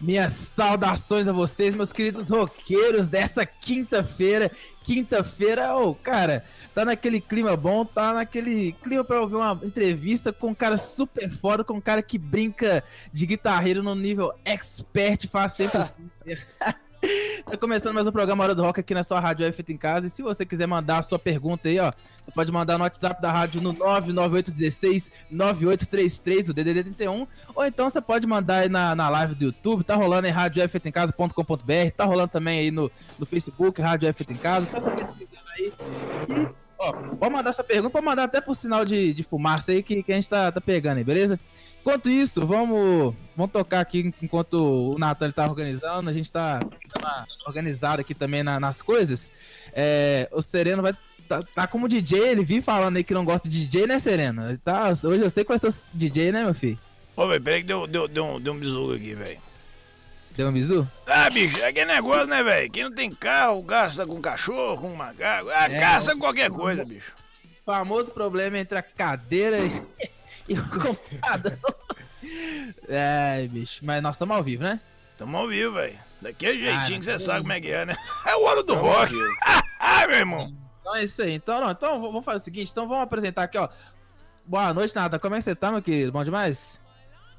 Minhas saudações a vocês, meus queridos roqueiros dessa quinta-feira. Quinta-feira, ô, oh, cara, tá naquele clima bom, tá naquele clima para ouvir uma entrevista com um cara super foda, com um cara que brinca de guitarreiro no nível expert, faz sempre assim. Tá começando mais um programa Hora do Rock aqui na sua Rádio F em Casa. E se você quiser mandar a sua pergunta aí, ó, você pode mandar no WhatsApp da rádio no 99816 9833, o DDD 31. Ou então você pode mandar aí na, na live do YouTube, tá rolando em radiofetemcasa.com.br, tá rolando também aí no, no Facebook, Rádio F em Casa. Só saber se aí. E, ó, pode mandar essa pergunta, pode mandar até por sinal de, de fumaça aí que, que a gente tá, tá pegando aí, beleza? Enquanto isso, vamos, vamos tocar aqui enquanto o Nathan tá organizando. A gente tá organizado aqui também na, nas coisas. É, o Sereno vai tá, tá, como DJ, ele vive falando aí que não gosta de DJ, né, Sereno? Tá, hoje eu sei vai ser DJ, né, meu filho? Ô, velho, peraí que deu, deu, deu, um, deu um bisu aqui, velho. Deu um bisu? Ah, bicho, é aquele negócio, né, velho? Quem não tem carro, gasta com cachorro, com macaco. Ah, é, caça qualquer coisa, bicho. Famoso problema entre a cadeira e. e o computador. é, bicho. Mas nós estamos ao vivo, né? Estamos ao vivo, velho. Daquele jeitinho que você sabe como é que é, né? É o hora do tamo rock. ah, meu irmão. Então é isso aí. Então, não, então vamos fazer o seguinte. Então vamos apresentar aqui, ó. Boa noite, Nada. Como é que você tá, meu querido? Bom demais?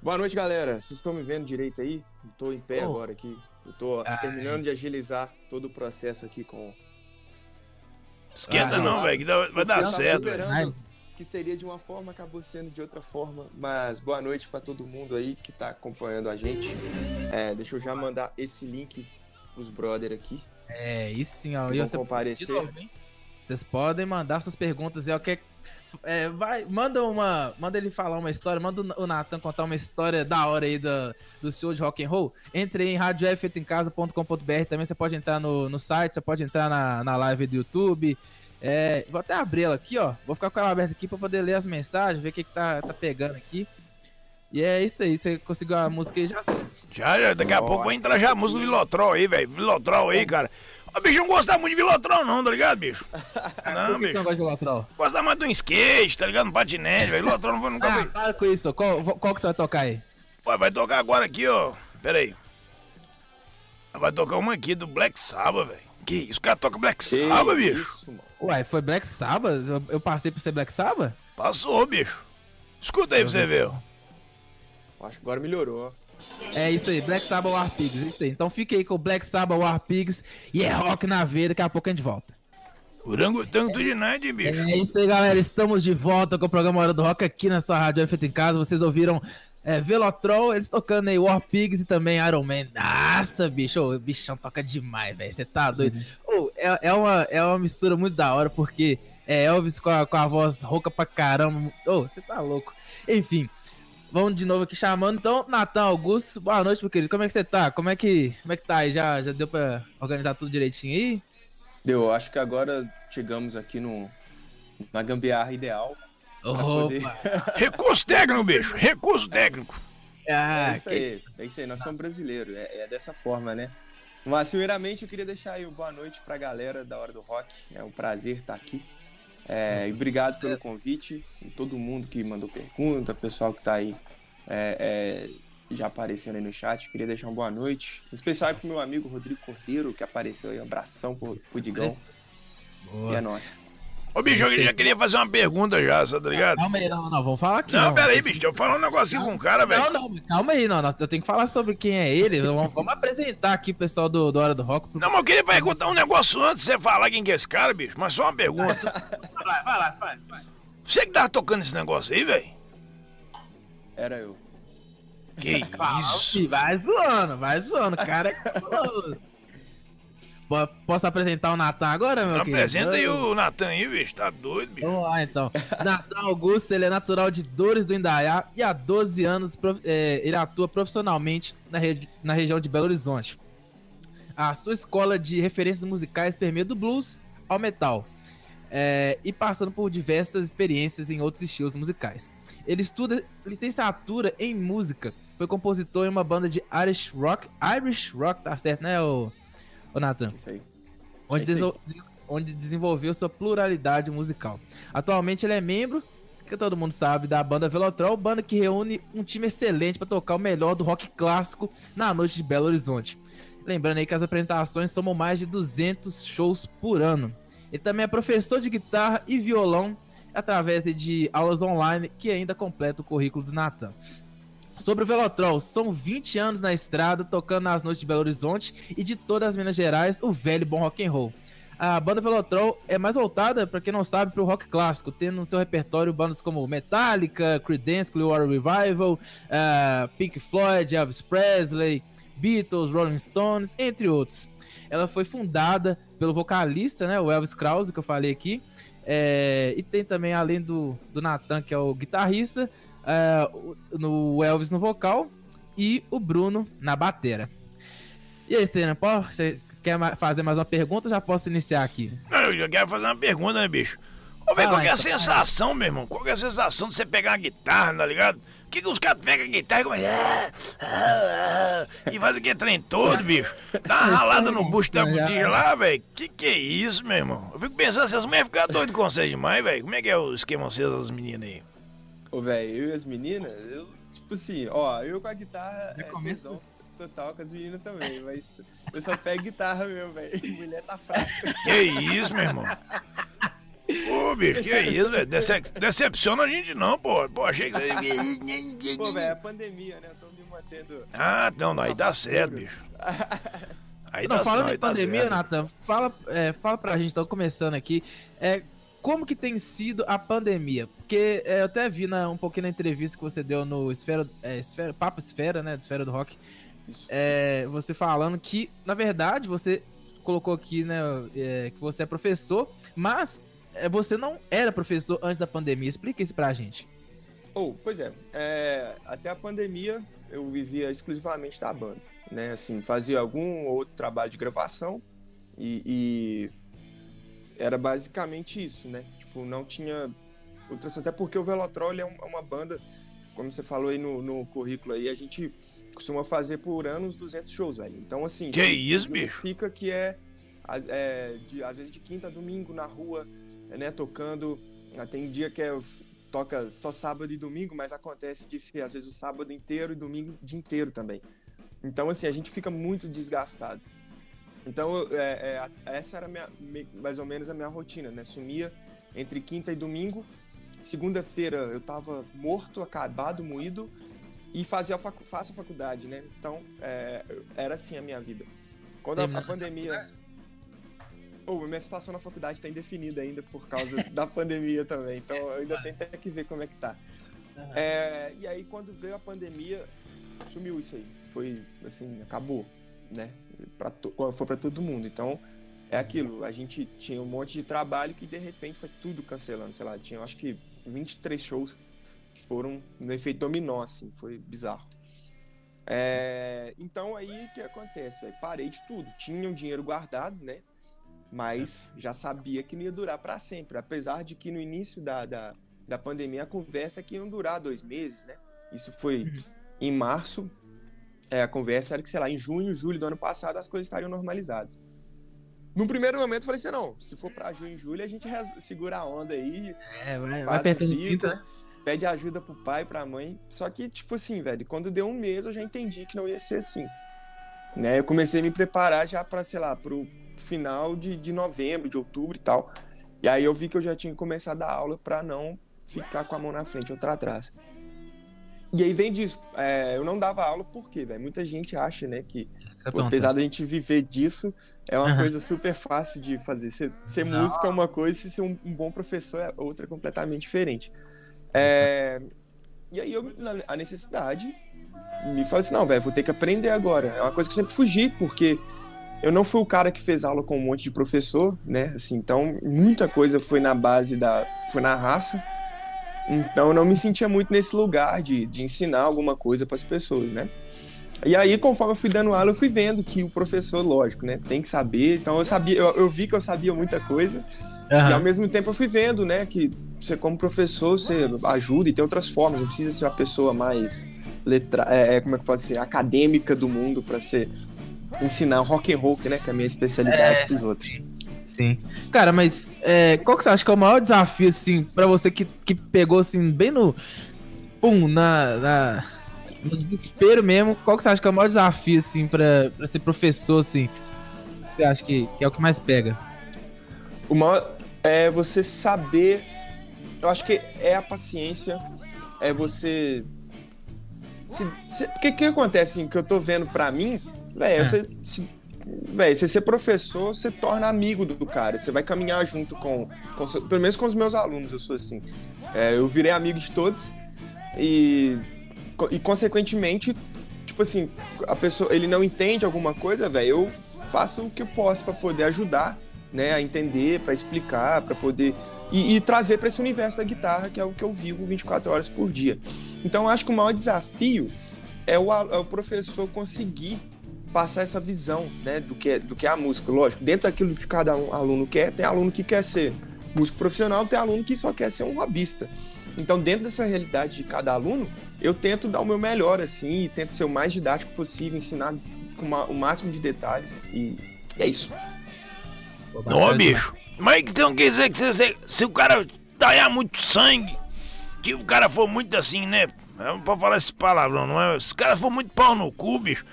Boa noite, galera. Vocês estão me vendo direito aí? Eu tô em pé oh. agora aqui. Eu tô Ai. terminando de agilizar todo o processo aqui com. Esquenta ah, não, velho, que vai dar certo. Velho que seria de uma forma, acabou sendo de outra forma. Mas boa noite para todo mundo aí que tá acompanhando a gente. É, deixa eu já mandar esse link pros brother aqui. É, isso sim, ó. Que vão comparecer. Novo, Vocês podem mandar suas perguntas. É o que é, vai, manda uma, manda ele falar uma história, manda o Nathan contar uma história da hora aí do, do show de rock and roll. Entre em radiofeitoemcasa.com.br, também você pode entrar no, no site, você pode entrar na, na live do YouTube, é, vou até abrir ela aqui, ó. Vou ficar com ela aberta aqui pra poder ler as mensagens, ver o que, que tá, tá pegando aqui. E é isso aí, você conseguiu a música aí já? Já, já daqui a Nossa, pouco vai entrar já a música do Vilotrol aí, velho. Vilotrol aí, cara. O bicho não gosta muito de Vilotrol, não, tá ligado, bicho? Não, bicho. não gosta de Vilotrol? Gosta mais um skate, tá ligado? Um patinete, velho. Vilotrol não vai nunca ah, para com isso. Qual, qual que você vai tocar aí? Pô, vai tocar agora aqui, ó. Pera aí. Vai tocar uma aqui do Black Sabbath, velho. Que isso, o cara toca Black Sabbath, bicho? Isso, mano. Ué, foi Black Sabbath? Eu, eu passei por ser Black Sabbath? Passou, bicho. Escuta aí pra você ver. Acho que agora melhorou. É isso aí, Black Sabbath War Pigs. Isso aí. Então fique aí com o Black Sabbath War Pigs e é rock na veia. Daqui a pouco a gente volta. Orangotango de nada, bicho. É isso aí, galera. Estamos de volta com o programa Hora do Rock aqui na sua rádio Feito em Casa. Vocês ouviram é, Velotrol, eles tocando aí War Pigs e também Iron Man. Nossa, bicho, o bichão toca demais, velho. Você tá doido. Uhum. Oh, é, é, uma, é uma mistura muito da hora, porque é Elvis com a, com a voz rouca pra caramba. Oh, você tá louco. Enfim, vamos de novo aqui chamando. Então, Natan Augusto, boa noite, meu querido. Como é que você tá? Como é que, como é que tá aí? Já, já deu pra organizar tudo direitinho aí? Deu, acho que agora chegamos aqui no, na gambiarra ideal Poder... Recurso técnico, bicho. Recurso técnico. Ah, é isso que... aí. É isso aí. Nós somos brasileiros. É, é, dessa forma, né? Mas, primeiramente, eu queria deixar aí uma boa noite pra galera da Hora do Rock. É um prazer estar aqui. É, e obrigado pelo convite. Todo mundo que mandou pergunta, pessoal que tá aí é, é, já aparecendo aí no chat. Queria deixar uma boa noite. Em especial pro meu amigo Rodrigo Cordeiro, que apareceu aí. Um abração pro, pro Digão. Boa. E é nóis. Ô, bicho, eu já queria fazer uma pergunta já, tá ligado? Calma aí, não, não, vamos falar aqui. Não, não. pera aí, bicho, eu falar um negocinho com o cara, velho. Não, não, calma aí, não, eu tenho que falar sobre quem é ele. Vamos, vamos apresentar aqui o pessoal do, do Hora do Rock. Pro... Não, mas eu queria perguntar um negócio antes de você falar quem que é esse cara, bicho, mas só uma pergunta. vai, vai lá, vai, vai. Você que tava tocando esse negócio aí, velho? Era eu. Que isso? Vai zoando, vai zoando, cara é Posso apresentar o Natan agora, meu querido? Apresenta aí o Natan aí, bicho. Tá doido, bicho. Vamos lá, então. Natan Augusto, ele é natural de Dores do Indaiá e há 12 anos é, ele atua profissionalmente na, regi na região de Belo Horizonte. A sua escola de referências musicais permeia do blues ao metal. É, e passando por diversas experiências em outros estilos musicais. Ele estuda licenciatura em música, foi compositor em uma banda de Irish Rock. Irish Rock, tá certo, né, o Ô, Nathan. Isso aí. Onde, é isso aí. onde desenvolveu sua pluralidade musical. Atualmente ele é membro que todo mundo sabe da banda Velotrol, banda que reúne um time excelente para tocar o melhor do rock clássico na noite de Belo Horizonte. Lembrando aí que as apresentações somam mais de 200 shows por ano. Ele também é professor de guitarra e violão através de aulas online que ainda completa o currículo do Natan. Sobre o Velotrol, são 20 anos na estrada, tocando nas noites de Belo Horizonte e de todas as Minas Gerais, o velho bom rock and roll. A banda Velotrol é mais voltada, para quem não sabe, para o rock clássico, tendo no seu repertório bandas como Metallica, Creedence Clearwater Revival, uh, Pink Floyd, Elvis Presley, Beatles, Rolling Stones, entre outros. Ela foi fundada pelo vocalista, né, o Elvis Krause, que eu falei aqui, é, e tem também, além do, do Nathan, que é o guitarrista, é, no Elvis no vocal e o Bruno na batera. E aí, Senna, você quer fazer mais uma pergunta? Já posso iniciar aqui. Eu já quero fazer uma pergunta, né, bicho? Ô, velho, qual é a então. sensação, meu irmão? Qual é a sensação de você pegar uma guitarra, tá ligado? O que, que os caras pegam a guitarra e começam. Ah, ah, ah, e faz aquele trem todo, bicho. Dá uma ralada no bucho da guitarra lá, velho. Que que é isso, meu irmão? Eu fico pensando, essas mulheres ficam doidas com vocês demais, velho. Como é que é o esquema vocês, as meninas aí? Ô, velho, eu e as meninas, eu, tipo assim, ó, eu com a guitarra Já é tesão total com as meninas também, mas eu só pego guitarra mesmo, velho. Mulher tá fraca. Que isso, meu irmão? Ô, bicho, que isso, velho? Decep decepciona a gente não, pô. Pô, achei que você. pô, velho, é pandemia, né? Eu tô me mantendo. Ah, não, não aí tá certo, bicho. Aí não, tá, falando tá pandemia, tá Nathan, fala, é, fala pra gente, tô começando aqui. É, como que tem sido a pandemia? Porque é, eu até vi na, um pouquinho na entrevista que você deu no Esfera, é, Esfera Papo Esfera, né? Do Esfera do Rock. É, você falando que, na verdade, você colocou aqui, né, é, que você é professor, mas é, você não era professor antes da pandemia. Explica isso pra gente. Oh, pois é, é, até a pandemia eu vivia exclusivamente da banda, né? Assim, fazia algum outro trabalho de gravação e, e era basicamente isso, né? Tipo, não tinha outras até porque o Velotrol é uma banda, como você falou aí no, no currículo aí, a gente costuma fazer por ano uns 200 shows, velho. Então, assim, que isso, bicho? Fica que é, é de, às vezes de quinta a domingo na rua, né, tocando. Ah, tem dia que é, toca só sábado e domingo, mas acontece de ser às vezes o sábado inteiro e domingo o dia inteiro também. Então, assim, a gente fica muito desgastado. Então, é, é, essa era minha, mais ou menos a minha rotina, né? Sumia entre quinta e domingo. Segunda-feira eu tava morto, acabado, moído e fazia facu faço a faculdade, né? Então, é, era assim a minha vida. Quando a, a pandemia Oh, minha situação na faculdade está indefinida ainda por causa da pandemia também. Então eu ainda tenho até que ver como é que tá. É, e aí quando veio a pandemia, sumiu isso aí. Foi assim, acabou, né? Pra foi para todo mundo. Então é aquilo. A gente tinha um monte de trabalho que de repente foi tudo cancelando. Sei lá, tinha acho que 23 shows que foram no efeito dominó, assim. Foi bizarro. É, então aí o que acontece, velho? Parei de tudo. Tinha um dinheiro guardado, né? mas já sabia que não ia durar para sempre. Apesar de que no início da, da, da pandemia a conversa é que iam durar dois meses, né? Isso foi uhum. em março. É, a conversa era que, sei lá, em junho, julho do ano passado as coisas estariam normalizadas. No primeiro momento eu falei assim, não, se for para junho e julho a gente segura a onda aí. É, vai, vai apertando pico, né? Pede ajuda pro pai, pra mãe. Só que, tipo assim, velho, quando deu um mês eu já entendi que não ia ser assim. Né? Eu comecei a me preparar já para, sei lá, pro, final de, de novembro, de outubro e tal. E aí eu vi que eu já tinha começado a dar aula para não ficar com a mão na frente, outra atrás. E aí vem disso. É, eu não dava aula porque, velho, muita gente acha, né, que pô, apesar da gente viver disso, é uma uhum. coisa super fácil de fazer. Ser, ser músico é uma coisa e ser um, um, bom professor é outra completamente diferente. É, e aí eu, a necessidade me falou assim, não, velho, vou ter que aprender agora. É uma coisa que eu sempre fugi, porque eu não fui o cara que fez aula com um monte de professor, né? Assim, então, muita coisa foi na base da. foi na raça. Então, eu não me sentia muito nesse lugar de, de ensinar alguma coisa para as pessoas, né? E aí, conforme eu fui dando aula, eu fui vendo que o professor, lógico, né? Tem que saber. Então, eu sabia, eu, eu vi que eu sabia muita coisa. Uhum. E ao mesmo tempo eu fui vendo, né, que você como professor, você ajuda e tem outras formas, não precisa ser uma pessoa mais letra, é, é como é que pode ser, acadêmica do mundo para ser ensinar rock and roll, né? Que é a minha especialidade é, dos outros. Sim. Cara, mas é, qual que você acha que é o maior desafio, assim, pra você que, que pegou, assim, bem no. Pum, na, na. No desespero mesmo, qual que você acha que é o maior desafio, assim, pra, pra ser professor, assim? Você acha que, que é o que mais pega? O maior é você saber. Eu acho que é a paciência, é você. O que, que acontece, assim, que eu tô vendo pra mim, velho, é. você. Se, velho, você ser professor, você torna amigo do cara. Você vai caminhar junto com, com pelo menos com os meus alunos, eu sou assim. É, eu virei amigo de todos e, e consequentemente, tipo assim, a pessoa, ele não entende alguma coisa, velho, eu faço o que eu posso para poder ajudar, né, a entender, para explicar, para poder e, e trazer para esse universo da guitarra que é o que eu vivo 24 horas por dia. Então, eu acho que o maior desafio é o, é o professor conseguir passar essa visão né, do, que é, do que é a música. Lógico, dentro daquilo que cada aluno quer, tem aluno que quer ser músico profissional, tem aluno que só quer ser um hobbyista. Então, dentro dessa realidade de cada aluno, eu tento dar o meu melhor, assim, e tento ser o mais didático possível, ensinar com uma, o máximo de detalhes, e é isso. Ô, bicho, mas então quer dizer que se, se o cara talhar muito sangue, que o cara for muito assim, né? Não pode falar esse palavrão, não é? Se o cara for muito pau no cu, bicho,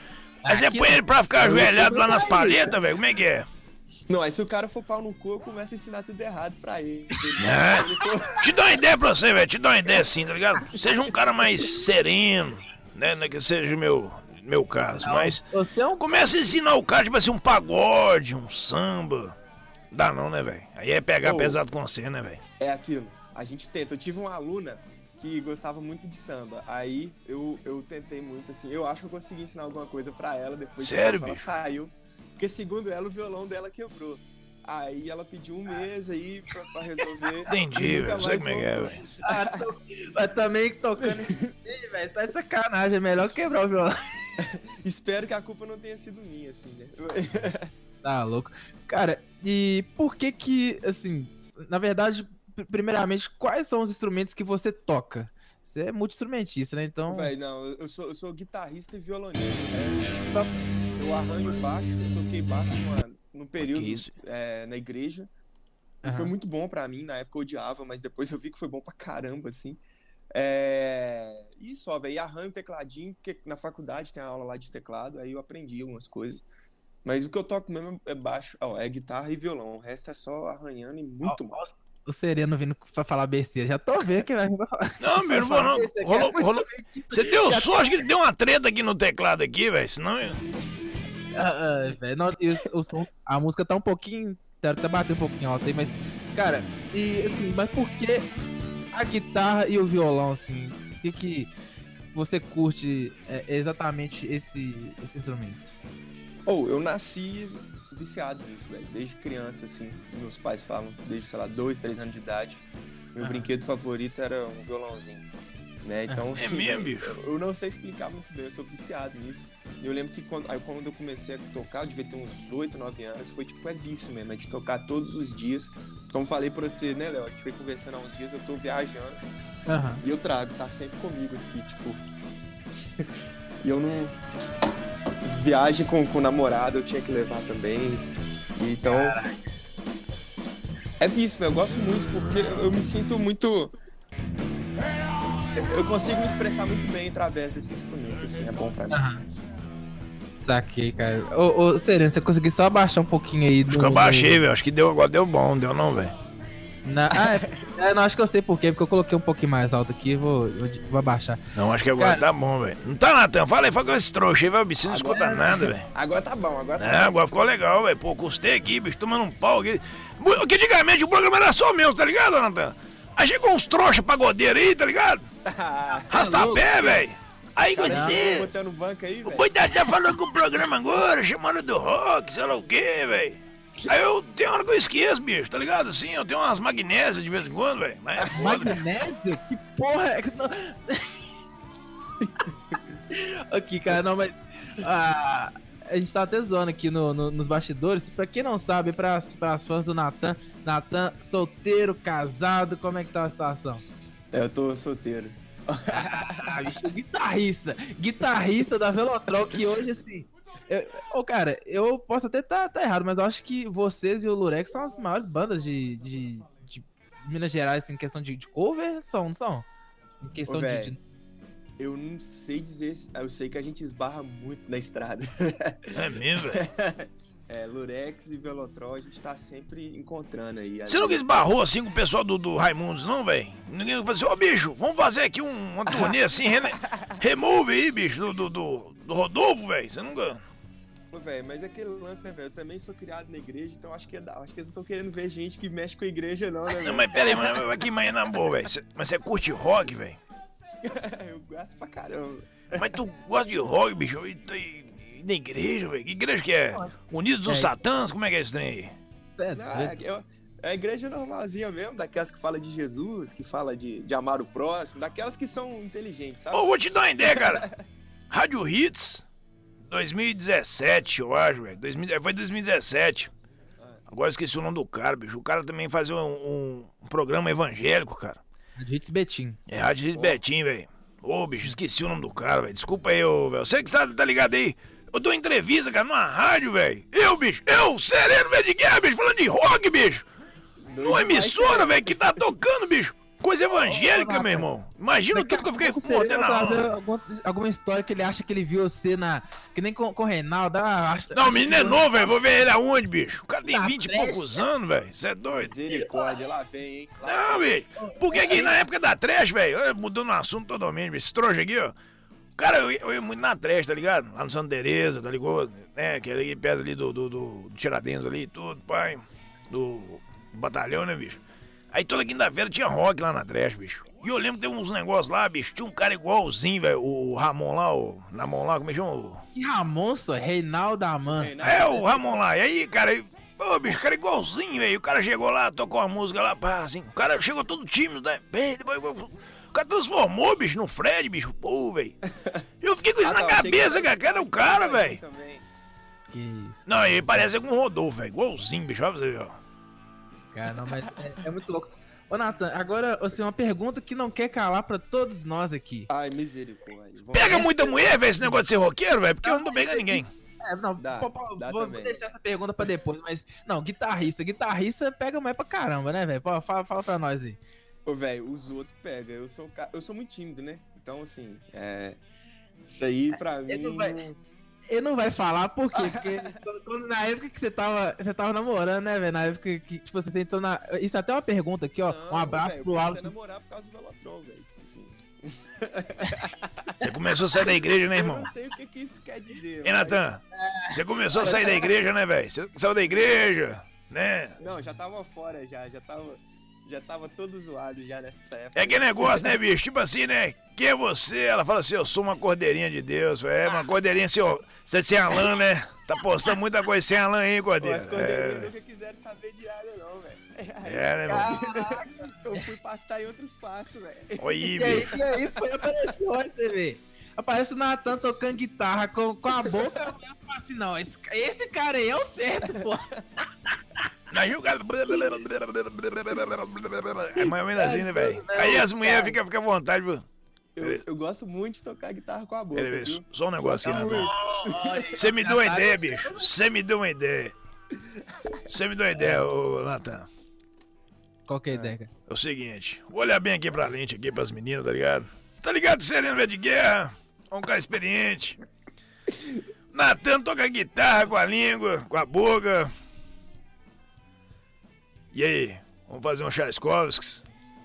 Aí você põe ele pra ficar ajoelhado lá nas palhetas, velho. Como é que é? Não, aí se o cara for pau no cu, eu começo a ensinar tudo errado pra ele. É. Te dá uma ideia pra você, velho. Te dá uma ideia assim, tá ligado? Seja um cara mais sereno, né? Não é que seja o meu, meu caso, não, mas. Você é um... Começa a ensinar o cara, tipo assim, um pagode, um samba. Dá não, né, velho? Aí é pegar pesado com você, né, velho? É aquilo. A gente tenta. Eu tive uma aluna que gostava muito de samba. Aí eu, eu tentei muito, assim. Eu acho que eu consegui ensinar alguma coisa pra ela depois Sério, que ela, saiu. Porque segundo ela, o violão dela quebrou. Aí ela pediu um mês aí pra, pra resolver. Entendi, velho. Sei como é que é, velho. Ah, mas também tocando isso velho, tá sacanagem. É melhor quebrar o violão. Espero que a culpa não tenha sido minha, assim, né? tá louco. Cara, e por que que, assim, na verdade, primeiramente, quais são os instrumentos que você toca? Você é multi-instrumentista, né? Então. Véi, não, eu sou, eu sou guitarrista e violonista. É, eu arranho baixo, eu toquei baixo numa, num período é, na igreja. Uhum. foi muito bom para mim, na época eu odiava, mas depois eu vi que foi bom pra caramba, assim. É... E só, velho, arranho tecladinho, porque na faculdade tem aula lá de teclado, aí eu aprendi algumas coisas. Mas o que eu toco mesmo é baixo, ó, é guitarra e violão. O resto é só arranhando e muito oh, massa o Sereno vindo pra falar besteira. Já tô vendo que vai. Não, meu irmão, não. Rolou, rolou. Você deu sorte que ele deu uma treta aqui no teclado aqui, velho. Senão. Ah, ah, véio, não, o, som, a música tá um pouquinho. Deve até bater um pouquinho alto aí, mas. Cara, e assim, mas por que a guitarra e o violão, assim? Por que, que você curte é, exatamente esse, esse instrumento? Ou oh, eu nasci viciado nisso, velho. Desde criança, assim. Meus pais falam, desde, sei lá, dois, três anos de idade. Meu ah. brinquedo favorito era um violãozinho. Né? Então, é assim, mesmo? Eu, eu, não sei explicar muito bem, eu sou viciado nisso. E eu lembro que quando, aí, quando eu comecei a tocar, eu devia ter uns 8, 9 anos, foi tipo, é vício mesmo, é de tocar todos os dias. Como falei pra você, né, Léo? A gente foi conversando há uns dias, eu tô viajando uhum. e eu trago, tá sempre comigo aqui, tipo. e eu não viagem com, com o namorado eu tinha que levar também. Então. É vício, eu gosto muito porque eu me sinto muito. Eu consigo me expressar muito bem através desse instrumento, assim, é bom pra mim. Uhum. Saquei, cara. Ô, ô Sereno, você conseguiu só abaixar um pouquinho aí do. Acho que eu abaixei, velho. Acho que deu agora, deu bom, deu não, velho. Na... Ah, é, é, não, acho que eu sei porquê, porque eu coloquei um pouquinho mais alto aqui, vou, vou, vou abaixar. Não, acho que agora Cara... tá bom, velho. Não tá, Natan? Fala aí, fala com esse trouxa aí, velho. O bicho não escuta nada, velho. Agora tá bom, agora tá É, agora ficou legal, velho. Pô, custei aqui, bicho, tomando um pau aqui. Porque antigamente o programa era só meu, tá ligado, Natan? Aí chegou uns trouxa pagodeiros aí, tá ligado? Rastapé, velho. Aí você. Botando banco aí, velho. O Boi tá falando com o programa agora, chamando do rock, sei lá o quê, velho. Aí eu tenho hora que eu esqueço, bicho, tá ligado? Assim, eu tenho umas magnésias de vez em quando, velho. Mas é foda. Magnésio? Que porra é que. aqui, cara, não, mas. Ah, a gente tá até zoando aqui no, no, nos bastidores. Pra quem não sabe, para as fãs do Natan, Natan, solteiro, casado, como é que tá a situação? É, eu tô solteiro. ah, bicho, guitarrista. Guitarrista da Velotrol, que hoje, assim, Ô, cara, eu posso até estar tá, tá errado, mas eu acho que vocês e o Lurex são as maiores bandas de, de, de Minas Gerais em questão de, de cover, são, não são? Em questão Ô, de, de- Eu não sei dizer. se- Eu sei que a gente esbarra muito na estrada. É mesmo, velho. É, Lurex e Velotrol a gente tá sempre encontrando aí. Você nunca esbarrou assim com o pessoal do, do Raimundos, não, velho? Ninguém falou assim, ô bicho, vamos fazer aqui um, uma turnê assim, remove aí, bicho, do, do, do, do Rodolfo, velho. Você nunca. Pô, velho, mas é aquele lance, né, velho? Eu também sou criado na igreja, então acho que é da... acho que eles não estão querendo ver gente que mexe com a igreja, não, né, velho? Não, mas pera aí, mas, aqui, mas na boa, velho. Mas você curte rock, velho? eu gosto pra caramba. Mas tu gosta de rock, bicho? E, e- e na igreja, velho? Que igreja que é? Unidos dos É. Satãs? Como é que é esse trem aí? É, Não, é, é- é a igreja normalzinha mesmo, daquelas que fala de Jesus, que fala de, de amar o próximo, daquelas que são inteligentes, sabe? Ô, vou te dar uma ideia, cara. Rádio Hits 2017, eu acho, velho. 2000 é, Foi 2017. Agora eu esqueci o nome do cara, bicho. O cara também fazia um, um- programa evangélico, cara. de Hits Betim. É Rádio Hits Betim, velho. Ô, bicho, esqueci o nome do cara, velho. Desculpa aí, ô, velho. Você que sabe, tá ligado aí? Eu dou entrevista, cara, numa rádio, velho. Eu, bicho, eu, Sereno Velho de Guerra, bicho, falando de rock, bicho. Numa emissora, velho, que tá tocando, bicho. Coisa evangélica, meu irmão. Imagina Daqui tudo que eu fiquei o fodendo na hora. alguma, alguma história que ele acha que ele viu você na. Que nem com, com o Reinaldo. ah, acho- Não, o menino é novo, velho. Vou ver ele aonde, bicho? O cara tem Na 20 e poucos anos, velho. Você é doido? Misericórdia, lá vem, hein? Lá Não, bicho. Porque aqui na época da trash, velho, mudando o assunto totalmente, bicho. Esse trouxa aqui, ó. Cara, eu ia, eu ia muito na trash, tá ligado? Lá no Santa Teresa, tá ligado? Né? Que era ali perto ali do, do, do, do Tiradentes ali e tudo, pai. Do batalhão, né, bicho? Aí toda quinta-feira tinha rock lá na trash, bicho. E eu lembro que teve uns negócios lá, bicho. Tinha um cara igualzinho, velho. O Ramon lá, o Ramon lá, como é que chama? O- E Ramon, só, Reinaldo Aman. É, o Ramon lá. E aí, cara, aí, pô, bicho, o cara é igualzinho, velho. O cara chegou lá, tocou uma música lá, pá, assim. O cara chegou todo tímido, né? Bem, depois, o cara transformou, bicho, no Fred, bicho. Pô, velho. Eu fiquei com isso Ah, na não, cabeça, que- cara. Cara, o cara, velho. Também. Que isso. Não, ele parece com o Rodolfo, velho. Igualzinho, bicho. Olha pra você ver, ó. Cara, não, mas é, é muito louco. Ô, Nathan, agora, assim, uma pergunta que não quer calar pra todos nós aqui. Ai, misericórdia. Pega muita mulher, velho, esse negócio de ser roqueiro, velho, porque eu não tô pegando ninguém. É, não, Dá, pô, pô, dá vou, deixar essa pergunta pra depois, mas. Não, guitarrista. Guitarrista pega mais pra caramba, né, velho? Fala, fala pra nós aí. Ô, velho, os outros pegam. Eu sou, eu sou muito tímido, né? Então, assim, é. Isso aí pra mim. ele não vai- Ele não vai falar por quê? Porque quando- na época que você tava, você tava namorando, né, velho? Na época que, tipo, você entrou na. Isso é até uma pergunta aqui, ó. Não, um abraço velho, pro eu Wallace. comecei a namorar por causa do Velotrol, velho. Tipo assim. Você começou a sair da igreja, né, Eu irmão? não sei o que, que isso quer dizer. Ei, mas- Natan, você começou a sair da igreja, né, velho? Você saiu da igreja, né? Não, já tava fora já. Já tava, já tava todo zoado já nessa época. É aquele negócio, né, bicho? Tipo assim, né? Quem é você? Ela fala assim, eu sou uma cordeirinha de Deus. É, uma cordeirinha sem, você sem Alan, né? Tá postando muita coisa sem Alan aí, cordeiro. as cordeirinhas É, nunca quiseram saber de nada, não, velho. É, né, irmão? Eu fui pastar em outros pastos, velho. Oi, E aí, bicho. e aí foi, apareceu, olha você vê. Aparece o Natan tocando guitarra com, com a boca. Eu falo assim, não, esse, esse cara aí é o certo, pô. Aí o cara... É mais ou menos assim, né, velho? Aí as mulheres ficam fica à vontade, viu? Eu, eu gosto muito de tocar guitarra com a boca, Pera aí, viu? Só um negócio aqui, Natan. muito. Você me deu uma ideia, bicho. Você me deu uma ideia. Você me deu uma ideia, ô Natan. Qual que é a ideia, cara? É o seguinte, vou olhar bem aqui pra lente, aqui pras meninas, tá ligado? Tá ligado, Sereno velho de guerra? É um cara experiente. Natan toca guitarra com a língua, com a boca. E aí, vamos fazer um Tchaikovsky?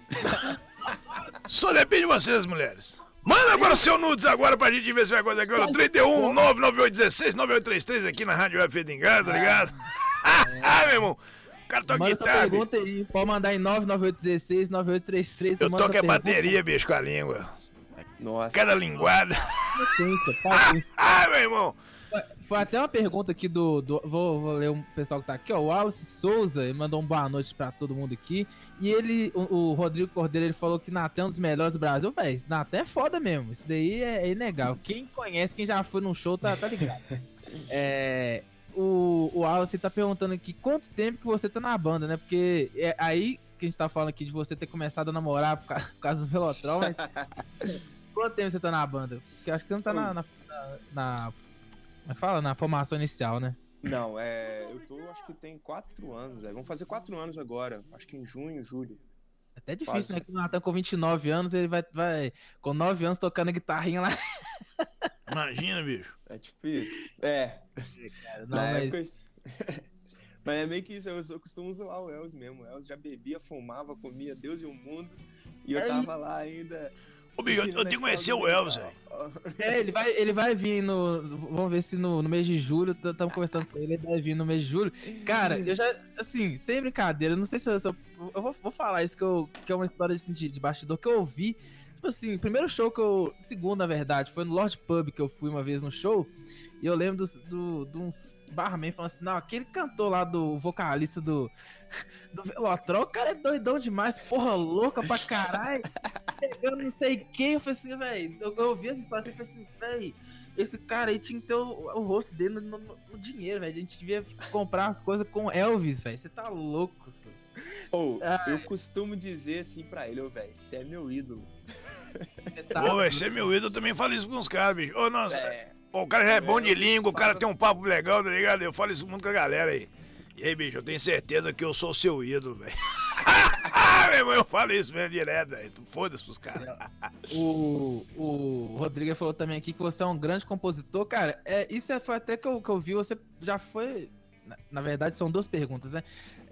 Só depende de vocês, mulheres. Manda agora o seu nudes agora pra gente ver se vai acontecer agora. 31 99816 9833 aqui na Rádio Web Feita em Casa, tá ligado? Ah, meu irmão. O cara toca Manda guitarra. pergunta aí. Pode mandar em 99816 9833. Eu toco é essa pergunta. bateria, bicho, com a língua. Nossa. Cada linguada. Paciência, paciência. Ah, meu irmão. Foi- até uma pergunta aqui do. do- vou, vou ler um pessoal que tá aqui, ó. O Wallace Souza mandou um boa noite pra todo mundo aqui. E ele, o, o Rodrigo Cordeiro, ele falou que Natan é um dos melhores do Brasil. Véi, esse Natan é foda mesmo. Isso daí é, é inegável. Quem conhece, quem já foi num show, tá, tá ligado. é, o, o Wallace tá perguntando aqui quanto tempo que você tá na banda, né? Porque é aí que a gente tá falando aqui de você ter começado a namorar por causa, por causa do Velotrol, mas. quanto tempo você tá na banda? Porque eu acho que você não tá na- na- na Mas fala na formação inicial, né? Não, é. Eu tô, acho que tem quatro anos, velho. Vamos fazer quatro anos agora. Acho que em junho, julho. É até difícil, Quase. né? Que o Nathan com 29 anos, ele vai, vai com 9 anos tocando guitarrinha lá. Imagina, bicho. É isso. É. é cara, não, mas... Época... mas é meio que isso, eu, eu costumo zoar o Els mesmo. O Els já bebia, fumava, comia Deus e o mundo. E eu tava lá ainda Ô, Bigo, eu, eu tenho que conhecer o Elvis, velho. É, ele vai, ele vai vir no. Vamos ver se no, no mês de julho. Estamos conversando com ele, ele vai vir no mês de julho. Cara, eu já. Assim, sem brincadeira, não sei se eu. Se eu, eu vou, vou falar isso que, eu, que é uma história assim, de, de bastidor que eu ouvi. Tipo assim, primeiro show que eu. Segundo, na verdade, foi no Lord Pub que eu fui uma vez no show. E eu lembro de do, do, uns barman falando assim: não, aquele cantor lá do vocalista do, do Velotrol, o cara é doidão demais, porra louca pra caralho. Pegando não sei quem. Eu falei assim, velho. Eu, eu ouvi essa história e falei assim, velho. Esse cara aí tinha que ter o, o rosto dele no, no, no dinheiro, velho. A gente devia comprar as coisas com Elvis, velho. Você tá louco, senhor. Ou, oh, eu costumo dizer assim pra ele, ô, oh, velho, você é meu ídolo. Tá Ô, velho, você é meu ídolo, eu também falo isso com os caras, bicho. Ô, nossa. É. o cara já é bom de língua, o cara tem um papo legal, tá ligado? Eu falo isso muito com a galera aí. E aí, bicho, eu tenho certeza que eu sou seu ídolo, velho. ah, meu irmão, eu falo isso mesmo direto, velho. Tu foda-se pros caras. o, o Rodrigo falou também aqui que você é um grande compositor. Cara, é, isso é, foi até que eu, que eu vi, você já foi. Na, na verdade, são duas perguntas, né?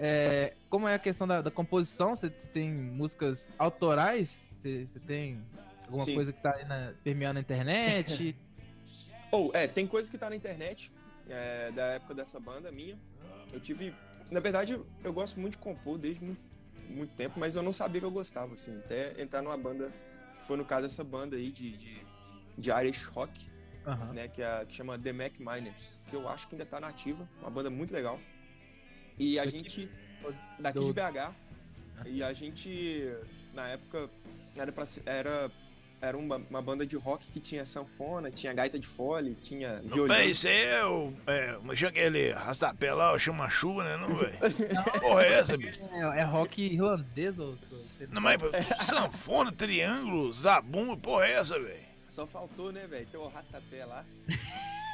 É, como é a questão da, da composição? Você tem músicas autorais? Você, você tem alguma Sim. coisa que tá na, permeando internet? Ou, oh, é, tem coisa que tá na internet, é, da época dessa banda minha. Eu tive. Na verdade, eu gosto muito de compor desde muito, muito, tempo, mas eu não sabia que eu gostava, assim. Até entrar numa banda, que foi no caso essa banda aí de, de, de Irish Rock, uhum. né? Que, é, que chama The Mac Miners, que eu acho que ainda tá nativa, uma banda muito legal. E a gente. Daqui de BH. E a gente, na época, era, pra, era era uma, uma, banda de rock que tinha sanfona, tinha gaita de fole, tinha violino. Bem, isso aí é o. É, mas aquele rastapé lá, o chama-chuva, né, não, velho? Porra, é essa, bicho? É, é rock irlandês ou. Não, mas sanfona, triângulo, zabumba, porra, é essa, velho? Só faltou, né, velho? Tem o rastapé lá.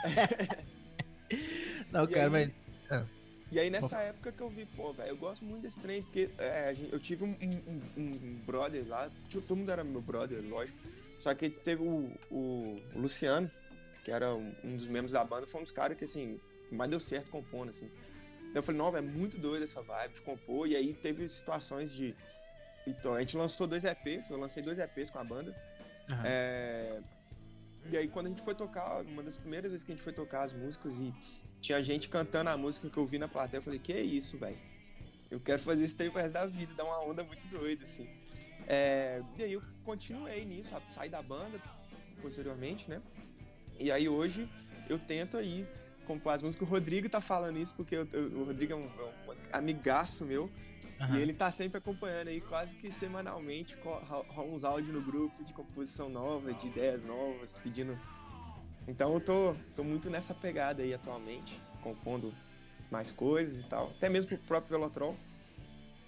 não, e cara, aí... mas. E aí nessa época que eu vi, pô, velho, eu gosto muito desse trem, porque é, eu tive um, um, um, brother lá, todo mundo era meu brother, lógico, só que teve o, o, o Luciano, que era um, dos membros da banda, foi um dos caras que, assim, mais deu certo compondo, assim. Então eu falei, não, é muito doido essa vibe de compor, e aí teve situações de... Então, a gente lançou dois EPs, eu lancei dois EPs com a banda, uhum. é... E aí, quando a gente foi tocar, uma das primeiras vezes que a gente foi tocar as músicas e tinha gente cantando a música que eu vi na plateia. Eu falei, que é isso, velho? Eu quero fazer isso tempo pro resto da vida, dar uma onda muito doida, assim. É, e aí eu continuei nisso, saí da banda posteriormente, né? E aí hoje eu tento aí compor as músicas. O Rodrigo tá falando isso porque eu, eu, o Rodrigo é um, é um amigaço meu. Uhum. E ele tá sempre acompanhando aí, quase que semanalmente, rola uns áudios no grupo de composição nova, de ideias novas, pedindo então eu tô, tô muito nessa pegada aí atualmente, compondo mais coisas e tal. Até mesmo pro próprio Velotrol.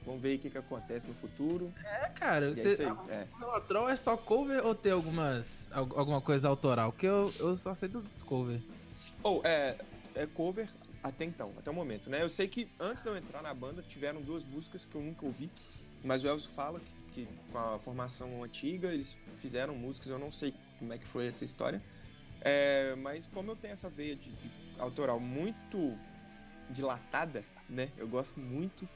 Vamos ver o que, que acontece no futuro. É, cara, é você, é é. o Velotrol é só cover ou tem algumas, alguma coisa autoral? Porque eu, eu só sei dos covers. Ou, oh, é, é cover até então, até o momento, né? Eu sei que antes de eu entrar na banda tiveram duas músicas que eu nunca ouvi, mas o Elcio fala que, que com a formação antiga eles fizeram músicas, eu não sei como é que foi essa história. É, mas como eu tenho essa veia de, de, autoral muito dilatada, né? Eu gosto muito.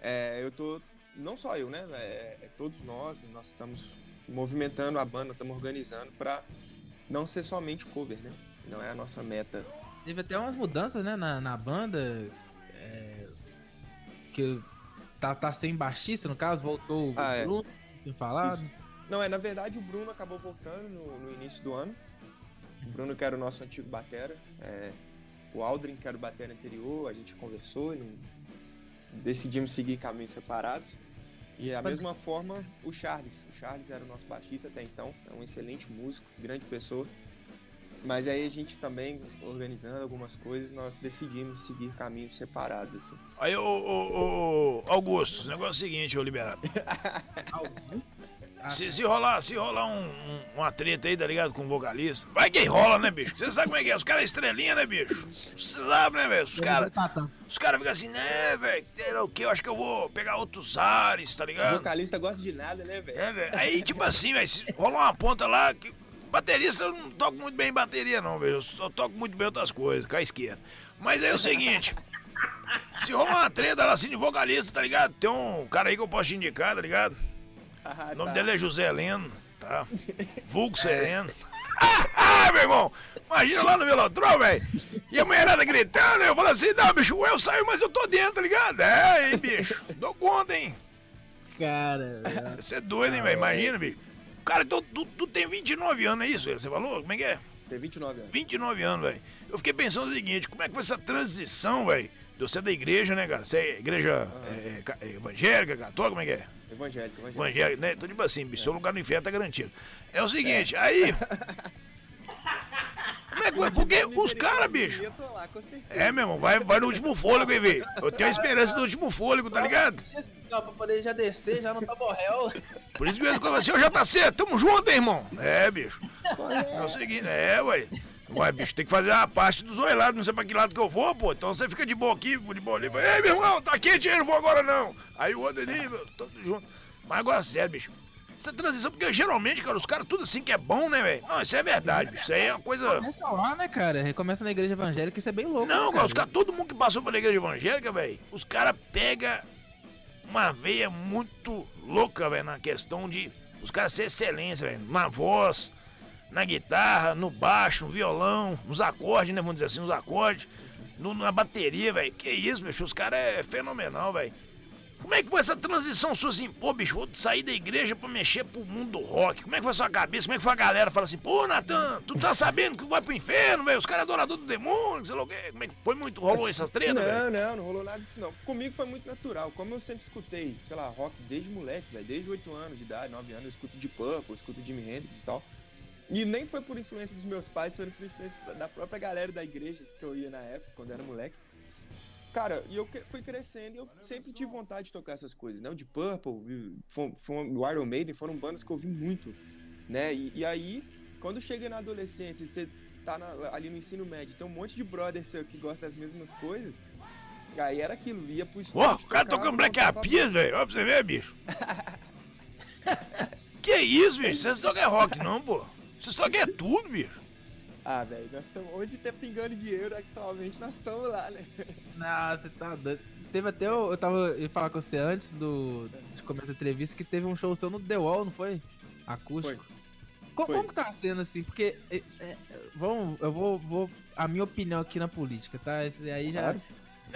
É, eu tô. Não só eu, né? É, é, todos nós, nós estamos movimentando a banda, estamos organizando para não ser somente cover, né? Não é a nossa meta. Teve até umas mudanças, né, na, na banda. É, que tá, tá sem baixista, no caso, voltou ah, o Bruno, é. falado. Isso. Não, é, na verdade o Bruno acabou voltando no, no início do ano. O Bruno, que era o nosso antigo batera, é, o Aldrin, que era o batera anterior, a gente conversou e não... decidimos seguir caminhos separados. E da mesma forma, o Charles. O Charles era o nosso baixista até então, é um excelente músico, grande pessoa. Mas aí a gente também, organizando algumas coisas, nós decidimos seguir caminhos separados, assim. Aí, ô, ô, ô Augusto, o negócio é o seguinte, ô liberado. Augusto? Ah, se, se, rolar, se rolar um, um, uma treta aí, tá ligado? Com o vocalista. Vai que rola, né, bicho? Você sabe como é que é? Os caras é estrelinha, né, bicho? Você sabe, né, velho? Os caras. Os caras ficam assim, né, velho? O que? Eu acho que eu vou pegar outros ares, tá ligado? O vocalista gosta de nada, né, velho? É, velho. Aí, tipo assim, velho, se rolar uma ponta lá. Que... Baterista eu não toco muito bem bateria, não, velho. Eu só toco muito bem outras coisas, com a esquerda. Mas aí é o seguinte. Se rolar uma treta lá assim de vocalista, tá ligado? Tem um cara aí que eu posso te indicar, tá ligado? Ah, o nome tá. dele é José Heleno, tá? Vulgo é. Sereno. Ah, meu irmão! Imagina lá no Velotron, velho! E a mulherada gritando, eu falo assim, não, bicho, eu saio, mas eu tô dentro, tá ligado? É, aí, bicho, dou conta, hein? Cara, Você é doido, hein, velho? Imagina, bicho. Cara, tu, tu, tu tem 29 anos, é isso? Você falou? Como é que é? Tem 29 anos. 29 anos, velho. Eu fiquei pensando o seguinte, como é que foi essa transição, velho? Você é da igreja, né, cara? Você é igreja é, é, evangélica, católica, como é que é? Evangélica, evangélica. Evangélica, né? Tô tipo assim, bicho, seu lugar no inferno tá garantido. É o seguinte, é. aí. Como é que foi? Porque os caras, bicho. É, meu irmão, vai, vai no último fôlego aí, velho. Eu tenho a esperança do último fôlego, tá ligado? Não, pra poder já descer, já não tá morrendo. Por isso mesmo que eu falei assim, ô JC, tamo junto, hein, irmão? É, bicho. É o seguinte, é, ué. Ué, bicho, tem que fazer a parte dos dois lados, não sei pra que lado que eu vou, pô. Então você fica de boa aqui, de boa ali. Ei, meu irmão, tá quente aí, não vou agora não. Aí o outro ali, todo junto. Mas agora, sério, bicho. Essa transição, porque geralmente, cara, os caras tudo assim que é bom, né, velho? Não, isso é verdade, bicho. Isso aí é uma coisa. Começa lá, né, cara? Começa na igreja evangélica, isso é bem louco. Não, né, cara, os caras, todo mundo que passou pela igreja evangélica, velho, os caras pegam uma veia muito louca, velho, na questão de os caras ser excelência, velho. Na voz, na guitarra, no baixo, no violão, nos acordes, né? Vamos dizer assim, nos acordes, no, na bateria, velho. Que isso, bicho, os caras é fenomenal, velho. Como é que foi essa transição sua assim, pô, bicho, vou sair da igreja pra mexer pro mundo do rock? Como é que foi a sua cabeça? Como é que foi a galera? Fala assim, pô, Natan, tu tá sabendo que vai pro inferno, velho? Os caras é adoradores do demônio, sei lá o quê. Como é que foi muito? Rolou essas tretas? Não, não, não rolou nada disso, não. Comigo foi muito natural. Como eu sempre escutei, sei lá, rock desde moleque, velho, desde 8 anos de idade, 9 anos, eu escuto de Purple, eu escuto Jimi Hendrix e tal. E nem foi por influência dos meus pais, foi por influência da própria galera da igreja que eu ia na época, quando era moleque. Cara, e eu fui crescendo e eu sempre tive vontade de tocar essas coisas, né? O de Purple, o Iron Maiden foram bandas que eu ouvi muito, né? E, e aí, quando cheguei na adolescência e você tá na, ali no ensino médio, tem um monte de brother seu que gosta das mesmas coisas, aí era aquilo, ia pro estúdio. Ó, o cara tocando Black Eyed velho, ó pra você ver, bicho. que isso, bicho? Vocês tocam rock não, pô? Vocês tocam é tudo, bicho. Ah, velho, nós estamos. Onde tá pingando dinheiro atualmente, nós estamos lá, né? Não, você tá doido. Teve até. Eu, eu tava ia falar com você antes do, de começar a entrevista que teve um show seu no The Wall, não foi? Acústico. Foi. Como, foi. como que tá sendo assim? Porque. É, é, vamos, eu vou, vou. A minha opinião aqui na política, tá? Esse aí já. Claro.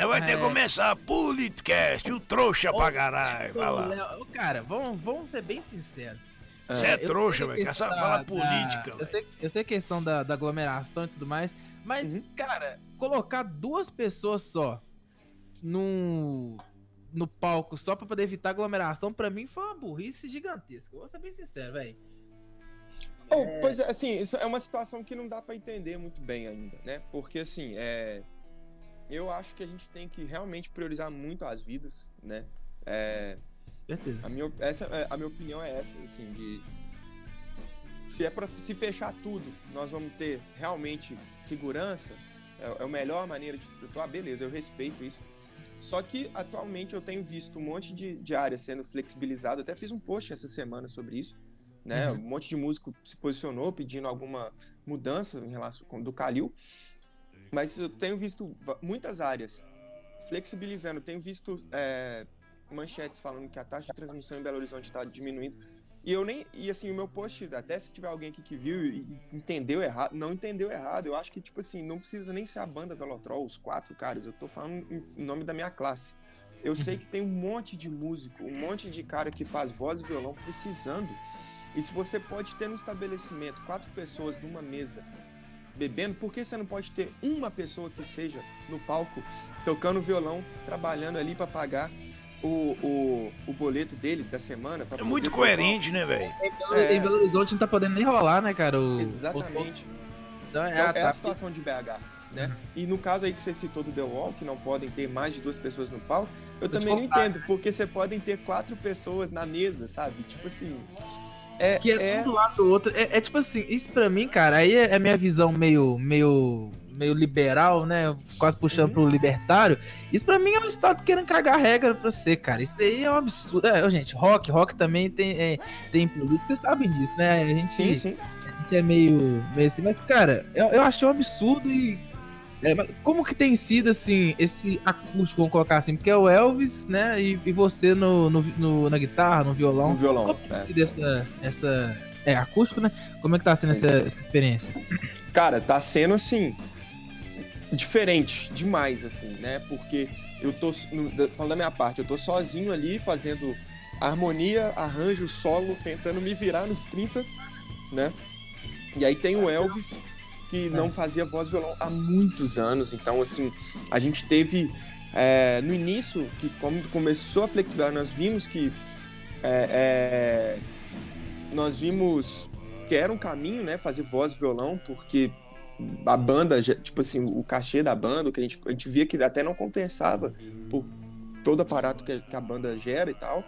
Vai ter que é. começar a Politcast, o trouxa pra caralho. Vai lá. Cara, vamos, vamos ser bem sinceros você é, trouxa, velho. Quer falar política, eu sei, eu sei a questão da, da aglomeração e tudo mais, mas, uhum. cara, colocar duas pessoas só no, no palco só pra poder evitar aglomeração, pra mim foi uma burrice gigantesca. vou ser bem sincero, velho. Oh, é... Pois é, assim, isso é uma situação que não dá para entender muito bem ainda, né? Porque, assim, é... eu acho que a gente tem que realmente priorizar muito as vidas, né? É... Certeza. A minha, essa, é, a minha opinião é essa, assim, de. Se é para se fechar tudo, nós vamos ter realmente segurança, é, é a melhor maneira de atuar, beleza, eu respeito isso. Só que atualmente eu tenho visto um monte de, de áreas sendo flexibilizado, até fiz um post essa semana sobre isso. Né? Uhum. Um monte de músico se posicionou pedindo alguma mudança em relação com do Calil. Mas eu tenho visto muitas áreas flexibilizando, tenho visto é, manchetes falando que a taxa de transmissão em Belo Horizonte está diminuindo. E eu nem. E assim, o meu post, até se tiver alguém aqui que viu e entendeu errado, não entendeu errado. Eu acho que, tipo assim, não precisa nem ser a banda Velotrol, os quatro caras. Eu tô falando em nome da minha classe. Eu sei que tem um monte de músico, um monte de cara que faz voz e violão precisando. E se você pode ter no estabelecimento quatro pessoas numa mesa bebendo, por que você não pode ter uma pessoa que seja no palco tocando violão, trabalhando ali para pagar o, o, o boleto dele da semana. é muito coerente, né, velho? É. Em Belo Horizonte não tá podendo nem rolar, né, cara? O, Exatamente. O... Então, é, é, é tá... a situação de BH. Né? Uhum. E no caso aí que você citou do The Wall, que não podem ter mais de duas pessoas no palco, eu também não entendo, porque você podem ter quatro pessoas na mesa, sabe? Tipo assim, é, que é, é... um do lado do outro. É, é, tipo assim, isso pra mim, cara, aí é, é minha visão meio, meio, meio liberal, né? Quase puxando pro libertário. Isso pra mim é um estado querendo cagar regra pra você, cara. Isso daí é um absurdo. É, gente, rock, rock também tem, é, tem política, vocês sabem disso, né? A gente, sim, sim. A gente é meio, meio assim, mas, cara, eu, eu achei um absurdo e é, como que tem sido, assim, esse acústico, vamos colocar assim? Porque é o Elvis, né? E, e você no, no, no, na guitarra, no violão. No violão, como é. Essa, essa, é, acústico, né? Como é que tá sendo essa, essa, experiência? Cara, tá sendo, assim, diferente demais, assim, né? Porque eu tô, falando da minha parte, eu tô sozinho ali fazendo harmonia, arranjo, solo, tentando me virar nos 30, né? E aí tem o Elvis que não fazia voz e violão há muitos anos. Então, assim, a gente teve. É, no início, que quando começou a flexibilidade, nós vimos que. É, é, nós vimos que era um caminho, né? Fazer voz e violão, porque a banda, tipo assim, o cachê da banda, que a gente, a gente via que até não compensava por todo o aparato que, que a banda gera e tal.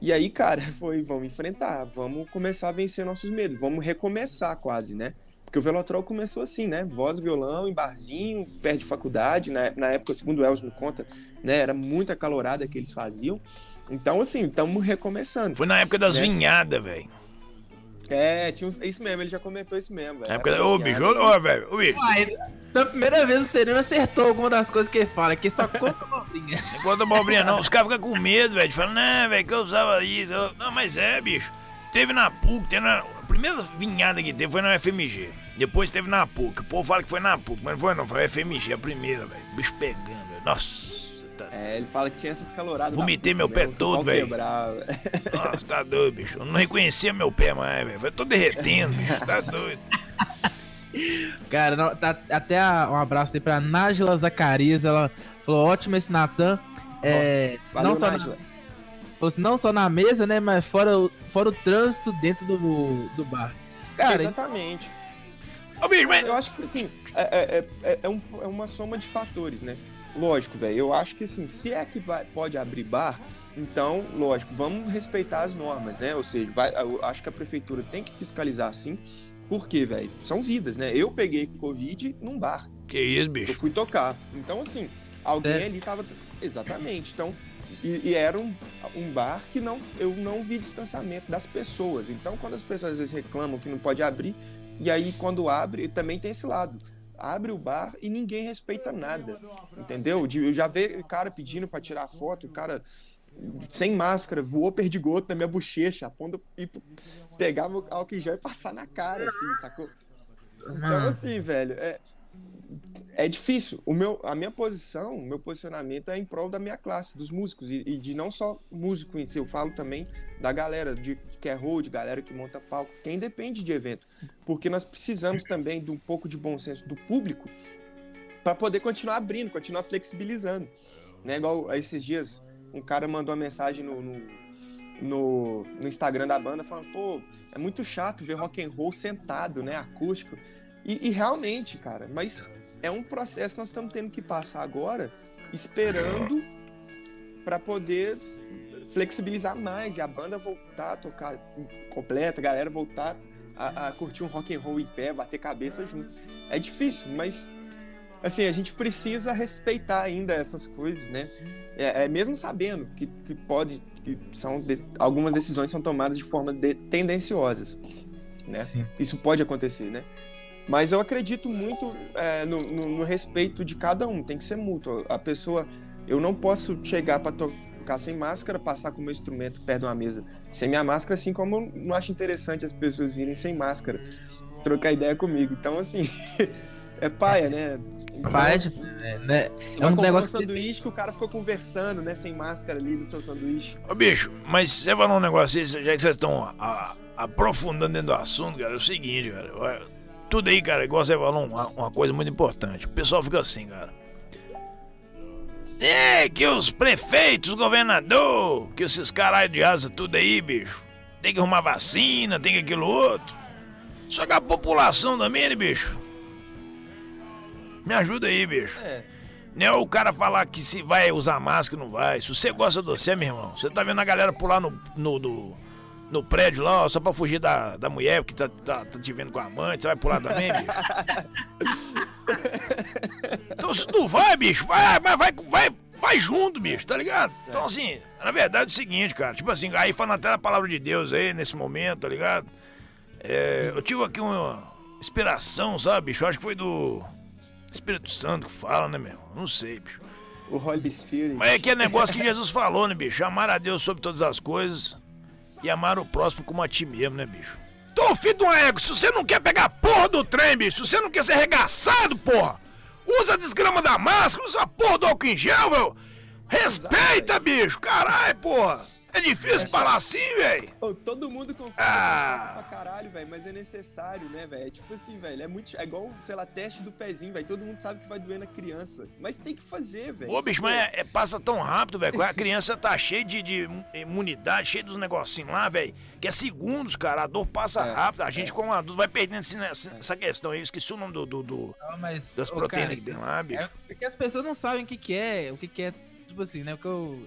E aí, cara, foi, vamos enfrentar, vamos começar a vencer nossos medos, vamos recomeçar quase, né? Porque o Velotrol começou assim, né? Voz, violão, em barzinho, perto de faculdade. Na, na época, segundo o Elvis me conta, né? Era muita calorada que eles faziam. Então, assim, estamos recomeçando. Foi na época das né? vinhadas, velho. É, tinha uns, isso mesmo, ele já comentou isso mesmo. É época, ô, bicho, ô, velho, ô, bicho. pela primeira vez o Sereno acertou alguma das coisas que ele fala, que só conta abobrinha. Não conta abobrinha, não. Os caras ficam com medo, velho, de falar, não, velho, que eu usava isso. Não, mas é, bicho. Teve na PUC, teve na primeira vinhada que teve foi na FMG. Depois teve na PUC. O povo fala que foi na PUC, mas não foi não, foi a FMG, a primeira, velho. Bicho pegando, velho. Nossa. É, ele fala que tinha essas caloradas. Vomitei meu pé todo, velho. Nossa, tá doido, bicho. Eu não reconhecia meu pé mais, velho. Foi todo derretendo, bicho. Tá doido. Cara, não, tá, até a, um abraço aí pra Nájila Zacarias. Ela falou: ótimo esse Natan. É, Valeu, não só Nájila. Na... Falou assim, não só na mesa, né? Mas fora, o, fora o trânsito dentro do, do bar. Cara, Exatamente. Ô, bicho, mas... Eu acho que, assim, é, é, é, é, um, é uma soma de fatores, né? Lógico, velho. Eu acho que, assim, se é que vai, pode abrir bar, então, lógico, vamos respeitar as normas, né? Ou seja, vai, eu acho que a prefeitura tem que fiscalizar, sim. Porque, velho, são vidas, né? Eu peguei Covid num bar. Que isso, bicho? Eu fui tocar. Então, assim, alguém é. ali tava. Exatamente. Então, e, e, era um, um bar que não, eu não vi distanciamento das pessoas. Então, quando as pessoas às vezes reclamam que não pode abrir, e aí quando abre, também tem esse lado. Abre o bar e ninguém respeita nada. Entendeu? Eu já vi o cara pedindo para tirar foto, o cara sem máscara, voou perdigoto na minha bochecha, a ponta e pegava o álcool em gel e passar na cara, assim, sacou? Então, assim, velho, é, é difícil. O meu, a minha posição, o meu posicionamento é em prol da minha classe, dos músicos, e, e, de não só músico em si, eu falo também da galera de, que é road, galera que monta palco, quem depende de evento. Porque nós precisamos também de um pouco de bom senso do público para poder continuar abrindo, continuar flexibilizando. Né? Igual esses dias, um cara mandou uma mensagem no, no, no, no Instagram da banda falando, pô, é muito chato ver rock and roll sentado, né, acústico. E, e realmente, cara, mas é um processo que nós estamos tendo que passar agora, esperando para poder flexibilizar mais e a banda voltar a tocar completa, a galera voltar a, a, curtir um rock and roll em pé, bater cabeça junto. É difícil, mas assim a gente precisa respeitar ainda essas coisas, né? É, é mesmo sabendo que, que pode, que são de, algumas decisões são tomadas de forma de, tendenciosas, né? Sim. Isso pode acontecer, né? Mas eu acredito muito é, no, no, no, respeito de cada um, tem que ser mútuo. A pessoa, eu não posso chegar para tocar sem máscara, passar com o meu instrumento perto de uma mesa sem minha máscara, assim como eu não acho interessante as pessoas virem sem máscara, trocar ideia comigo. Então, assim, é paia, né? Então, paia, é, né? É um negócio um sanduíche que o cara ficou conversando, né, sem máscara ali no seu sanduíche. Ô, bicho, mas você falou um negócio aí, já que vocês estão aprofundando dentro do assunto, cara, é o seguinte, cara tudo aí, cara, igual você falou, uma, uma coisa muito importante. O pessoal fica assim, cara. É que os prefeitos, governador, que esses caralho de asa tudo aí, bicho. Tem que arrumar vacina, tem que aquilo outro. Só que a população também, né, bicho? Me ajuda aí, bicho. É. Não é o cara falar que se vai usar máscara não vai. Se você gosta do você, meu irmão, você tá vendo a galera pular no, no, no no prédio lá, ó, só pra fugir da, da mulher que tá, tá, tá te vendo com a mãe, você vai pular também, bicho? então se tu vai, bicho, vai, mas vai, vai, vai junto, bicho, tá ligado? Então assim, na verdade é o seguinte, cara, tipo assim, aí falando até a palavra de Deus aí, nesse momento, tá ligado? É, eu tive aqui uma inspiração, sabe, bicho? Eu acho que foi do Espírito Santo que fala, né, meu? Não sei, bicho. O Holy Spirit. Mas é que é negócio que Jesus falou, né, bicho? Amar a Deus sobre todas as coisas e amar o próximo como a ti mesmo, né, bicho? Então, filho do ego, se você não quer pegar a porra do trem, bicho, se você não quer ser arregaçado, porra, usa a desgrama da máscara, usa a porra do álcool em gel, meu. Respeita, bicho, caralho, porra. É difícil falar assim, velho. Todo mundo concorda Ah. com pra caralho, velho, mas é necessário, né, velho? É tipo assim, velho, é muito. É igual, sei lá, teste do pezinho, velho. Todo mundo sabe que vai doer na criança. Mas tem que fazer, velho. Ô, bicho, mas é- é- passa tão rápido, velho. A criança tá cheia de, de imunidade, cheia dos negocinhos lá, velho. Que é segundos, cara. A dor passa É, rápido. A gente, como adulto, vai perdendo esse- essa, essa questão aí. Eu esqueci o nome do, do- do- Não, mas, das ô, proteínas cara, que tem lá, bicho. É porque as pessoas não sabem o que, que é, o que, que é, tipo assim, né? Porque eu,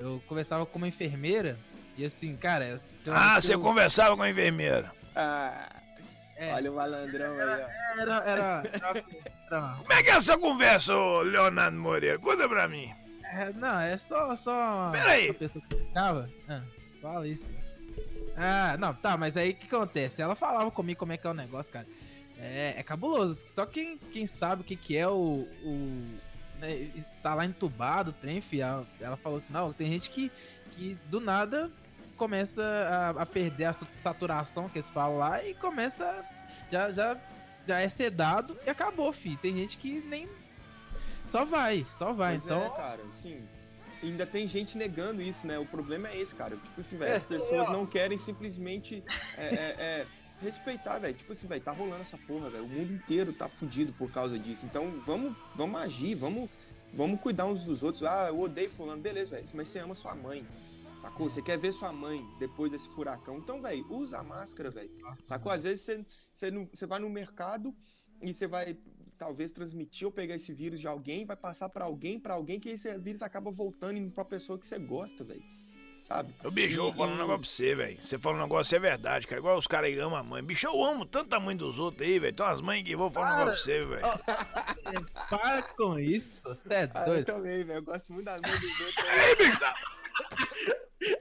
eu conversava com uma enfermeira e assim, cara. eu- Ah, você eu- conversava com a enfermeira. Ah, é, olha o malandrão aí, ó. era, era, era, era- Como é que é essa conversa, ô Leonardo Moreira? Conta pra mim. é, Não, é só. só Pera aí. uma pessoa que ficava. Ah, fala isso. Ah, não, tá, mas aí o que acontece? Ela falava comigo como é que é o negócio, cara. É, é cabuloso. Só quem, quem sabe o que, que é o. o né, tá lá entubado o trem, fi, ela, ela falou assim: não, tem gente que, que do nada começa a, a perder a saturação que eles falam lá e começa. Já, já, já é sedado e acabou, fi. Tem gente que nem. Só vai, só vai. Pois então. é, cara, assim. Ainda tem gente negando isso, né? O problema é esse, cara. Tipo assim, velho, É, as pessoas não querem simplesmente é, é, é, respeitar, velho. Tipo assim, velho, tá rolando essa porra, velho. O mundo inteiro tá fudido por causa disso. Então, vamos, vamos agir, vamos, vamos cuidar uns dos outros. Ah, eu odeio fulano, beleza, velho. Mas você ama sua mãe. Sacou? Você quer ver sua mãe depois desse furacão. Então, velho, usa a máscara, velho. Sacou? Às vezes você, você, não, você vai no mercado e você vai talvez transmitir ou pegar esse vírus de alguém, vai passar pra alguém, pra alguém, que esse vírus acaba voltando indo pra pessoa que você gosta, velho. Sabe? Eu vou falar um negócio pra você, velho. Você falou um negócio, é verdade, cara. Igual os caras aí amam a mãe. Bicho, eu amo tanto a mãe dos outros aí, velho. Tem umas mães que vou falar um negócio pra você, velho. Para com isso, você é Ah, eu doido. também, velho. Eu gosto muito das mães dos outros. aí. Ei, bicho, tá...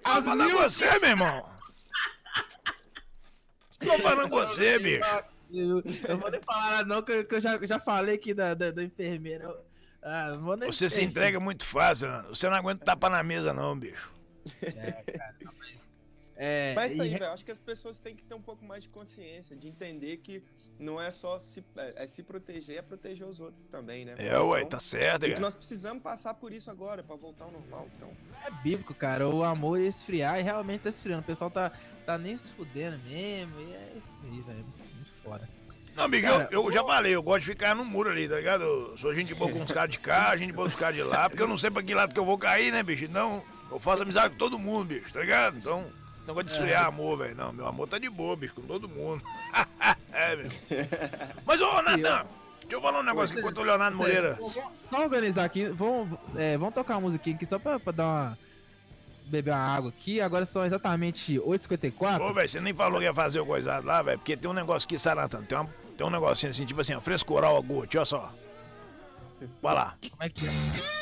Tô falando com você, meu irmão. Tô falando com você, bicho. Eu, eu vou nem falar nada não, que eu, que eu já, já falei aqui da, da, da enfermeira. Eu- Ah, não vou nem Você se entrega muito fácil, né? Você não aguenta tapar na mesa, não, bicho. É, Mas isso aí, velho. Acho que as pessoas têm que ter um pouco mais de consciência, de entender que não é só se, é, é se proteger, é proteger os outros também, né? É, ué, Então, tá certo, e que cara. nós precisamos passar por isso agora, pra voltar ao normal. Então, é bíblico, cara. O amor ia esfriar e realmente tá esfriando. O pessoal tá, tá nem se fudendo mesmo. E é isso aí, velho. Muito fora. Não, amigo, Cara, eu, eu já falei, eu gosto de ficar no muro ali, tá ligado? Eu sou gente boa com os caras de cá, gente boa com os caras de lá, porque eu não sei pra que lado que eu vou cair, né, bicho? Então, eu faço amizade com todo mundo, bicho, tá ligado? Então, esse negócio de esfriar amor, velho. Não, meu amor tá de boa, bicho, com todo mundo. é, meu. Mas, ô, Natan, deixa eu falar um negócio aqui enquanto o Leonardo Moreira. Vamos, organizar aqui. Vamos, é, vamos tocar uma musiquinha aqui só pra, pra dar uma. beber uma água aqui. Agora são exatamente 8h54. Ô, velho, você nem falou que ia fazer o coisado lá, velho, porque tem um negócio aqui, Sarantano, tem, uma, tem um negocinho assim, tipo assim, ó, frescoral a gote, olha só. Vai lá. Como é que é?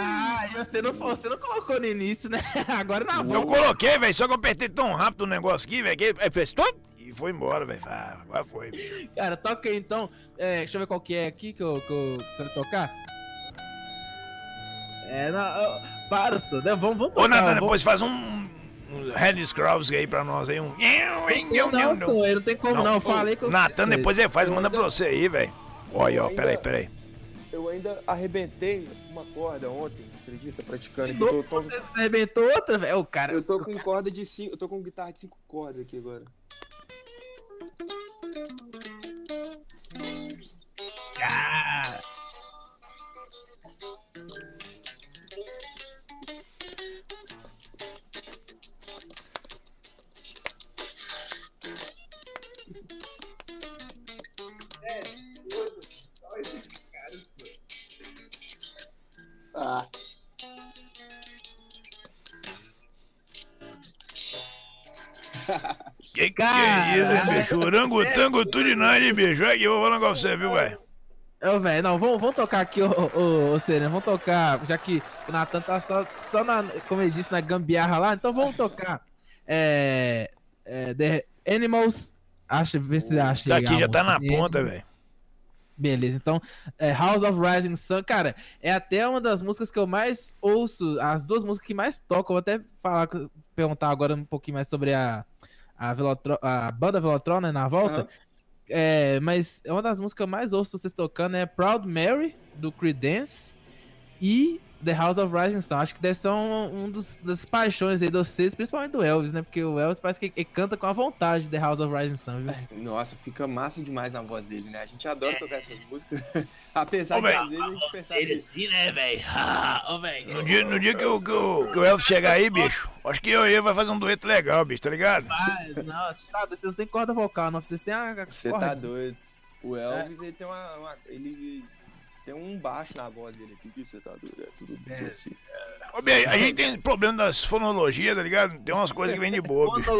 Ah, e você não, você não colocou no início, né? Agora na Eu volta. coloquei, velho, só que eu apertei tão rápido o negócio aqui, velho, que ele ele fez tudo e foi embora, velho. Ah, agora foi, bicho. Cara, toca aí então. É, deixa eu ver qual que é aqui que, eu, que, eu, que você vai tocar. É, não, para, só. né? Vamos, vamos tocar. Ô, Natan, vamos- depois faz um, um Red Scrolls aí pra nós aí, um... Eu não, sou, eu não tem como não. Eu falei eu. Natan, depois ele faz, manda pra você aí, velho. Olha, ó, peraí, peraí. eu ainda arrebentei uma corda ontem, você acredita? Praticando. Aqui. Eu louco, tô, Você arrebentou outra, velho? Cara. eu tô com corda de cinco. Eu tô com guitarra de cinco cordas aqui agora. Ah. Que que isso, bicho? Orangotango tudo de nós, hein, bicho? Aqui, eu vou falar um negócio pra você, viu, velho? Ô, velho, não, vamos, vamos tocar aqui, ô, ô, ô Serena, vamos tocar, já que o Nathan tá só, só na, como ele disse, na gambiarra lá, então vamos tocar. É, é, The Animals, acha, vê se acha. Tá aqui, já tá na ponta, velho. Beleza, então, é House of Rising Sun, cara, é até uma das músicas que eu mais ouço, as duas músicas que mais tocam, vou até falar, perguntar agora um pouquinho mais sobre a, a, Velotro, a banda Velotron, né, na volta. Uhum. É, mas é uma das músicas que eu mais ouço vocês tocando é Proud Mary, do Creedence, e The House of Rising Sun. Acho que deve ser um, um dos, das paixões aí de vocês, principalmente do Elvis, né? Porque o Elvis parece que ele canta com a vontade The House of Rising Sun, viu? Nossa, fica massa demais na voz dele, né? A gente adora é. tocar essas músicas. Apesar Ô, que às vezes a gente pensa assim. Sim, né, velho? no dia, no dia que, o, que, o, que o Elvis chegar aí, bicho, acho que eu e ele vai fazer um dueto legal, bicho, tá ligado? Mas, não, sabe, você não tem corda vocal, não. Vocês têm a. Você tá doido. O Elvis, é. ele tem uma, uma. ele tem um baixo na voz dele aqui, que você tá doido, é tudo é. assim. Ô, bem, a gente tem problema das fonologias, tá ligado? Tem umas coisas que vêm de boa, bicho.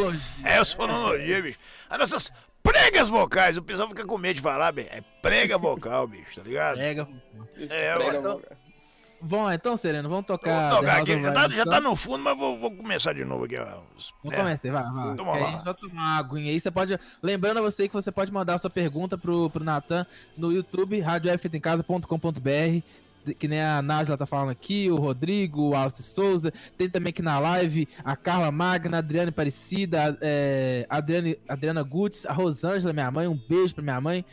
É, as fonologias, bicho. As nossas pregas vocais, o pessoal fica com medo de falar, bem, é prega vocal, bicho, tá ligado? Prega vocal. É, prega vocal. Bom, então, Sereno, vamos tocar. Vamos tocar aqui, já tá, já tá, no fundo, mas vou, vou começar de novo aqui. Vou é. começar, vai, vai. Toma lá. A tomar uma aguinha aí. Você pode. Lembrando a você que você pode mandar a sua pergunta pro, pro Natan no YouTube, radiofeitaemcasa.com.br que nem a Nájila tá falando aqui, o Rodrigo, o Alice Souza, tem também aqui na live a Carla Magna, a Adriane Aparecida, é, a Adriane, Adriana Gutz, a Rosângela, minha mãe, um beijo pra minha mãe.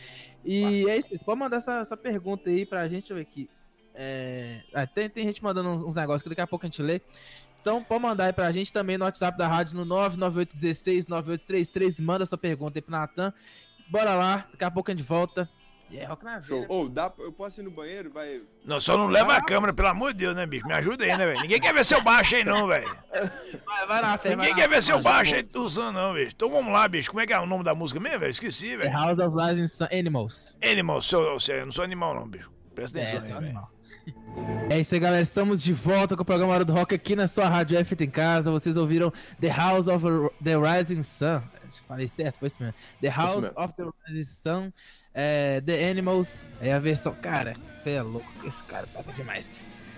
E é isso, você pode mandar essa, essa pergunta aí pra gente, deixa eu ver aqui. É... Ah, tem, tem gente mandando uns negócios que daqui a pouco a gente lê. Então, pode mandar aí pra gente também no WhatsApp da rádio no 998169833. Manda sua pergunta aí pro Natan. Bora lá, daqui a pouco a gente volta. É, rock na Show. Ou, oh, dá, eu posso ir no banheiro? Vai. Não, só não leva a câmera, pelo amor de Deus, né, bicho? Me ajuda aí, né, velho? Ninguém quer ver seu baixo aí, não, velho. Vai, vai lá, Ninguém vai quer ver seu baixo aí usando, não, bicho. Então vamos lá, bicho. Como é que é o nome da música mesmo, velho? Esqueci, velho. House of Rising Animals. Animals, eu, eu, não sou animal, não, bicho. Presta atenção é, aí, velho. É isso aí, galera. Estamos de volta com o programa Hora do Rock aqui na sua rádio F em casa. Vocês ouviram The House of the Rising Sun. Acho que falei certo, foi isso mesmo. The House mesmo. of the Rising Sun. É, the Animals. É a versão. Cara, é louco. Esse cara toca demais.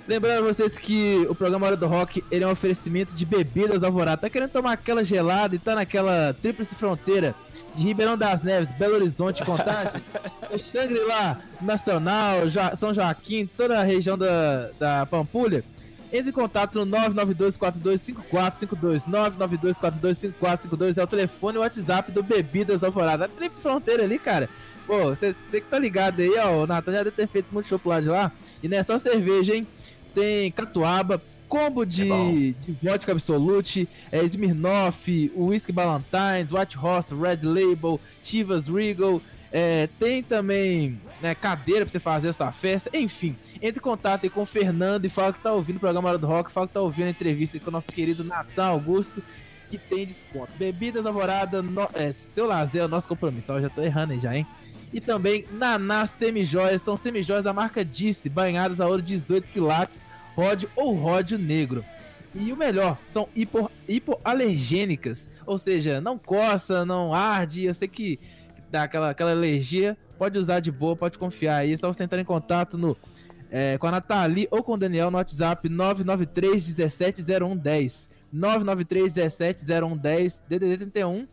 Lembrando vocês que o programa Hora do Rock ele é um oferecimento de bebidas alvorada. Tá querendo tomar aquela gelada e tá naquela tríplice fronteira de Ribeirão das Neves, Belo Horizonte, Contagem, Xangri-Lá, Nacional, São Joaquim, toda a região da, da Pampulha, entre em contato no 992425452, 992425452 é o telefone e o WhatsApp do Bebidas Alvorada. A Trips Fronteira ali, cara. Pô, você que tá ligado aí, ó, o Natan já deve ter feito muito chocolate lá. E não é só cerveja, hein? Tem catuaba, combo de, é de vodka Absolute, é, Smirnoff, Whisky Ballantines, White Horse, Red Label, Chivas Regal. É, tem também né, cadeira pra você fazer a sua festa. Enfim, entre em contato aí com o Fernando e fala que tá ouvindo o programa Hora do Rock, fala que tá ouvindo a entrevista com o nosso querido Natal Augusto, que tem desconto. Bebidas Alvorada, no, é, seu lazer é o nosso compromisso. Eu já tô errando aí já, hein? E também Naná Semijoias, são semijoias da marca Disse, banhadas a ouro 18 quilates ródio ou ródio negro. E o melhor, são hipo, hipoalergênicas, ou seja, não coça, não arde, eu sei que dá aquela, aquela alergia, pode usar de boa, pode confiar aí, é só você entrar em contato no, é, com a Nathalie ou com o Daniel no WhatsApp 993 17 0110 993 17 0110 DDD 31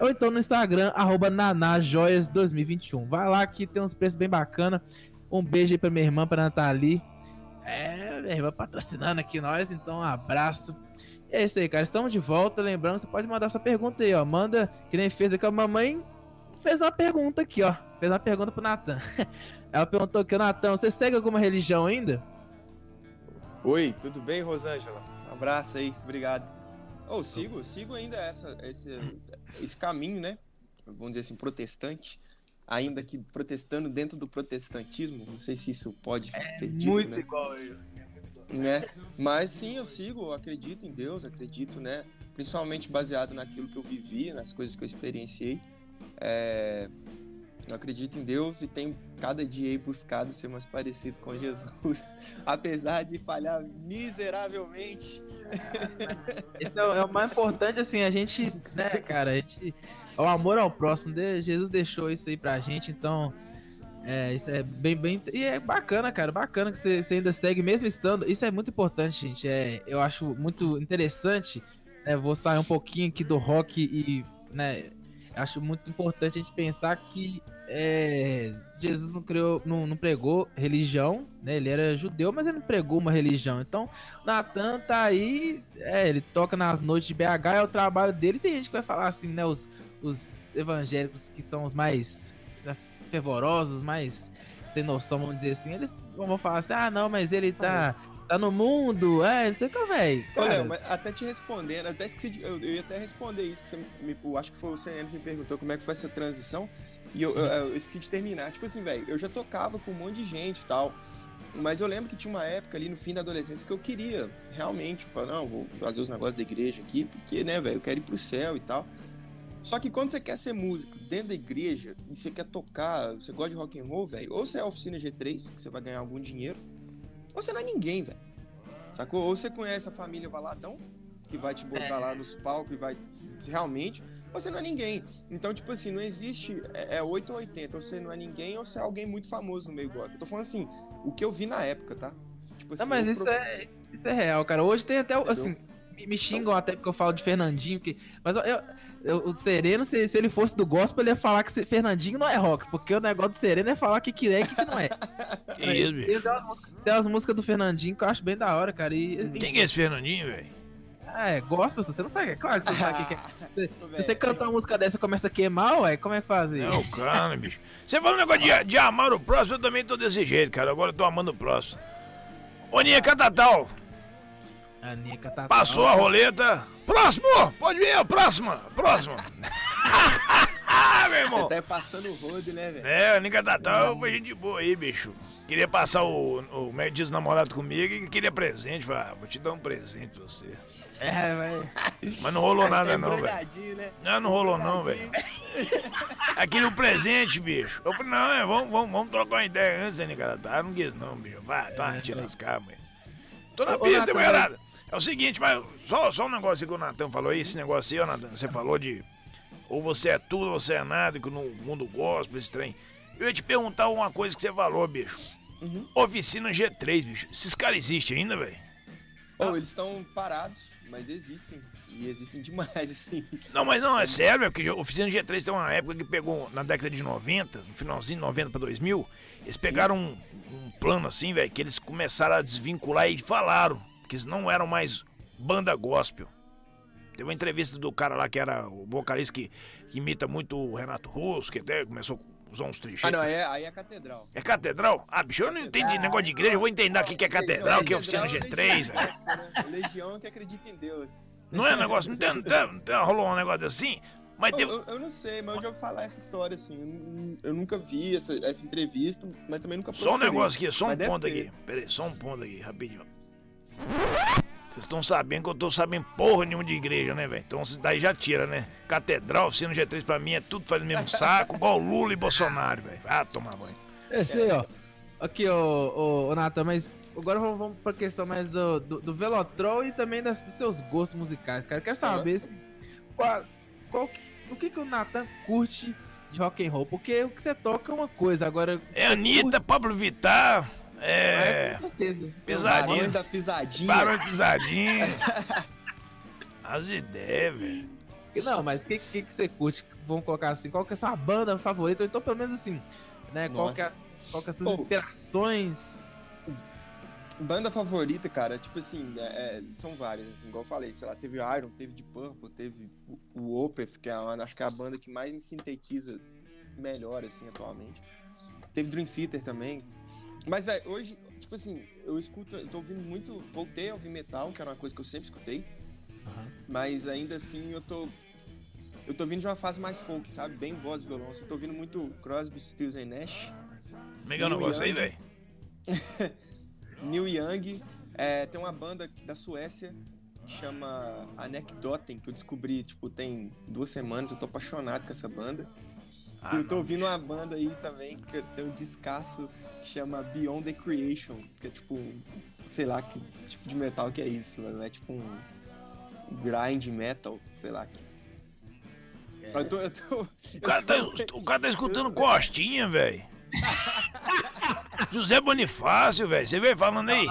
ou então no Instagram, arroba nanajoias2021. Vai lá que tem uns preços bem bacana. Um beijo aí pra minha irmã, pra Nathalie. É, minha irmã patrocinando aqui nós, então um abraço. E é isso aí, cara. Estamos de volta. Lembrando, você pode mandar sua pergunta aí, ó. Manda, que nem fez aqui, a mamãe fez uma pergunta aqui, ó. Fez uma pergunta pro Natan. Ela perguntou aqui, Natan, você segue alguma religião ainda? Oi, tudo bem, Rosângela? Um abraço aí, obrigado. Oh, sigo, sigo ainda essa, esse, esse caminho, né? Vamos dizer assim, protestante ainda que protestando dentro do protestantismo. Não sei se isso pode é ser dito, muito né? igual eu. Né? Mas sim, eu sigo, acredito em Deus, acredito, né? Principalmente baseado naquilo que eu vivi, nas coisas que eu experienciei. É... Eu acredito em Deus e tenho cada dia buscado ser mais parecido com Jesus, apesar de falhar miseravelmente. Esse é, o- mais importante, assim, a gente, né, cara, a gente, é o amor ao próximo, Jesus deixou isso aí pra gente, então, é, isso é bem, bem, e é bacana, cara, bacana que você, você ainda segue, mesmo estando, isso é muito importante, gente, é, eu acho muito interessante, né, vou sair um pouquinho aqui do rock e, né, acho muito importante a gente pensar que é, Jesus não criou, não, não pregou religião, né? Ele era judeu, mas ele não pregou uma religião. Então, Natan tá aí, é, ele toca nas noites de BH, é o trabalho dele. Tem gente que vai falar assim, né? Os, os evangélicos que são os mais fervorosos, mais sem noção, vamos dizer assim, eles vão falar assim: ah, não, mas ele tá, tá no mundo, é, não sei o que, velho. Léo, mas até te respondendo, até esqueci de, eu, eu ia até responder isso que você me, eu acho que foi o CNN que me perguntou como é que foi essa transição e eu, eu, eu esqueci de terminar. Tipo assim, velho, eu já tocava com um monte de gente e tal, mas eu lembro que tinha uma época ali no fim da adolescência que eu queria realmente, eu falei, não, vou fazer os negócios da igreja aqui, porque, né, velho, eu quero ir pro céu e tal. Só que quando você quer ser músico dentro da igreja e você quer tocar, você gosta de rock and roll, velho, ou você é oficina G3, que você vai ganhar algum dinheiro, ou você não é ninguém, velho. Sacou? Ou você conhece a família Valadão, que vai te botar lá nos palcos e vai realmente, ou você não é ninguém. Então, tipo assim, não existe é, é 8 ou 80, ou você não é ninguém ou você é alguém muito famoso no meio gospel. Eu tô falando assim, o que eu vi na época, tá? Tipo assim, Não, mas eu isso pro- é, isso é real, cara. Hoje tem até, o- Entendeu? assim, me, me xingam até porque eu falo de Fernandinho, que, mas eu- o Sereno, se, se ele fosse do gospel, ele ia falar que se- Fernandinho não é rock, porque o negócio do Sereno é falar que que é e que que não é. Que isso, Tem bicho? umas, músicas, tem umas músicas do Fernandinho que eu acho bem da hora, cara. E, Quem que é esse Fernandinho, velho? Ah, é, gospel, você não sabe, é claro que você não sabe o que, que é. Ô, Se você cantar uma música dessa e começa a queimar, ué, como é que faz isso? É o cara, bicho. Você falou um negócio de, de amar o próximo, eu também tô desse jeito, cara. Agora eu tô amando o próximo. Ô, Nia Catatal, passou a roleta. Próximo! Pode vir, próxima! Próxima! Meu irmão! Você tá passando o rodo, né, velho? É, a Nica Tatal foi gente boa aí, bicho. Queria passar o, o é diz, namorado comigo e queria presente. Falei, ah, vou te dar um presente pra você. É, vai. Mas não rolou nada, É não, velho. né? Não, não rolou não, velho. Aquele um presente, bicho. Eu falei, não, é, vamos, vamos, vamos trocar uma ideia antes, hein, Nica Tatal. Não quis não, bicho. Vai, tá, te lascar, mãe. Tô na pista, mulherada. É o seguinte, mas só, só um negócio que o Natan falou aí, esse negócio aí, ó, Natan, você falou de ou você é tudo ou você é nada, que no mundo gospel, esse trem. Eu ia te perguntar uma coisa que você falou, bicho. Uhum. Oficina G3, bicho. Esses caras existem ainda, velho? Oh, eles estão parados, mas existem. E existem demais, assim. Não, mas não, é sério, é porque Oficina G3 tem uma época que pegou na década de 90, no finalzinho de 90 pra 2000, eles pegaram um, um plano assim, velho, que eles começaram a desvincular e falaram que eles não eram mais banda gospel. Teve uma entrevista do cara lá que era o vocalista que, que imita muito o Renato Russo, que até começou a usar uns trecheiros. Ah, não, aí é, aí é catedral. É catedral? Ah, bicho, eu não entendi negócio de igreja, eu vou entender aqui que é catedral, que é oficina Catedral G3, Legião velho. gospel, né? Legião que acredita em Deus. Não é negócio, não tem, não tem, não tem rolou um negócio assim, mas Eu, teve... eu, eu não sei, mas eu já ouvi falar essa história, assim. Eu, eu nunca vi essa, essa entrevista, mas também nunca Só um negócio aqui, só um ponto aqui. Pera aí, só um ponto aqui, rapidinho. Vocês estão sabendo que eu tô sabendo porra nenhuma de igreja, né, velho? Então daí já tira, né? Catedral, oficina G3 pra mim é tudo faz o mesmo saco, igual Lula e Bolsonaro, velho. Ah, tomar banho. Esse aí, ó. Aqui, ô, ô, ô Nathan, mas agora vamos, vamos pra questão mais do, do, do Velotrol e também das- dos seus gostos musicais, cara. Eu quero saber se, qual, qual que- o que, que o Nathan curte de rock and roll, porque o que você toca é uma coisa, agora... É Anitta, Pablo Vittar, é. com certeza. Pisadinha. Barões da pisadinha. De pisadinha. As ideias, velho. Não, mas o que, que, que você curte? Vamos colocar assim, qual que é a sua banda favorita? Ou então, pelo menos assim, né? Qual que, é, a- qual que é as suas inspirações? Banda favorita, cara, tipo assim, é- é, são várias, assim, igual eu falei, sei lá, teve Iron, teve Deep Purple, teve o, o Opeth, que é a, acho que é a banda que mais me sintetiza melhor, assim, atualmente. Teve Dream Theater também. Mas, velho, hoje, tipo assim, eu escuto, eu tô ouvindo muito, voltei a ouvir metal, que era uma coisa que eu sempre escutei, mas ainda assim eu tô, eu tô vindo de uma fase mais folk, sabe, bem voz e violão, eu tô ouvindo muito Crosby, Stills and Nash, o negócio aí, velho? Neil Young. É, tem uma banda da Suécia que chama Anecdoten, que eu descobri, tipo, tem duas semanas. Eu tô apaixonado com essa banda. Ah, eu tô ouvindo uma banda aí também que tem um descasso chama Beyond the Creation, que é tipo, sei lá que tipo de metal que é isso, mas não é tipo um grind metal, sei lá. É. Eu tô, eu tô, o, cara tá, o cara tá escutando Costinha, velho. José Bonifácio, velho. Você veio falando aí?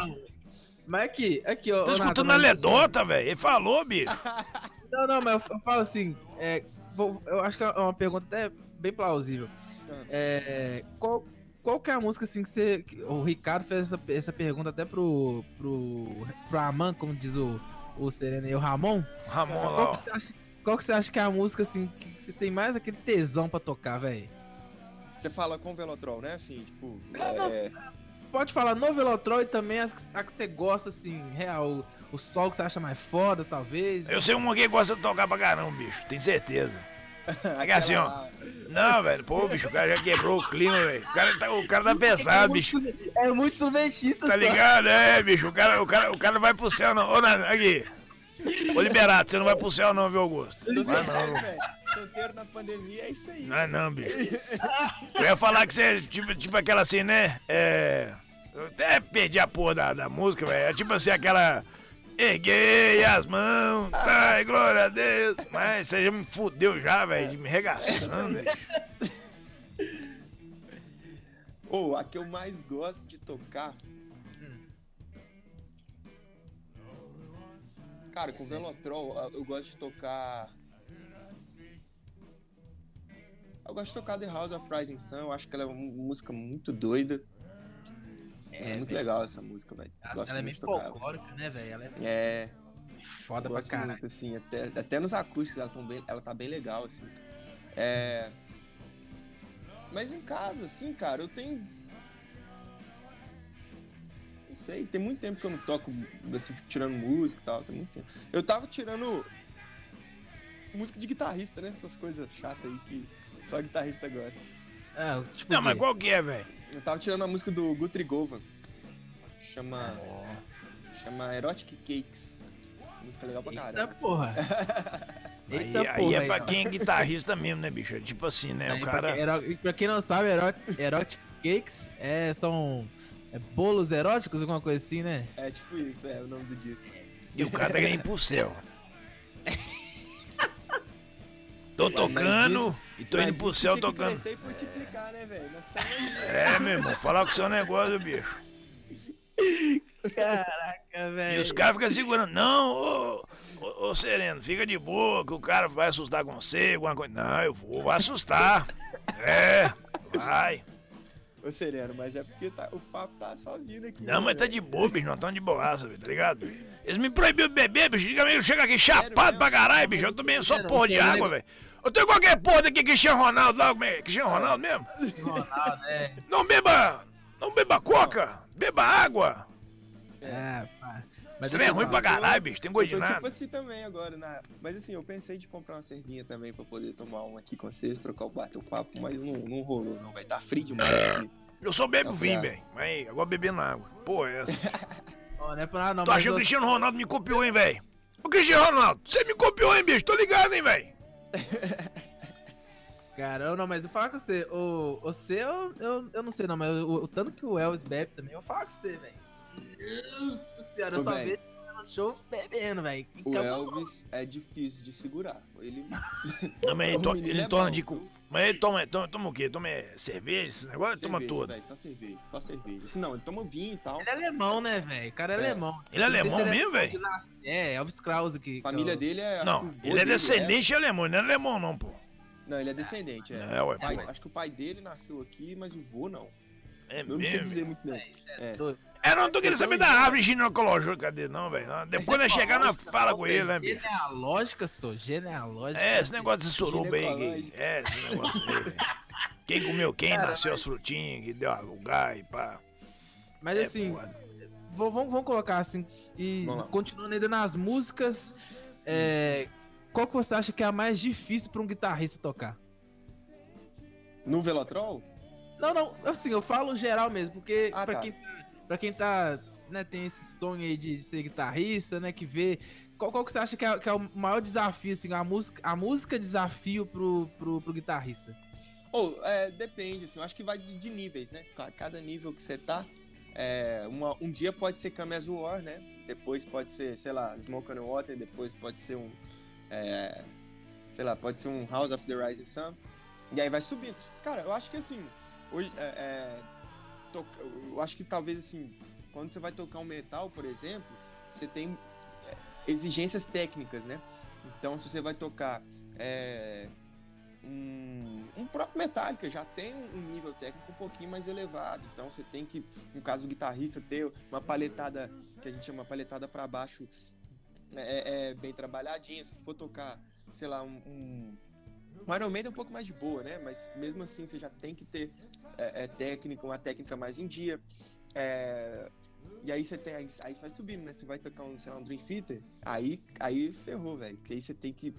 Mas aqui, aqui, ó. Tô escutando a Ledota, velho. Ele falou, bicho. Não, não, mas eu, falo assim. É, vou, eu acho que é uma pergunta até bem plausível. É, qual, qual que é a música assim que você. O Ricardo fez essa, essa pergunta até pro. pro. pro Aman, como diz o, o Serena e o Ramon. Ramon qual lá. Que você acha, qual que você acha que é a música assim que você tem mais aquele tesão pra tocar, velho? Você fala com o Velotrol, né? Assim, tipo. É... Pode falar no Velotrol e também as, a que você gosta, assim, real. O, o sol que você acha mais foda, talvez. Eu sei uma que gosta de tocar pra caramba, bicho. Tenho certeza. Aqui assim, ó. Não, velho, pô, bicho, o cara já quebrou o clima, velho. O cara, tá, o cara tá pesado, bicho. É muito instrumentista, Tá ligado? É, bicho, o cara, o cara, o cara vai pro céu, não. Ô, aqui. Ô, Liberato, você não vai pro céu, não, viu, Augusto? Não vai, não. velho solteiro na pandemia, é isso aí. Não é não, bicho. Eu ia falar que você é tipo, tipo aquela assim, né? É. Eu até perdi a porra da, da música, velho. É tipo assim, aquela. Erguei as mãos, ai, glória a Deus. Mas você já me fudeu já, velho, de me regaçando, Ô, oh, a que eu mais gosto de tocar. Cara, com Velotrol, eu gosto de tocar Eu gosto de tocar The House of Rising Sun, eu acho que ela é uma música muito doida. É, é muito legal essa música, velho. Ela, ela é meio folclórica, né, velho? Ela é... é... Foda pra caralho. Muito, assim, até, até nos acústicos ela, bem, ela tá bem legal, assim. É... Mas em casa, assim, cara, eu tenho... Não sei, tem muito tempo que eu não toco, assim, tirando música e tal, tem muito tempo. Eu tava tirando música de guitarrista, né? Essas coisas chatas aí que só guitarrista gosta. É, tipo não, mas qual que é, velho? Eu tava tirando a música do Guthrie Govan. Chama. Oh. Chama Erotic Cakes. Música legal pra caramba. Eita porra. Eita aí, porra, aí é pra quem é guitarrista mesmo, né, bicho? Tipo assim, né? Aí, o cara. Pra, pra quem não sabe, Erotic, erotic Cakes é, são é, bolos eróticos, alguma coisa assim, né? É tipo isso, é o nome do disco. E o cara tá ir pro céu. Tô tocando e tô indo pro céu tocando. Crescer e multiplicar, né, velho? É, meu irmão, falar com o seu negócio, bicho. Caraca, velho. E os caras ficam segurando. Não, ô, ô, ô, Sereno, fica de boa, que o cara vai assustar com você, alguma coisa. Não, eu vou, vou assustar. é, vai. Ô, Sereno, mas é porque tá, o papo tá só vindo aqui. Não, né, mas tá de boa, bicho, nós estamos de boaça, tá ligado? Eles me proibiram de beber, bicho. Chega aqui chapado pra caralho, bicho. Eu tomei só porra de água, velho. Eu tenho qualquer porra daqui, Cristiano Ronaldo lá, é? Cristiano Ronaldo mesmo? Ronaldo, é. Não beba, não beba coca, beba água. É, pá. Mas Isso é ruim pra caralho, bicho, tem gosto de nada. tipo assim também agora, na... mas assim, eu pensei de comprar uma cervinha também pra poder tomar uma aqui com vocês, trocar o bater o papo, mas não, não rolou não, vai tá frio demais aqui. Eu só bebo vinho, velho, mas agora bebendo água. Pô, é essa. oh, não é pra nada, não, Tô achando que o Cristiano Ronaldo me copiou, hein, velho? Ô, Cristiano Ronaldo, você me copiou, hein, bicho? Tô ligado, hein, velho? Cara, não, mas eu falo com você, o, você eu, eu, eu não sei não, mas o, o tanto que o Elvis bebe também, eu falo com você, velho. Nossa senhora, eu só vejo no show bebendo, velho. O Elvis é difícil de segurar. Ele. Não, mas ele, to, ele é torna de. Mas ele toma, toma, toma o quê? Toma cerveja, esse negócio? Cerveja, toma tudo. Véio, só cerveja, só cerveja. Se não, ele toma vinho e tal. Ele é alemão, né, velho? O cara é, é, alemão. Ele é alemão ele mesmo, velho? É, Elvis Krause. Que, a família que eu... dele é. Não, ele é descendente é... alemão, não é alemão, não, pô. Não, ele é descendente, é. é ué, pai, acho que o pai dele nasceu aqui, mas o vô não. É eu mesmo? não sei dizer muito bem. É, é. Não tô querendo saber da árvore ginecológica dele, não, velho. Depois nós chegar, nós fala com ele, né, bicho? Genealógica, sou, genealógica. É, esse negócio de suruba aí. É, esse negócio aí, Quem comeu quem, Cara, nasceu mas... as frutinhas, que deu o gás, pá. Mas é, assim, vamos, vamos colocar assim, e continuando ainda nas músicas, é, qual que você acha que é a mais difícil para um guitarrista tocar? No Velotrol? Não, não, assim, eu falo geral mesmo, porque ah, pra, tá. quem, pra quem tá, né, tem esse sonho aí de ser guitarrista, né, que vê, qual, qual que você acha que é, que é, o maior desafio, assim, a música, a música desafio pro, pro, pro guitarrista? Ou, é, depende, assim, eu acho que vai de, de níveis, né? Cada nível que você tá, é, uma, um dia pode ser Come As War, né? Depois pode ser, sei lá, Smoke on the Water, depois pode ser um, é, sei lá, pode ser um House of the Rising Sun, e aí vai subindo. Cara, eu acho que assim, hoje, é, é eu acho que talvez assim, quando você vai tocar um metal, por exemplo, você tem é, exigências técnicas, né? Então, se você vai tocar é, um, um próprio Metallica já tem um nível técnico um pouquinho mais elevado. Então você tem que, no caso do guitarrista, ter uma paletada que a gente chama paletada para baixo é, é, bem trabalhadinha. Se for tocar, sei lá, um, um, um Iron Maiden é um pouco mais de boa, né? Mas mesmo assim você já tem que ter é, é técnica, uma técnica mais em dia. É, e aí você tem. Aí, aí você vai subindo, né? Você vai tocar um, sei lá, um Dream Theater, aí, aí ferrou, velho. Porque aí você tem que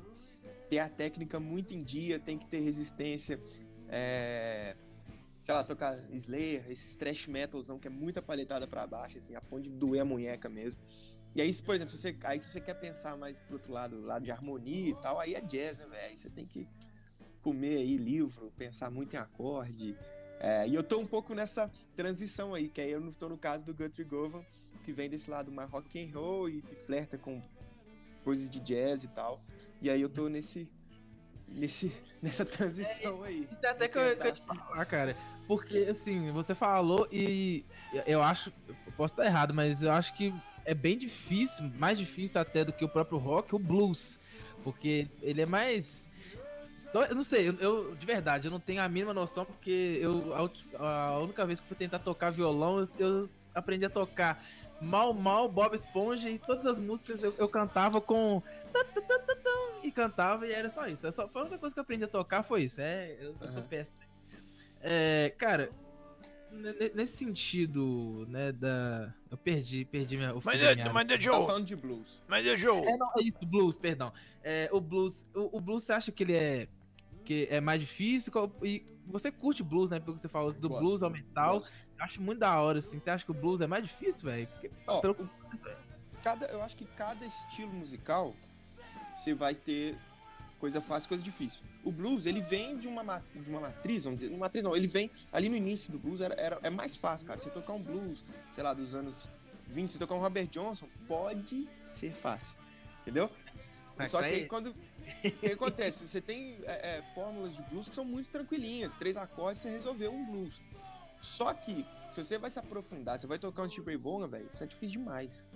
ter a técnica muito em dia, tem que ter resistência. É, sei lá, tocar Slayer, esses trash metalzão que é muita paletada para baixo, assim, a ponto de doer a munheca mesmo. E aí, por exemplo, se você, aí se você quer pensar mais pro outro lado, lado de harmonia e tal, aí é jazz, né, velho? Aí você tem que comer aí livro, pensar muito em acorde. É, e eu tô um pouco nessa transição aí, que aí eu não tô no caso do Guthrie Govan, que vem desse lado mais rock and roll e que flerta com coisas de jazz e tal. E aí eu tô nesse. nesse nessa transição aí. É, até que eu, que eu te falar, cara. Porque, assim, você falou e eu acho. Eu posso estar errado, mas eu acho que é bem difícil, mais difícil até do que o próprio rock, o blues. Porque ele é mais. Eu não sei, eu, eu, de verdade, eu não tenho a mínima noção, porque eu a, a única vez que fui tentar tocar violão, eu, eu aprendi a tocar Mal Mal, Bob Esponja e todas as músicas eu, eu cantava com. E cantava e era só isso. É só, foi a única coisa que eu aprendi a tocar foi isso. É, eu, eu sou péssimo. É, cara, nesse sentido, né, da. Eu perdi, perdi minha. O mas, é, mas é Joe. Tá falando de blues. Mas é Joe. É, não, é isso, blues, perdão. É, o blues. O, o blues, você acha que ele é. Que é mais difícil? E você curte blues, né? Porque você falou do Gosto. blues ao metal. Gosto. Eu acho muito da hora, assim. Você acha que o blues é mais difícil, velho? Oh, pelo... cada, eu acho que cada estilo musical você vai ter coisa fácil, coisa difícil. O blues, ele vem de uma, de uma matriz, vamos dizer, uma matriz não, ele vem ali no início do blues, era, era, é mais fácil, cara. Você tocar um blues, sei lá, dos anos 20, você tocar um Robert Johnson, pode ser fácil, entendeu? Mas Só que aí, quando. O que acontece? Você tem é, é, fórmulas de blues que são muito tranquilinhas, três acordes, você resolveu um blues. Só que, se você vai se aprofundar, você vai tocar um Steve Ray Vaughan, velho, isso é difícil demais.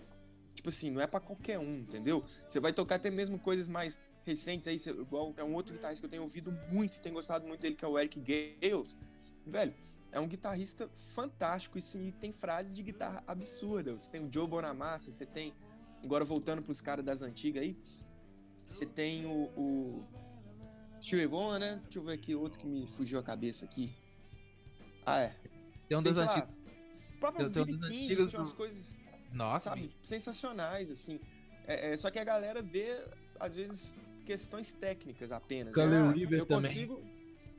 Tipo assim, não é para qualquer um, entendeu? Você vai tocar até mesmo coisas mais recentes aí, igual é um outro guitarrista que eu tenho ouvido muito, tenho gostado muito dele, que é o Eric Gales. Velho, é um guitarrista fantástico e sim, tem frases de guitarra absurdas. Você tem o Joe Bonamassa, você tem, agora voltando pros caras das antigas aí, você tem o, o Steve Vaughan, né? Deixa eu ver aqui outro que me fugiu a cabeça aqui. Ah, é. Tem um dos antigos. O próprio tem, Billy King tinha umas coisas. Nossa. Sabe, sensacionais, assim. É, é, só que a galera vê, às vezes, questões técnicas apenas. Né? Ah, eu também. consigo.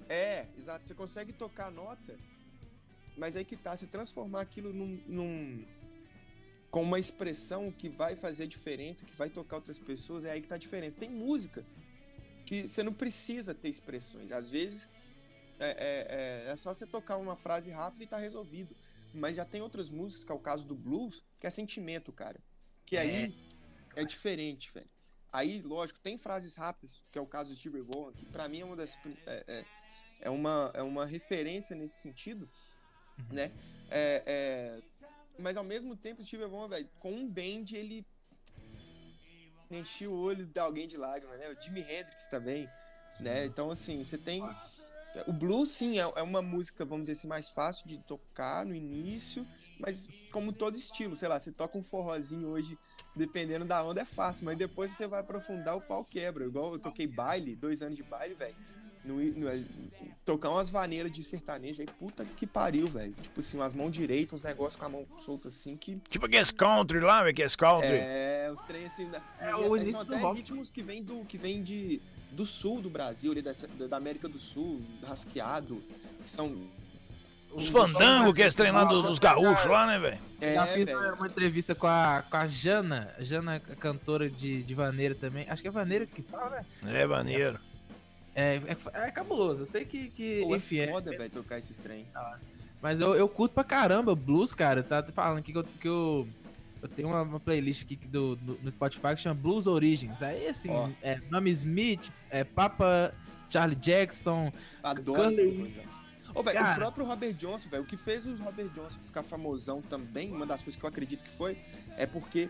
É, exato. Você consegue tocar a nota, mas aí que tá, se transformar aquilo num, num, com uma expressão que vai fazer diferença, que vai tocar outras pessoas, é aí que tá a diferença. Tem música que você não precisa ter expressões. Às vezes é, é, é, é, só você tocar uma frase rápida e tá resolvido. Mas já tem outras músicas, que é o caso do blues, que é sentimento, cara. Que aí é, é diferente, velho. Aí, lógico, tem frases rápidas, que é o caso do Steve Vaughan, que pra mim é uma das. É, é, é, uma, é uma referência nesse sentido, uhum. né? É, mas ao mesmo tempo, o Steve Vaughan, velho, com um band, ele enchia o olho de alguém de lágrimas, né? O Jimi Hendrix também, né? Então, assim, você tem o blues, sim, é, é uma música, vamos dizer assim, mais fácil de tocar no início, mas como todo estilo, sei lá, você toca um forrozinho hoje, dependendo da onda, é fácil, mas depois você vai aprofundar, o pau quebra. Igual eu toquei baile, dois anos de baile, velho. No, no, tocar umas vaneiras de sertanejo aí, puta que pariu, velho. Tipo assim, umas mãos direitas, uns negócios com a mão solta assim que. Tipo aqueles country lá, velho, aqueles country. É, os trem assim. É, é, são até ritmos que vem do. que vem de do sul do Brasil, ali da, da América do Sul, rasqueado, que são os fandangos que é treinado dos gaúchos lá, né, velho? É, Já fiz véio. uma entrevista com a, com a Jana, Jana, cantora de, de Vaneira também. Acho que é Vaneira que fala, né? É, Vaneiro. É, é, é cabuloso. Eu sei que. que Pô, enfim, é é- foda, velho, tocar esses trem. Mas eu, eu curto pra caramba blues, cara. Tá falando aqui que eu, que eu, eu tenho uma, uma playlist aqui do, do- no Spotify que chama Blues Origins. Aí, assim, Ó. é nome Smith, é Papa Charlie Jackson. Adoro Curly. essas coisas. Velho, Cara. o próprio Robert Johnson, velho, o que fez o Robert Johnson ficar famosão também, uma das coisas que eu acredito que foi, é porque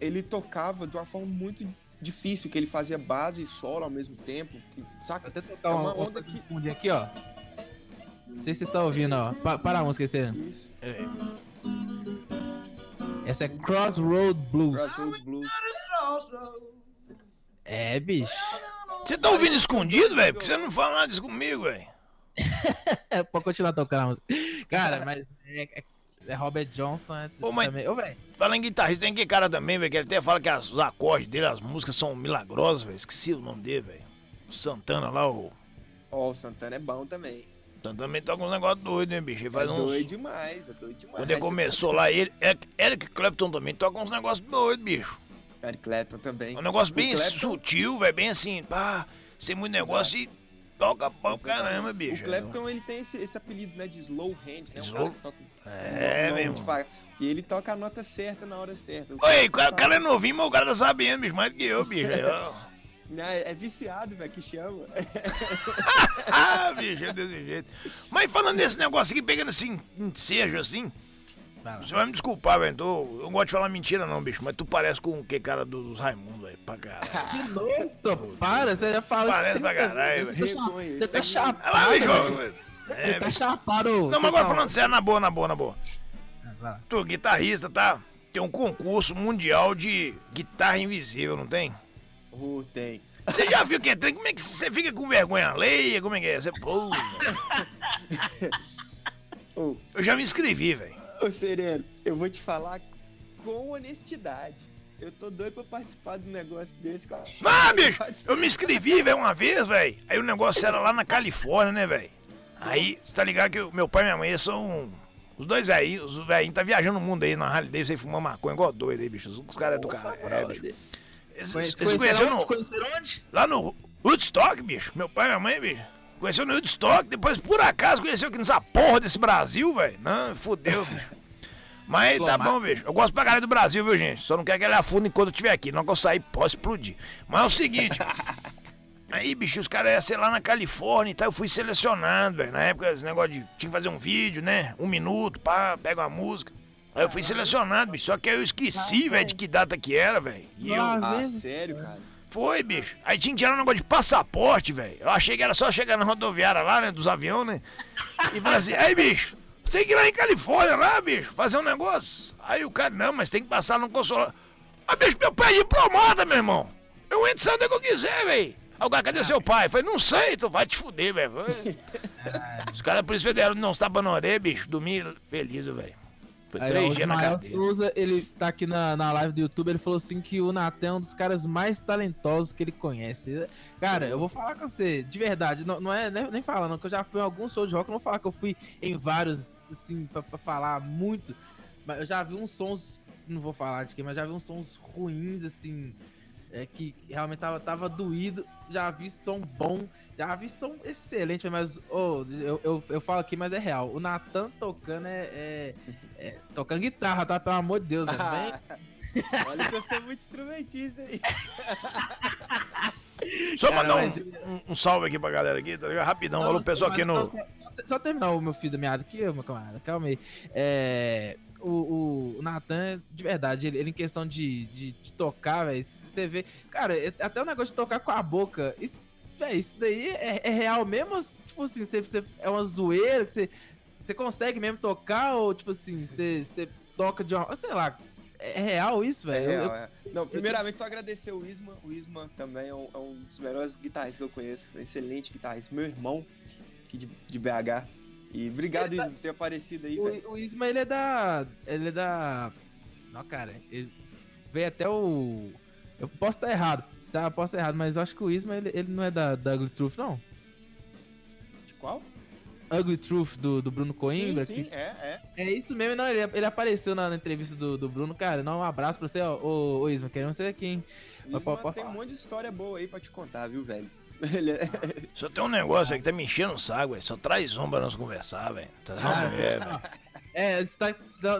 ele tocava de uma forma muito difícil, que ele fazia base e solo ao mesmo tempo, que, Vou saca? até tocar É uma, uma onda que- aqui, ó. Não sei se você tá ouvindo, ó. Pa para a música, esse Isso. Essa é Crossroad Blues. Crossroads Blues. É, bicho. Você tá ouvindo escondido, velho? Porque você não fala nada disso comigo, velho. É, pode continuar tocando a música. Cara, mas é, é- é Robert Johnson. É, Ô, mas- também. Ô, velho. Fala em guitarrista, tem que cara também, velho, que ele até fala que as- os acordes dele, as músicas são milagrosas, velho. Esqueci o nome dele, velho. O Santana lá, o. Ó, o Santana é bom também. Santana também toca uns negócios doidos, hein, bicho? Ele faz é uns. doido demais, é doido demais. Quando ele começou lá, ele. Eric- Eric Clapton também toca uns negócios doidos, bicho. Eric Clapton também. É um negócio bem Clapton- sutil, velho, bem assim, pá, sem muito negócio e toca pau caramba, bicho. O Clapton, ele tem esse, esse apelido, né, de slow hand, né? Slow? Um cara que toca É, mão mesmo. E ele toca a nota certa na hora certa. Oi, o cara, o cara é novinho, mas o cara tá sabendo, bicho, mais do que eu, bicho. É, é viciado, velho, que chama. ah, bicho, é desse jeito. Mas falando desse negócio aqui, pegando assim, ensejo assim, você vai me desculpar, velho. Eu não gosto de falar mentira, não, bicho, mas tu parece com o que cara do- dos Raimundos, velho, pra caralho. Nossa, para, você já fala Parece pra caralho, velho. Você tá Olha lá, bicho. É, tá chapado. Não, mas agora tá- falando sério, na boa, na boa, na boa. Ah, vai lá. Tu, guitarrista, tá? Tem um concurso mundial de guitarra invisível, não tem? Uh, tem. Você já viu que é trem? Como é que você fica com vergonha alheia? Como é que é? Você, pô, Ô, eu já me inscrevi, velho. ô, Sereno, eu vou te falar com honestidade. Eu tô doido pra participar de um negócio desse. cara. Ah, bicho, eu me inscrevi, velho, uma vez, velho. Aí o negócio era lá na Califórnia, né, velho? Aí, você tá ligado que o meu pai e minha mãe são. Os dois velhinhos, os velhinhos tá viajando o mundo aí na Harley aí fumando maconha igual doido aí, bicho. Os caras é do cara. É, bicho. Eles, Conhece- eles se conheceram no- conheceram onde? lá no Woodstock, bicho. Meu pai e minha mãe, bicho. Conheceu no Woodstock, depois por acaso conheceu aqui nessa porra desse Brasil, velho. Não, fudeu, bicho. Mas tá bom, bicho. Eu gosto pra caralho do Brasil, viu, gente? Só não quero que ele afunde enquanto eu estiver aqui. Não que eu sair, posso explodir. Mas é o seguinte. Aí, bicho, os caras iam ser lá na Califórnia e tal. Eu fui selecionado, velho. Na época, esse negócio de. Tinha que fazer um vídeo, né? Um minuto, pá, pega uma música. Aí eu fui selecionado, bicho. Só que aí eu esqueci, velho, de que data que era, velho. E eu. Ah, sério, cara? Foi, bicho. Aí tinha que tirar um negócio de passaporte, velho. Eu achei que era só chegar na rodoviária lá, né? Dos aviões, né? E falar assim, aí, bicho, você tem que ir lá em Califórnia, lá, bicho, fazer um negócio. Aí o cara, não, mas tem que passar no consulado. Ah, bicho, meu pai é diplomata, meu irmão. Eu entro e saio onde eu quiser, velho. Cara, cadê seu pai? Eu falei, não sei, tu vai te fuder, velho. Os caras, por isso, federal, não está na orelha, bicho. Dormi feliz, velho. Foi Aí, três o dias na cadeia. Souza, ele tá aqui na, na live do YouTube, ele falou assim que o Natan é um dos caras mais talentosos que ele conhece. Cara, eu vou falar com você, de verdade, não, não é nem, nem falando, que eu já fui em alguns shows de rock, eu não vou falar que eu fui em vários, assim, pra, pra falar muito, mas eu já vi uns sons, não vou falar de quem, mas já vi uns sons ruins, assim, é, que realmente tava, tava doído, já vi som bom, já vi som excelente, mas oh, eu, eu, eu falo aqui, mas é real. O Natan tocando é, é- é- Tocando guitarra, tá? Pelo amor de Deus, né? Olha que eu sou muito instrumentista aí. Só Cara, mandar mas- um, um- um salve aqui pra galera aqui, tá ligado? Rapidão, alô, pessoal aqui no... Só, só- só terminar o meu filho da meada aqui, ô, meu camarada, calma aí. É, o, o, Natan, de verdade, ele, ele em questão de, de, de tocar, velho, você vê. Cara, é- até o negócio de tocar com a boca, isso, véi, isso daí é, é real mesmo? Tipo assim, você, você- é uma zoeira que você, você consegue mesmo tocar? Ou, tipo assim, você, você toca de uma. Sei lá, é real isso, É velho? Eu- real, é. Não, primeiramente só agradecer o Isma. O Isma também é um, é um dos melhores guitarristas que eu conheço. Excelente guitarrista. Meu irmão, aqui de, de BH. E obrigado, Isma, por ter aparecido aí. O, o Isma, ele é da. Ele é da. Não, cara, ele veio até o. Eu posso estar errado, tá? Eu posso estar errado, mas eu acho que o Isma, ele, ele não é da, da Ugly Truth, não. De qual? Ugly Truth do, do Bruno Coimbra. sim, sim, que- é, é. é isso mesmo, não, ele, ele apareceu na, na entrevista do, do Bruno, cara. Não, um abraço pra você, ó. Ô, ô Isma, queremos você aqui, hein? Mas Isma pode tem um falar. monte de história boa aí pra te contar, viu, velho? Ele é... Só tem um negócio aí que tá me enchendo o saco, velho. Só traz um pra nós conversar, velho. Traz uma Ah, mulher, velho. É, a gente tá.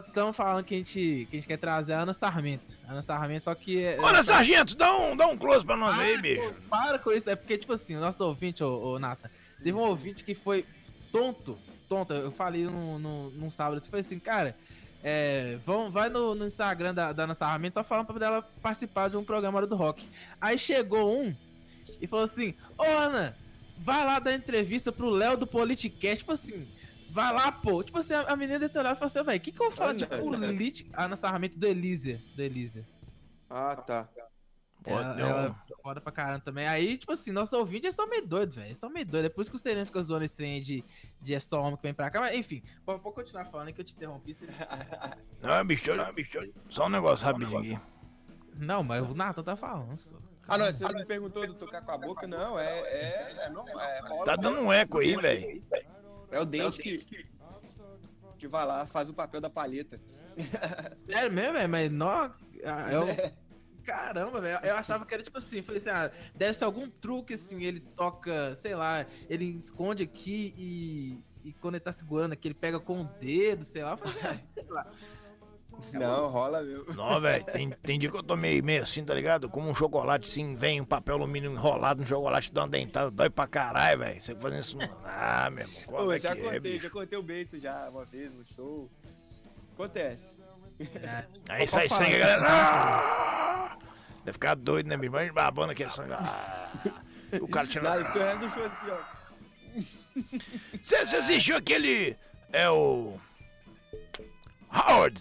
Estamos falando que a, gente, que a gente quer trazer a Ana Sarmento. A Ana Sarmento, só que. é- Olha, sargento, dá um, dá um close pra nós aí, Ah, bicho. pô, Para com isso, é porque, tipo assim, o nosso ouvinte, ô, ô Nathan, teve um ouvinte que foi tonto, tonto, eu falei no, no, num sábado, assim, foi assim, cara, é, vão, vai no, no Instagram da, da Ana Sarmento só falando pra ela participar de um programa do Rock. Aí chegou um e falou assim, ô Ana, vai lá dar entrevista pro Léo do Politicast, tipo assim... Vai lá, pô. Tipo assim, a menina olhar e falou assim, velho, o que que eu vou falar de política? A Ana Sarmento do Elísia. Do Elísia. Ah, tá. Pô, ela, ela é foda pra caramba também. Aí, tipo assim, nossos ouvintes eles são meio doidos, velho. Eles são meio doidos. É por isso que o Sereno fica zoando esse trem de, de é só homem que vem pra cá. Mas, enfim, pode, pode continuar falando que eu te interrompi. você- Não, bicho, não, bicho. Só um negócio rapidinho aqui. Não, mas o Nathan tá falando. só. Ah, não, você não me perguntou do tocar com a boca? Não, é. É, é, não, é rola Tá dando um eco aí, velho. É o dente que. Que vai lá, faz o papel da palheta. Sério mesmo, velho? Mas nó. ah, Eu... Caramba, velho. Eu achava que era tipo assim. Falei assim, ah, deve ser algum truque assim. Ele toca, sei lá, ele esconde aqui e. E quando ele tá segurando aqui, ele pega com o dedo, sei lá. Falei, ah, sei lá. Não, rola mesmo. Não, velho, tem, tem dia que eu tô meio, meio assim, tá ligado? Como um chocolate, assim, vem um papel alumínio enrolado no chocolate, dá uma dentada, dói pra caralho, velho. Você fazendo isso. Ah, meu irmão, qual Ô, é já que é, contei, bicho? já contei o beijo já uma vez no show. Acontece. É. Aí sai sangue, galera. Ah! Deve ficar doido, né, bicho? Mas babando aquele sangue. Ah! O cara tirando. Nada, ficou do show assim, ó. Você você assistiu aquele. É o. Howard.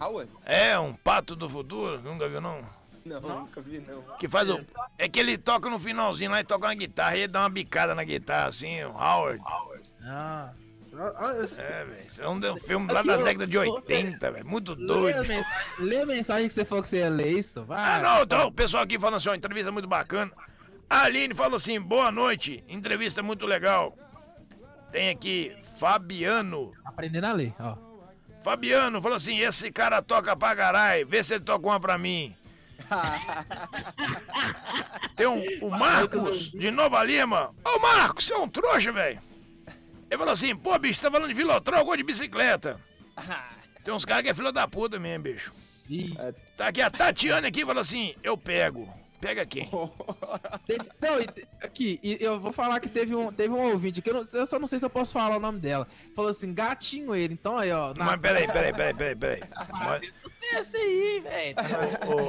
Howard? É, um pato do futuro. Nunca viu, não? Não, nunca vi, não. Que faz o. É que ele toca no finalzinho lá e toca uma guitarra e ele dá uma bicada na guitarra, assim, o Howard. Ah. É, velho. Isso é um de- filme lá da década de ô, 80, velho. Muito Lê a, doido. mensagem, lê a mensagem que você falou que você ia ler isso. Vai. Ah, não, então, o pessoal aqui falando assim, ó, entrevista muito bacana. A Aline falou assim, boa noite, entrevista muito legal. Tem aqui Fabiano. Aprendendo a ler, ó. Fabiano falou assim, esse cara toca pra caralho, vê se ele toca uma pra mim. Tem um, o Marcos, de Nova Lima. Ô Marcos, você é um trouxa, velho. Ele falou assim, pô, bicho, você tá falando de Vilotrol ou de bicicleta? Tem uns caras que é filho da puta mesmo, bicho. Tá aqui a Tatiana aqui falou assim, eu pego. Pega quem? teve- não, e aqui, e eu vou falar que teve um, teve um ouvinte que eu, não- eu só não sei se eu posso falar o nome dela. Falou assim, gatinho ele. Então aí, ó. Mas peraí, peraí, peraí, peraí, peraí. Mas, Sucesso aí, velho.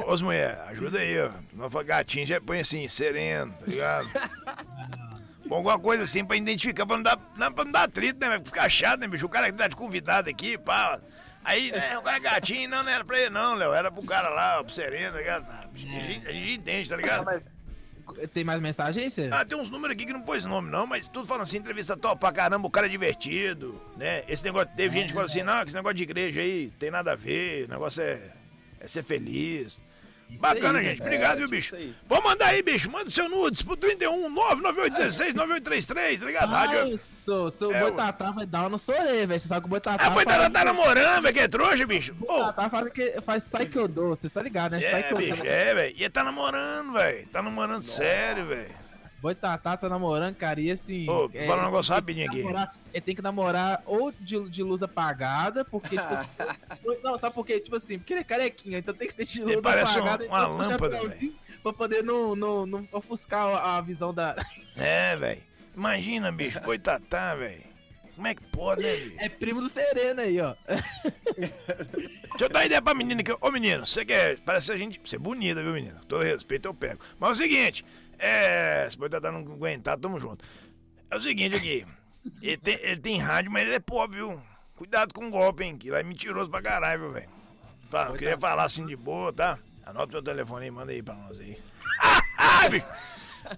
ô, ô, mulher, ajuda aí, ó. Não for gatinho, já põe assim, sereno, tá ligado? Põe alguma coisa assim pra identificar, pra não dar, não, pra não dar atrito, né? Vai ficar chato, né, bicho? O cara que tá de convidado aqui, pá. Aí, né, o cara é gatinho, não, não era pra ele não, Léo. Era pro cara lá, pro sereno, tá ligado? A gente, a gente entende, tá ligado? Tem mais mensagem aí? Ah, tem uns números aqui que não pôs nome, não, mas tudo falando assim, entrevista top pra caramba, o cara é divertido, né? Esse negócio, teve gente que falou assim, não, que esse negócio de igreja aí tem nada a ver, o negócio é, é ser feliz. Bacana, aí, gente. Obrigado, É, viu, bicho? isso. Vamos mandar aí, bicho. Manda seu nudes pro 31 99816 9833, tá ligado? Rádio. Ah, Isso, seu É, Boitatá vai dar no sorei, velho. Você sabe que o Boitatá. Ah, pois tá, faz- tá namorando, velho, que é trouxa, bicho. Ô, Boitatá faz, que, faz Psychodô, você tá ligado, né? é, bicho, é, velho. E ele tá namorando, velho. Tá namorando sério, velho. Boitatá tá namorando, cara, e assim. Ô, vou falar um negócio rapidinho tem que aqui. namorar- ele tem que namorar ou de, de luz apagada, porque. Tipo, assim, não, sabe por quê? Tipo assim, porque ele é carequinho, então tem que ser de luz Ele parece apagada. uma então, com lâmpada, chapéuzinho Pra poder não, não, não ofuscar a visão da. É, velho. Imagina, bicho, boitatá, velho. Como é que pode, né, bicho? É primo do Sereno aí, ó. Deixa eu dar uma ideia pra menina aqui. Ô, menino, você quer. Parece a gente. Você é bonita, viu, menino? Todo respeito eu pego. Mas é o seguinte, é. Se boitatá não aguentar, tamo junto. É o seguinte aqui. Ele tem, ele tem rádio, mas ele é pobre, viu? Cuidado com o golpe, hein? Que lá é mentiroso pra caralho, viu, velho? Tá, eu queria falar assim de boa, tá? Anota meu telefone aí, manda aí pra nós aí. Ah, bicho!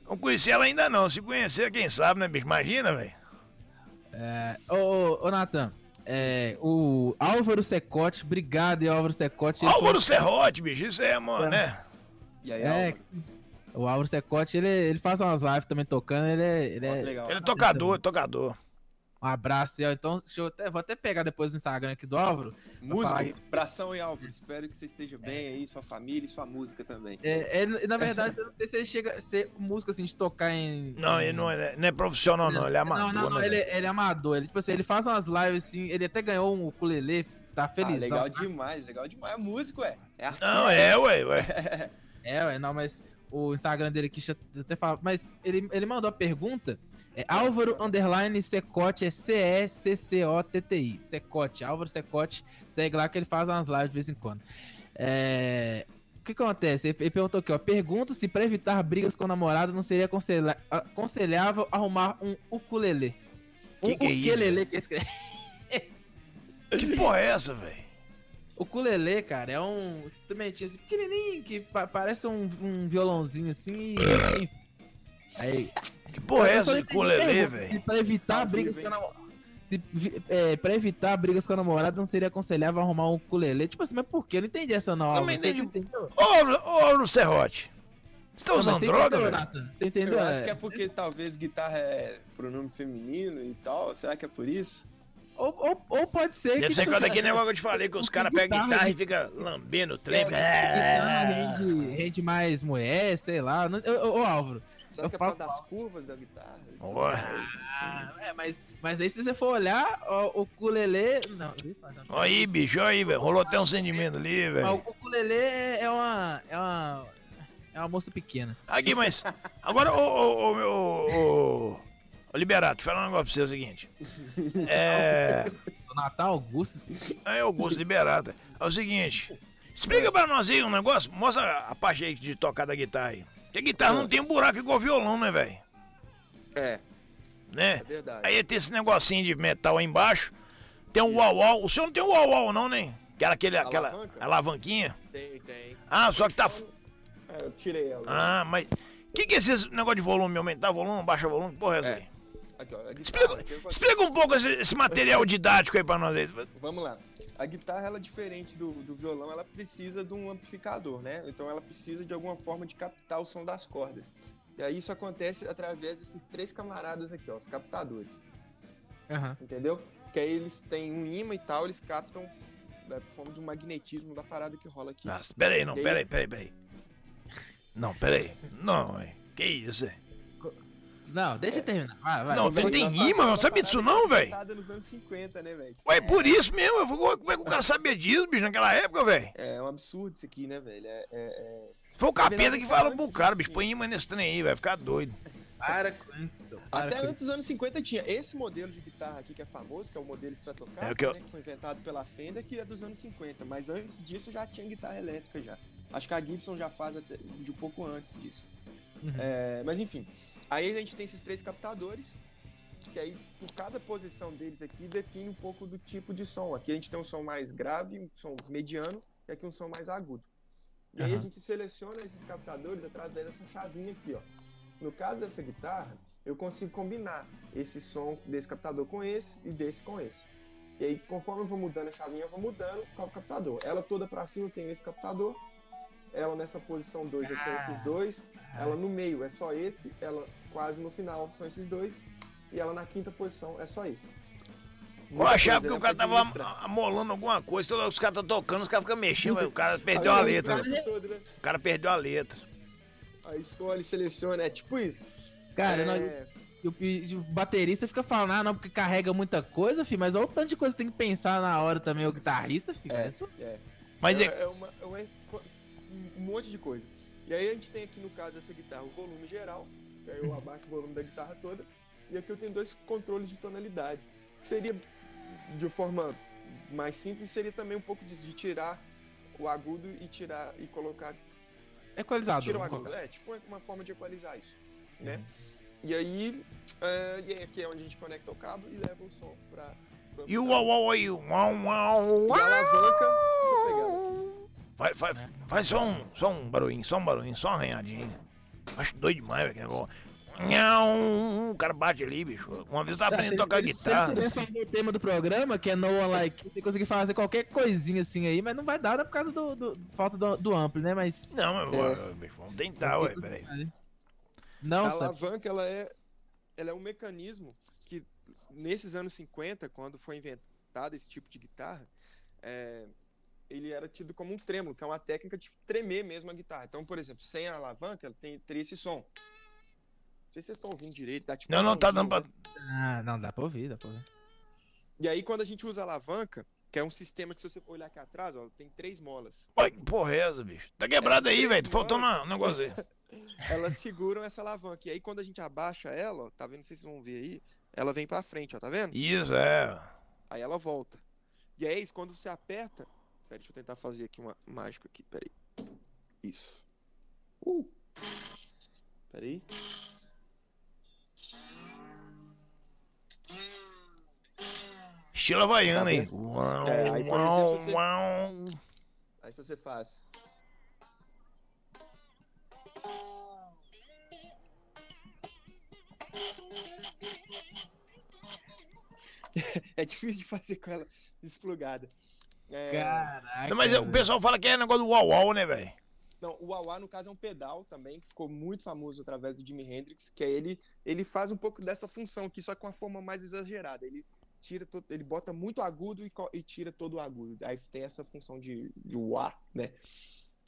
Não conheci ela ainda não. Se conhecer, quem sabe, né, bicho? Imagina, velho. É, ô, ô, ô, Nathan. É, o Álvaro Secote, obrigado, Álvaro Secote. Álvaro Serrote, bicho, isso é, mano, né? E aí, É, Álvaro? O Álvaro Secote, ele, ele faz umas lives também tocando, ele é. Ele é legal. Ele é tocador, tocador. Um abraço. aí, ó. Então, deixa eu até, vou até pegar depois no Instagram aqui do Álvaro. Música, abração e Álvaro. Espero que você esteja bem aí, sua família e sua música também. É, é, na verdade, eu não sei se ele chega a ser músico assim, de tocar em. Não, ele não é, não é profissional, não. Ele é amador. Não, não, não, né, ele, velho? ele é amador. Ele, tipo assim, ele faz umas lives assim, ele até ganhou um ukulele, tá Ah, feliz. legal demais, legal demais. É músico, é. É artista. Não, é, ué, ué. É, ué, não, mas o Instagram dele aqui, deixa eu até falar, mas ele, ele mandou a pergunta, é Álvaro Underline Secote, é C-E-C-C-O-T-T-I, Secote, Álvaro Secote, segue lá que ele faz umas lives de vez em quando. É... O que acontece? Ele perguntou aqui, ó, pergunta se pra evitar brigas com o namorado não seria aconselha- aconselhável arrumar um ukulele. Um Que que é isso, ukulele que escreve. Que porra é essa, velho? O ukulele, cara, é um instrumentinho assim, pequenininho, que pa- parece um, um violãozinho assim e... Aí, Que porra é essa de colelê, mesmo, velho? Pra evitar brigas com a namorada. Se, é, pra evitar brigas com a namorada, não seria aconselhável arrumar um ukulele? Tipo assim, mas por quê? Eu não entendi essa não. Também Álvaro. Você entendi. Ô, ô, ô, Serrote. Você tá Não, usando você droga, velho? Você entendeu? Eu acho que é porque talvez guitarra é pronome feminino e tal. Será que é por isso? Ou, ou, ou pode ser Deve que. ser tipo quando aquele negócio que eu te falei, que os caras pegam guitarra e ficam lambendo o trem. guitarra É. rende, rende mais mulher, sei lá. Ô, ô, ô, Álvaro. Será Eu que é por causa faço das curvas da guitarra? Ó. Ah, é, mas, mas aí se você for olhar, ó, o ukulele. Não, Ó aí, bicho, ó aí, velho. Rolou até um sentimento ali, Mas o velho. ukulele é é uma. É uma. É uma moça pequena. Aqui, mas. Agora, ô, ô, ô, meu. Ô, ô, Liberato, falar um negócio pra você, é o seguinte. É. O Natal, Augusto. É o gosto liberado. É o seguinte. Explica pra nós aí um negócio. Mostra a parte aí de tocar da guitarra aí. Porque a guitarra não tem um buraco igual violão, né, velho? É, Né? é verdade. Aí tem esse negocinho de metal aí embaixo. Tem um uau-uau. O senhor não tem um uau-uau, não, né? Que era aquele, aquela Alavanca? alavanquinha. Tem, tem. Ah, só que tá. É, eu tirei ela. Ah, mas. O que, que é esse negócio de volume? Aumentar volume, baixar volume? Que porra é essa É. aí? Aqui, ó, guitarra, Explica, explica um pouco esse, esse material didático aí pra nós aí. Vamos lá. A guitarra, ela é diferente do, do violão, ela precisa de um amplificador, né? Então ela precisa de alguma forma de captar o som das cordas. E aí isso acontece através desses três camaradas aqui, ó, os captadores, Aham. entendeu? Que aí eles têm um imã e tal, eles captam né, por forma de um magnetismo da parada que rola aqui. Nossa, pera aí, não, E aí- pera aí, pera aí, pera aí. Não, pera aí. Não. Que isso, é? Não, deixa eu terminar. Vai, vai. Não, tem- imã, não sabia disso não, velho. inventada nos anos 50, né, velho? Ué, por isso mesmo. Eu vou, como é que o cara sabia disso, bicho, naquela época, velho? É um absurdo isso aqui, né, velho? É, é- é- Foi o capeta que falou pro cara, bicho, põe imã nesse trem aí, vai ficar doido. Para com isso. para Até com antes dos anos 50 tinha esse modelo de guitarra aqui que é famoso, que é o modelo Stratocaster, É o que eu- né, que foi inventado pela Fender, que é dos anos 50. Mas antes disso já tinha guitarra elétrica já. Acho que a Gibson já faz até de um pouco antes disso. Uhum. É, mas enfim, aí a gente tem esses três captadores, que aí por cada posição deles aqui define um pouco do tipo de som. Aqui a gente tem um som mais grave, um som mediano e aqui um som mais agudo. E aí a gente seleciona esses captadores através dessa chavinha aqui, ó. No caso dessa guitarra, eu consigo combinar esse som desse captador com esse e desse com esse. E aí, conforme eu vou mudando a chavinha, eu vou mudando qual captador. Ela toda pra cima eu tenho esse captador. Ela nessa posição 2 eu tenho esses dois. Ela no meio é só esse. Ela quase no final são esses dois. E ela na quinta posição é só esse. Eu achava que o cara tava amolando alguma coisa, todos os caras estão tocando, os caras ficam mexendo, o cara perdeu a letra. o né? O cara perdeu a letra. Aí escolhe, seleciona, é tipo isso. Cara, é... nós- o, o baterista fica falando, ah, não, porque carrega muita coisa, filho, mas olha o tanto de coisa que tem que pensar na hora também, o guitarrista, filho. É, Isso- é. Mas é, é, é uma, é uma- um monte de coisa. E aí a gente tem aqui no caso dessa guitarra o volume geral, que aí eu abaixo o volume da guitarra toda, e aqui eu tenho dois controles de tonalidade. Que seria, de forma mais simples, seria também um pouco disso, de tirar o agudo e tirar e colocar. Equalizador. Tira o agudo. É, tipo uma forma de equalizar isso. Né? E aí, é, e aí aqui é onde a gente conecta o cabo e leva o som pra. pro e o uau uau uau uau. E a alavanca. Deixa eu pegar Faz, faz, faz só, um, só um barulhinho, só um barulhinho, só um arranhadinho. Acho doido demais, velho, que negócio. O cara bate ali, bicho. Uma vez eu tava aprendendo a tocar Se- guitarra. Se você fazer o tema do programa, que é No One Like, você conseguir fazer qualquer coisinha assim aí, mas não vai dar né, por causa do, do- falta do, do amplo, né? Mas. Não, mas, É. ué, bicho, vamos tentar, ué, peraí. Não, a alavanca ela é, ela é um mecanismo que nesses anos 50, quando foi inventado esse tipo de guitarra, é, ele era tido como um trêmulo, que é uma técnica de tremer mesmo a guitarra. Então, por exemplo, sem a alavanca, ela tem, teria esse som. Não sei se vocês estão ouvindo direito. Dá, tipo, Não, não, tá dando pra. Ah, não, dá pra ouvir, dá pra ouvir. E aí, quando a gente usa a alavanca, que é um sistema que, se você olhar aqui atrás, ó, tem três molas. Olha que porra é essa, bicho? Tá quebrado É, aí, velho. Molas. um negócio aí. Elas seguram essa alavanca. E aí, quando a gente abaixa ela, ó, tá vendo? Não sei se vocês vão ver aí. Ela vem pra frente, ó, tá vendo? Isso, é. Aí ela volta. E aí, isso, quando você aperta. Pera, deixa eu tentar fazer aqui uma mágica aqui, peraí. Isso. Uh! Peraí. Estilo havaiana Tá aí. vendo? Uau, É, aí, por exemplo, uau, você- uau. Aí se você faz. é difícil de fazer com ela desplugada. É, Caraca. Não, mas o pessoal fala que é negócio do uau uau, né, velho? Não, o wah no caso é um pedal também que ficou muito famoso através do Jimi Hendrix, que é ele ele faz um pouco dessa função aqui, só com uma forma mais exagerada. Ele tira todo, ele bota muito agudo e, e tira todo o agudo. Aí tem essa função de, de wah, né?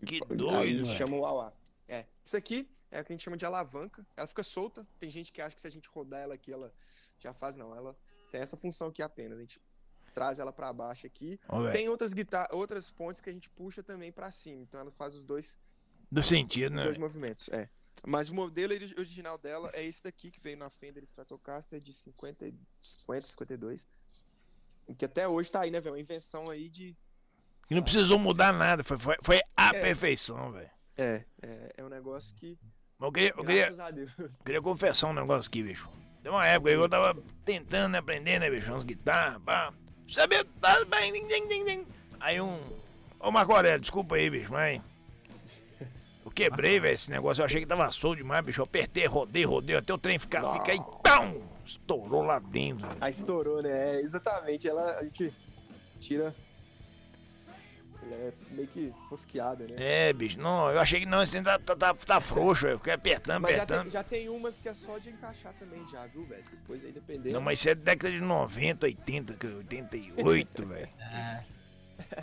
Que doido, chamam wah wah. É, isso aqui é o que a gente chama de alavanca. Ela fica solta. Tem gente que acha que se a gente rodar ela aqui, ela já faz não. Ela tem essa função aqui apenas. A gente traz ela para baixo aqui. Velho. Tem outras guitarras, outras pontes que a gente puxa também para cima. Então ela faz os dois Do sentido, né? dois movimentos, é. Mas o modelo ori- original dela é esse daqui, que veio na Fender Stratocaster de 50, e- 50 52. Que até hoje tá aí, né, velho? Uma invenção aí de. E não precisou mudar nada. Foi, foi, foi a É. perfeição, velho. É, é, é um negócio que. Eu queria, eu queria, Graças a Deus. eu queria confessar um negócio aqui, bicho. Tem uma época aí que eu tava tentando aprender, né, bicho? Umas guitarras, pá. Sabia, tá. Aí um. Ô, Marco Aurélio, desculpa aí, bicho, mas. Eu quebrei, velho, esse negócio. Eu achei que tava solto demais, bicho. Eu apertei, rodei, rodei, até o trem ficar. Fica aí, pão! Estourou lá dentro. Aí estourou, né? É, exatamente. Ela, a gente tira. É meio que rosqueada, né? É, bicho, não, eu achei que não, esse tá, tá, tá, tá frouxo, velho. Fiquei apertando, Mas já apertando. tem, já tem umas que é só de encaixar também, já, viu, velho? Depois aí dependendo. Não, mas isso é década de 90, 80, que 88, velho.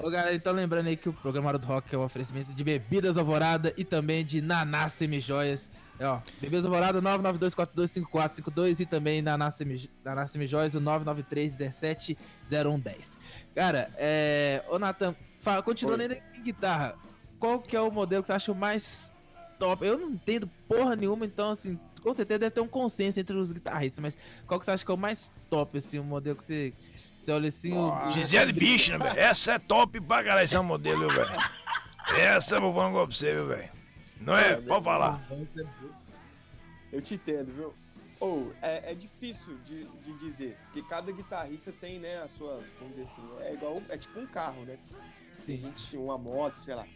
Ô galera, então lembrando aí que o programa Hora do Rock é um oferecimento de bebidas Alvorada e também de Naná Semijoias. É, ó, bebidas Alvorada 992425452 e também Naná Semijoias o 993170110. Cara, é. Ô Nathan, fa- continuando ainda em guitarra, qual que é o modelo que você acha o mais top? Eu não entendo porra nenhuma, então assim, com certeza deve ter um consenso entre os guitarristas, mas qual que você acha que é o mais top, assim, o modelo que você. Você olha assim, o- o- Gisele Bündchen, velho. Essa é top pra caralho, esse é um modelo, viu, velho. Essa eu vou falar um pra você, viu, velho. Não é? Pode falar. Eu te entendo, viu? Ou, é, é difícil de, de dizer, porque cada guitarrista tem, né, a sua, vamos dizer assim, é igual, é tipo um carro, né? Tem gente, uma moto, sei lá.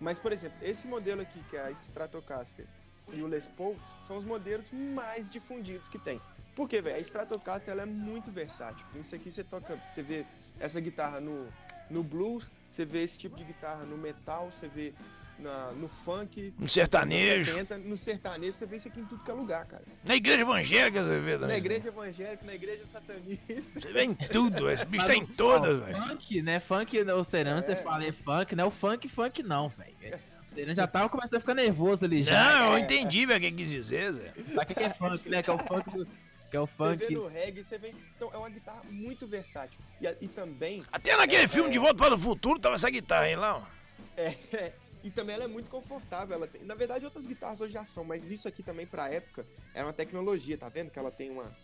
Mas, por exemplo, esse modelo aqui, que é a Stratocaster e o Les Paul, são os modelos mais difundidos que tem. Por quê, velho? A Stratocaster, ela é muito versátil. Isso aqui você toca, você vê essa guitarra no, no blues, você vê esse tipo de guitarra no metal, você vê na, no funk, No sertanejo. 70, no sertanejo, você vê isso aqui em tudo que é lugar, cara. Na igreja evangélica você vê também. Na igreja evangélica, na igreja satanista. Você vê em tudo, esse bicho tá em todas, velho. Funk, né? Funk, o Serão, É. você fala é funk, não é o funk, funk não, velho. O Serão já tava começando a ficar nervoso ali já. Não, eu entendi, velho, o que quis dizer, Zé. Sabe o que que é funk, né? Que é o funk do. Que é o Você funk. vê no reggae, você vê. Então, é uma guitarra muito versátil. E, e também. Até naquele filme De Volta para o Futuro tava essa guitarra aí lá, ó. É, e também ela é muito confortável. Ela tem, na verdade, outras guitarras hoje já são, mas isso aqui também, pra época, era uma tecnologia, tá vendo? Que ela tem uma,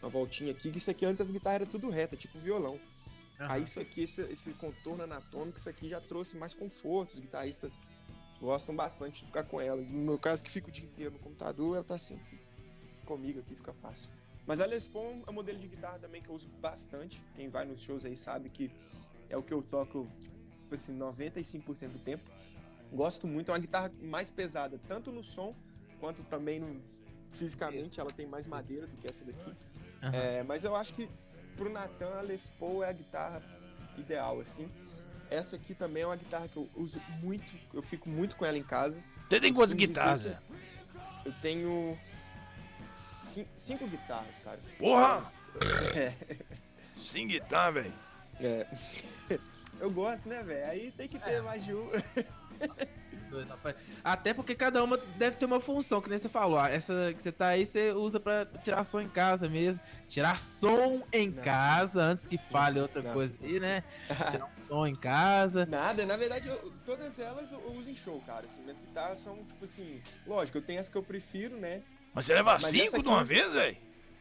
uma voltinha aqui, que isso aqui antes as guitarras eram tudo reta, tipo violão. Aham. Aí isso aqui, esse, esse contorno anatômico, isso aqui já trouxe mais conforto. Os guitarristas gostam bastante de tocar com ela. No meu caso, que fico o dia inteiro no computador, ela tá assim. Comigo aqui fica fácil. Mas a Les Paul é um modelo de guitarra também que eu uso bastante. Quem vai nos shows aí sabe que é o que eu toco, tipo assim, 95% do tempo. Gosto muito, é uma guitarra mais pesada, tanto no som quanto também no, fisicamente. Ela tem mais madeira do que essa daqui. Aham. É, mas eu acho que pro Nathan a Les Paul é a guitarra ideal, assim. Essa aqui também é uma guitarra que eu uso muito, eu fico muito com ela em casa. Você tem quantas dizer guitarras, que Zé? Eu tenho cin- cinco guitarras, cara. Porra! É. Sem guitarra, velho. É. Eu gosto, né, velho? Aí tem que ter mais de um. Até porque cada uma deve ter uma função, que nem você falou. ah, Essa que você tá aí, você usa pra tirar som em casa mesmo. Tirar som em Não. casa, antes que fale outra Não. coisa aí, né? Tirar um som em casa. Nada, na verdade, eu- todas elas eu, eu uso em show, cara. Assim, minhas guitarras são, tipo assim, lógico, eu tenho as que eu prefiro, né? Mas você leva Mas cinco de uma vez, velho?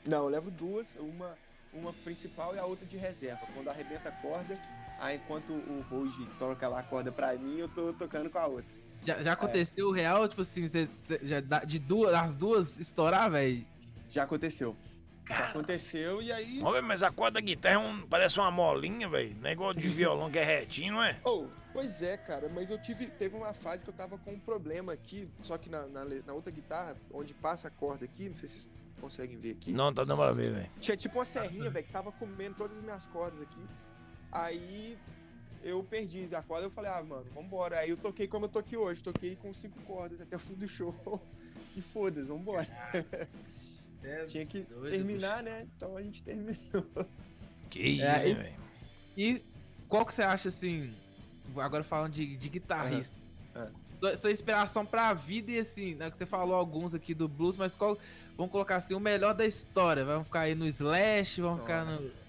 Não, eu levo duas, uma, uma principal e a outra de reserva. Quando arrebenta a corda, aí enquanto o Roge toca lá a corda pra mim, eu tô tocando com a outra. Já, já aconteceu o real, tipo assim, você, já dá- de duas, as duas estourar, velho? Já aconteceu. Já aconteceu e aí. Mas a corda da guitarra é um- parece uma molinha, velho. Não é igual de violão que é retinho, não é? Oh, pois é, cara, mas eu tive. Teve uma fase que eu tava com um problema aqui, só que na, na, na outra guitarra, onde passa a corda aqui, não sei se vocês conseguem ver aqui. Não, tá dando pra ver, velho. Tinha tipo uma serrinha, velho, que tava comendo todas as minhas cordas aqui. Aí eu perdi a corda, eu falei, ah, mano, vambora. Aí eu toquei como eu toquei hoje, toquei com cinco cordas até o fim do show. E foda-se, vambora. Tinha que Doido, terminar, né? Então a gente terminou. Que isso, É, e- velho. E qual que você acha, assim, agora falando de, de guitarrista, Aham. sua- sua inspiração pra vida e assim, né, que você falou alguns aqui do blues, mas qual, vamos colocar assim, o melhor da história, vamos ficar aí no Slash, vamos ficar no... Nossa,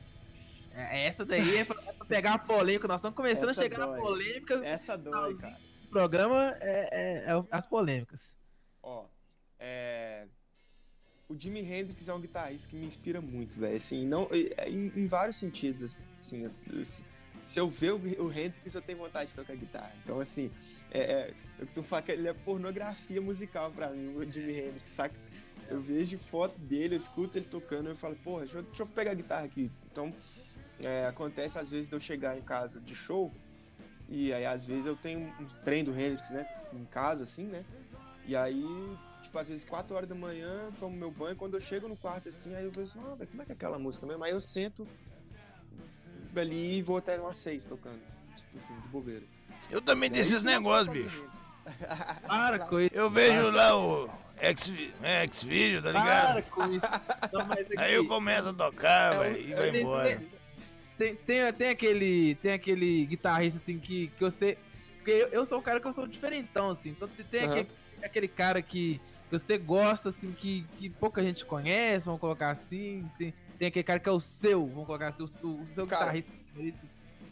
É, essa daí é é pra pegar a polêmica, nós estamos começando Essa a chegar na dói. polêmica, Essa dói, cara. o programa é, é- é as polêmicas. Ó, é. O Jimi Hendrix é um guitarrista que me inspira muito, velho. Assim, não, é, em, em vários sentidos, assim. se, eu ver o, o Hendrix, eu tenho vontade de tocar guitarra. Então, assim, é, é, eu costumo falar que ele é pornografia musical pra mim, o Jimi Hendrix, saca? Eu vejo foto dele, eu escuto ele tocando, eu falo, porra, deixa eu, deixa eu pegar a guitarra aqui. Então, é, acontece às vezes de eu chegar em casa de show, e aí às vezes eu tenho uns trem do Hendrix, né? Em casa, assim, né? E aí, tipo, às vezes 4 horas da manhã, tomo meu banho, quando eu chego no quarto assim, aí eu vejo, ah, como é que é aquela música mesmo? Aí eu sento ali e vou até umas 6 tocando. Tipo assim, de bobeira. Eu também tenho esses negócios, bicho. Para com isso. Eu vejo lá o X, é, X-Video, tá ligado? Para com isso. Aqui- Aí eu começo a tocar, É e é vai embora. Tem, tem, tem aquele. Tem aquele guitarrista assim que, que você. Porque eu, eu sou um cara que eu sou diferentão, assim. Então tem- Aham. aquele, aquele cara que, que você gosta, assim, que, que pouca gente conhece, vamos colocar assim. Tem, tem aquele cara que é o seu, vamos colocar assim, o, o seu Cara, guitarrista favorito.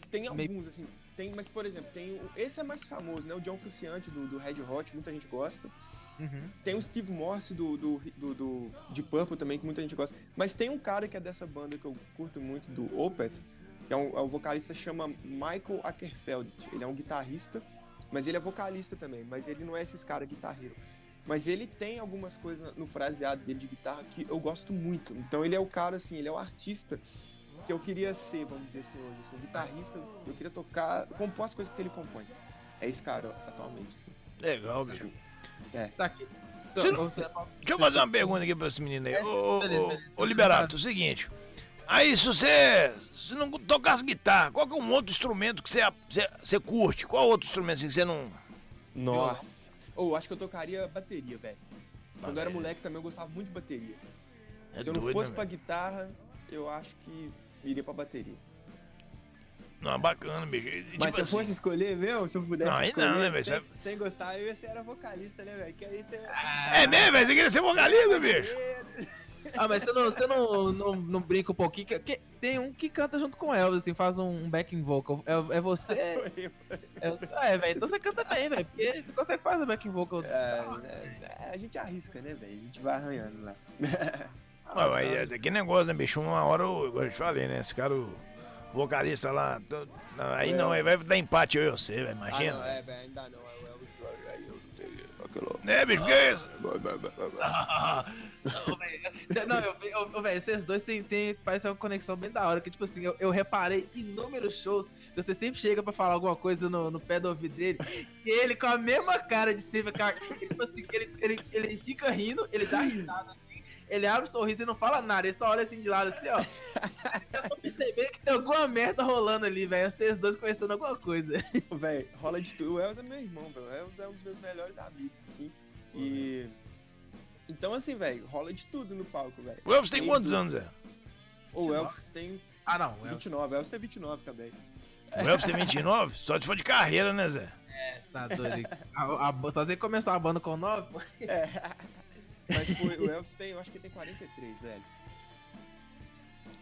Tem Meio- alguns, assim. Tem, mas, por exemplo, tem o- esse é mais famoso, né? O John Fuciante do, do Red Hot, muita gente gosta. Uhum. Tem o Steve Morse do, do, do, do- de Purple também, que muita gente gosta. Mas tem um cara que é dessa banda que eu curto muito, do Opeth, que é um, é um vocalista chama Michael Ackerfeld. Ele é um guitarrista, mas ele é vocalista também. Mas ele não é esses caras guitarreiro. Mas ele tem algumas coisas no fraseado dele de guitarra que eu gosto muito. Então ele é o cara, assim, ele é o artista que eu queria ser, vamos dizer assim, hoje. Assim, um guitarrista, eu queria tocar, compor as coisas que ele compõe. É esse cara atualmente, assim. Legal, bicho. Tá aqui. Você não- Você- Deixa eu fazer uma pergunta aqui pra esse menino aí. Ô, ô, Beleza, ô, beleza. ô, Liberato, é o seguinte. Aí, se você se não tocasse guitarra, qual que é um outro instrumento que você, você, você curte? Qual outro instrumento assim, que você não. Nossa. Ou acho que eu tocaria bateria, velho. Quando eu era moleque também eu gostava muito de bateria. É Se eu não doido, fosse né, pra velho? guitarra, eu acho que iria pra bateria. Não, bacana, bicho. Tipo Mas se eu assim, fosse escolher, meu, se eu pudesse Não, aí escolher, não, né, velho? sem, Você- sem gostar, eu ia ser era vocalista, né, velho? Que aí tem... É mesmo, velho? Você queria ser vocalista, bicho? Ah, mas você não, você não, não, não brinca um pouquinho? Que, que- tem um que canta junto com o Elvis, assim, faz um, um backing vocal. É, é você. Eu. É, é, velho. Então você canta bem, velho. Porque você consegue fazer backing vocal. É, é, a gente arrisca, né, velho? A gente vai arranhando lá. Mas, mas é aquele negócio, né, bicho? Uma hora, eu, igual eu te falei, né? Esse cara, o vocalista lá. tô- não, aí não, aí vai dar empate eu e você, velho. Imagina. Ah, não, é, velho, ainda não. É o Elvis, aí eu não tenho aquilo. Né, bicho? Porque é isso. Velho, Não, eu, eu, eu, velho, vocês dois têm, parece uma conexão bem da hora, que tipo assim, eu, eu reparei inúmeros shows, você sempre chega pra falar alguma coisa no, no pé do ouvido dele, e ele com a mesma cara de sempre, cara, tipo assim, ele, ele, ele fica rindo, ele dá risada assim, ele abre o sorriso e não fala nada, ele só olha assim de lado assim, ó. Eu tô percebendo que tem alguma merda rolando ali, velho, vocês dois conversando alguma coisa. Véi, rola de tudo. O Elvis é meu irmão, velho. O Elvis é um dos meus melhores amigos, assim. E. Então, assim, velho, rola de tudo no palco, velho. O Elvis tem Tem quantos tudo. anos, é? Ou o Elvis tem Ah, não. o Elvis 29. O Elvis tem 29 também. O Elvis tem 29? Só se for de carreira, né, Zé? tá doido. A, a, só tem que começar a banda com 9, pô. Mas foi, o Elvis tem, eu acho que ele tem 43, velho.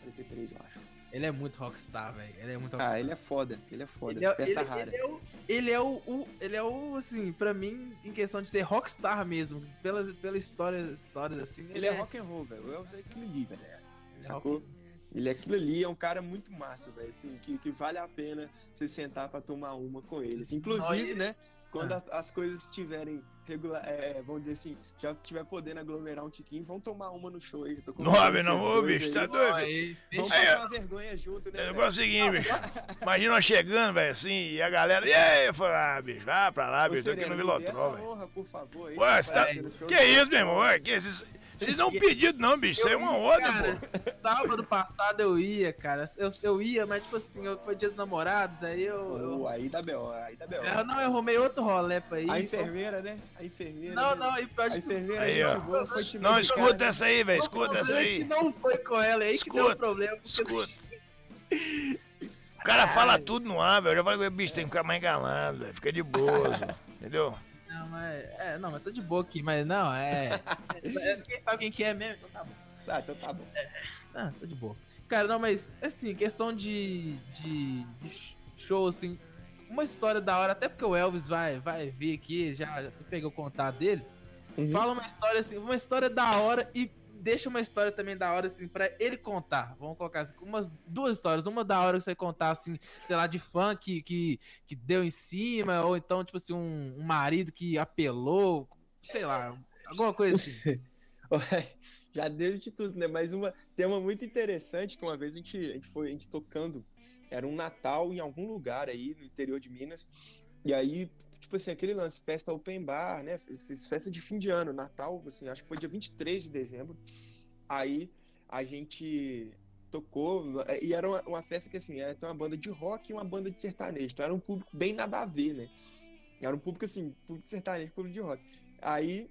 43, eu acho. Ele é muito rockstar, velho. Ele é muito rockstar. Ah, ele é foda. Ele é foda. Ele é, Peça ele- rara. ele é o, ele é o, o- ele é o, assim, pra mim, em questão de ser rockstar mesmo, pela, pela história, histórias assim. Ele é rock and roll, velho. Elvis é aquilo ali, velho. é Sacou? Ele é aquilo ali, é um cara muito massa, velho. Assim, que, que vale a pena você sentar pra tomar uma com ele. Assim, inclusive, Não, né? Quando Ah. a- as coisas estiverem regular, é, vamos dizer assim, já tiver podendo aglomerar um tiquinho, vão tomar uma no show aí. Não, velho, não, ô, bicho, aí. tá doido? Aí, Vamos Aí, passar uma vergonha junto, né? É o negócio é o seguinte, bicho. Imagina nós chegando, velho, assim, e a galera. E aí, eu falo, ah, bicho, vai pra lá, bicho, tô aqui no essa velho. por favor. aí, Ué, tá. no show Que isso, meu irmão? Ué, que esses. Vocês não pedido, não, bicho. Isso aí é uma ordem, Cara, pô. sábado passado eu ia, cara. Eu, eu ia, mas tipo assim, eu, foi dia dos namorados, aí eu. eu- aí dá B.O., aí dá B.O. eu não, eu arrumei outro rolê pra ir. A enfermeira, né? A enfermeira. Não, né? não, e pior A enfermeira, Aí, gente ó. boa, foi te Não, medicar, escuta né? essa aí, velho. Escuta essa é aí. não foi com ela, é aí que deu o Escuta, problema. porque- Escuta. O cara fala tudo no ar, velho. Eu já falei com ele, bicho, tem que ficar mais engalado, velho. Fica de boa, entendeu? Mas. É, não, mas tô de boa aqui, mas não, é. é quem sabe quem que é mesmo, então tá bom. Ah, então tá bom. Ah, tô de boa. Cara, não, mas assim, questão de, de, de show, assim, uma história da hora, até porque o Elvis vai, vai vir aqui, já, já peguei o contato dele. Uhum. Fala uma história assim, uma história da hora e deixa uma história também da hora, assim, pra ele contar. Vamos colocar assim, umas duas histórias. Uma da hora que você contar, assim, sei lá, de fã que, que, que deu em cima, ou então, tipo assim, um, um marido que apelou, sei lá, alguma coisa assim. Já deu de tudo, né? Mas uma tema muito interessante que uma vez a gente, a gente foi a gente tocando, era um Natal em algum lugar aí no interior de Minas. E aí, tipo assim, aquele lance, festa open bar, né? Festa de fim de ano, Natal, assim, acho que foi dia 23 de dezembro. Aí a gente tocou, e era uma, uma festa que assim, era uma banda de rock e uma banda de sertanejo. Então era um público bem nada a ver, né? Era um público assim, público de sertanejo, público de rock. Aí